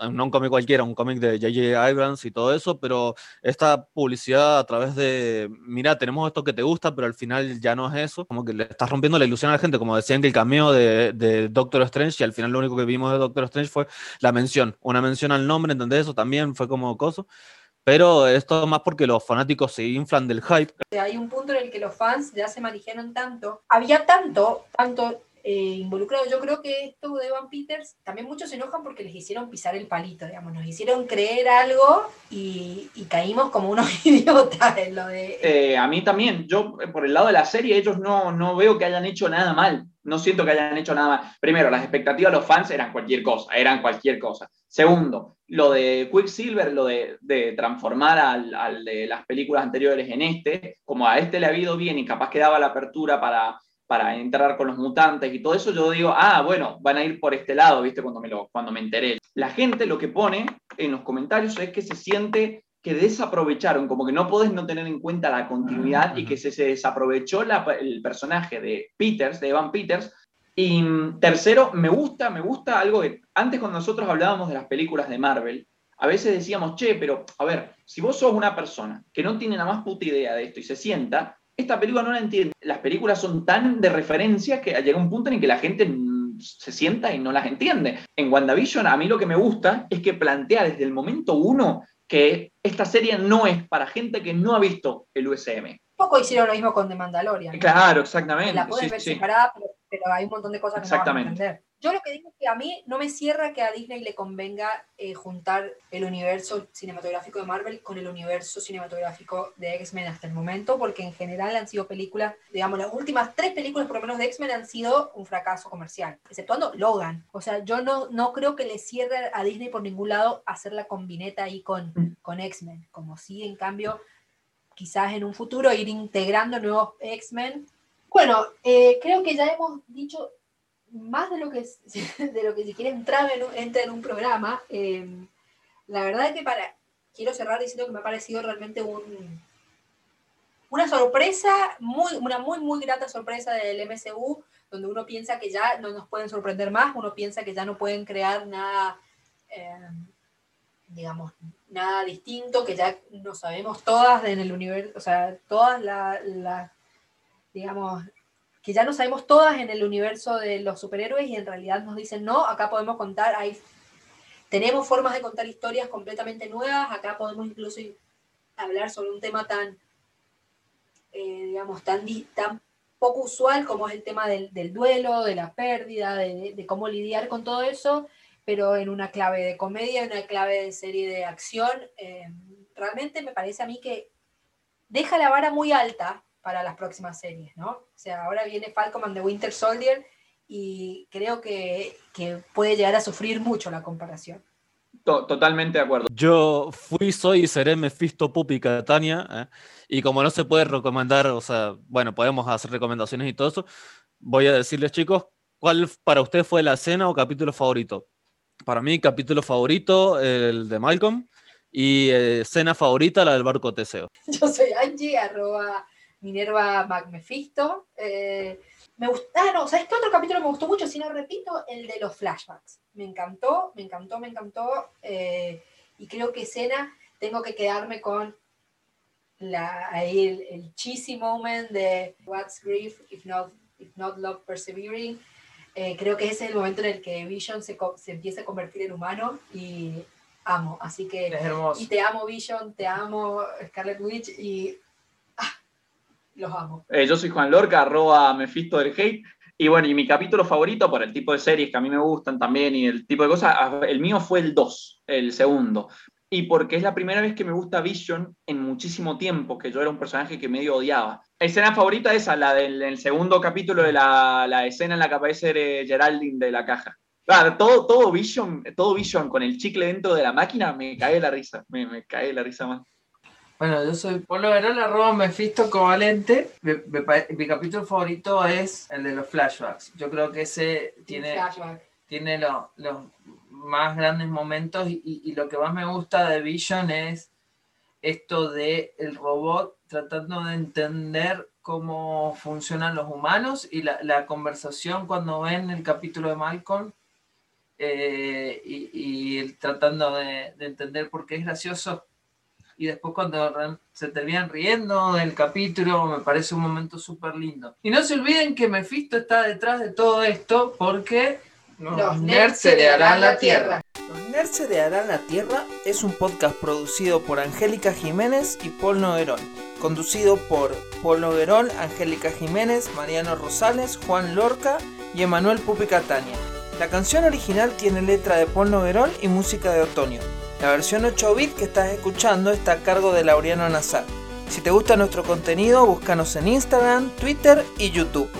Speaker 2: eh, no un cómic cualquiera, un cómic de J.J. Abrams y todo eso, pero esta publicidad a través de, mira, tenemos esto que te gusta, pero al final ya no es eso, como que le estás rompiendo la ilusión a la gente, como decían que el cameo de, de Doctor Strange, y al final lo único que vimos de Doctor Strange fue la mención, una mención al nombre, ¿entendés? Eso también fue como coso. Pero esto más porque los fanáticos se inflan del hype.
Speaker 1: Hay un punto en el que los fans ya se manejaron tanto, había tanto, tanto eh, involucrado. Yo creo que esto de Evan Peters, también muchos se enojan porque les hicieron pisar el palito, digamos, nos hicieron creer algo y, y caímos como unos <laughs> idiotas en lo de...
Speaker 3: Eh, a mí también, yo eh, por el lado de la serie, ellos no, no veo que hayan hecho nada mal. No siento que hayan hecho nada mal. Primero, las expectativas de los fans eran cualquier cosa, eran cualquier cosa. Segundo, lo de Quicksilver, lo de, transformar al de las películas anteriores en este, como a este le ha ido bien y capaz que daba la apertura para, para entrar con los mutantes y todo eso, yo digo, ah, bueno, van a ir por este lado, ¿viste? Cuando me, lo, cuando me enteré. La gente lo que pone en los comentarios es que se siente que desaprovecharon, como que no podés no tener en cuenta la continuidad y que se, se desaprovechó la- el personaje de Peters, de Evan Peters. Y mm, tercero, me gusta, me gusta algo que antes cuando nosotros hablábamos de las películas de Marvel, a veces decíamos, che, pero a ver, si vos sos una persona que no tiene la más puta idea de esto y se sienta, esta película no la entiende. Las películas son tan de referencia que llega un punto en el que la gente se sienta y no las entiende. En WandaVision, a mí lo que me gusta es que plantea desde el momento uno que esta serie no es para gente que no ha visto el USM.
Speaker 1: Poco hicieron lo mismo con The Mandalorian.
Speaker 3: Claro, exactamente.
Speaker 1: La puedes
Speaker 3: sí,
Speaker 1: ver
Speaker 3: sí.
Speaker 1: separada, pero, pero hay un montón de cosas que no vas a entender. Yo lo que digo es que a mí no me cierra que a Disney le convenga eh, juntar el universo cinematográfico de Marvel con el universo cinematográfico de X-Men hasta el momento, porque en general han sido películas, digamos, las últimas tres películas por lo menos de X-Men han sido un fracaso comercial, exceptuando Logan. O sea, yo no, no creo que le cierre a Disney por ningún lado hacer la combineta ahí con, con X-Men, como si en cambio quizás en un futuro ir integrando nuevos X-Men. Bueno, eh, creo que ya hemos dicho más de lo que, <laughs> de lo que si quiere entrar en un, entra en un programa. Eh, la verdad es que para, quiero cerrar diciendo que me ha parecido realmente un, una sorpresa, muy, una muy, muy grata sorpresa del MCU, donde uno piensa que ya no nos pueden sorprender más, uno piensa que ya no pueden crear nada, eh, digamos, nada distinto, que ya no sabemos todas en el universo, o sea, todas las, la, digamos, que ya no sabemos todas en el universo de los superhéroes y en realidad nos dicen, no, acá podemos contar, hay, tenemos formas de contar historias completamente nuevas, acá podemos incluso hablar sobre un tema tan, eh, digamos, tan, tan poco usual como es el tema del, duelo, de la pérdida, de, de, cómo lidiar con todo eso, pero en una clave de comedia, en una clave de serie de acción. Eh, realmente me parece a mí que deja la vara muy alta para las próximas series, ¿no? O sea, ahora viene Falcon and the Winter Soldier y creo que, que puede llegar a sufrir mucho la comparación.
Speaker 3: Totalmente de acuerdo.
Speaker 2: Yo fui, soy y seré Mephisto Pupi Catania. ¿eh? Y como no se puede recomendar, o sea, bueno, podemos hacer recomendaciones y todo eso, voy a decirles, chicos, ¿cuál para ustedes fue la escena o capítulo favorito? Para mí, capítulo favorito, el de Malcolm. Y eh, escena favorita, la del barco Teseo. <laughs>
Speaker 1: Yo soy Angie, arroba Minerva MacMephisto. Eh, me gustaron, ¿sabes qué otro capítulo me gustó mucho? Si no repito, el de los flashbacks. Me encantó, me encantó, me encantó. Eh, y creo que escena, tengo que quedarme con la, ahí el, el, cheesy moment de What's grief if not, if not love persevering. Eh, creo que ese es el momento en el que Vision se, se empieza a convertir en humano y amo. Así que.
Speaker 4: Es hermoso.
Speaker 1: Y te amo, Vision, te amo, Scarlet Witch y. Ah, los amo.
Speaker 3: Eh, yo soy Juan Lorca, arroba Mephisto del Hate. Y bueno, y mi capítulo favorito, por el tipo de series que a mí me gustan también y el tipo de cosas, el mío fue el 2, el segundo. Y porque es la primera vez que me gusta Vision en muchísimo tiempo, que yo era un personaje que medio odiaba. Escena favorita esa, la del el segundo capítulo de la, la, escena en la que aparece Geraldine de la caja. Claro, todo, todo, Vision, todo Vision con el chicle dentro de la máquina, me cae la risa, me, me cae la risa más.
Speaker 4: Bueno, yo soy Polo Verón, arroba Mephisto Covalente. Mi, mi, mi, capítulo favorito es el de los flashbacks. Yo creo que ese tiene, tiene los lo más grandes momentos y, y, lo que más me gusta de Vision es esto de el robot tratando de entender cómo funcionan los humanos y la, la conversación cuando ven el capítulo de Malcolm eh, y, y, tratando de, de entender por qué es gracioso y después cuando se terminan riendo del capítulo, me parece un momento súper lindo. Y no se olviden que Mephisto está detrás de todo esto porque
Speaker 1: los, los nerds se le harán la tierra.
Speaker 5: Los nerds se le harán la tierra es un podcast producido por Angélica Jiménez y Paul Noguerón. Conducido por Paul Noguerón, Angélica Jiménez, Mariano Rosales, Juan Lorca y Emanuel Pupi Catania. La canción original tiene letra de Paul Noguerón y música de Otoño. La versión 8 bit que estás escuchando está a cargo de Laureano Nazar. Si te gusta nuestro contenido, búscanos en Instagram, Twitter y YouTube.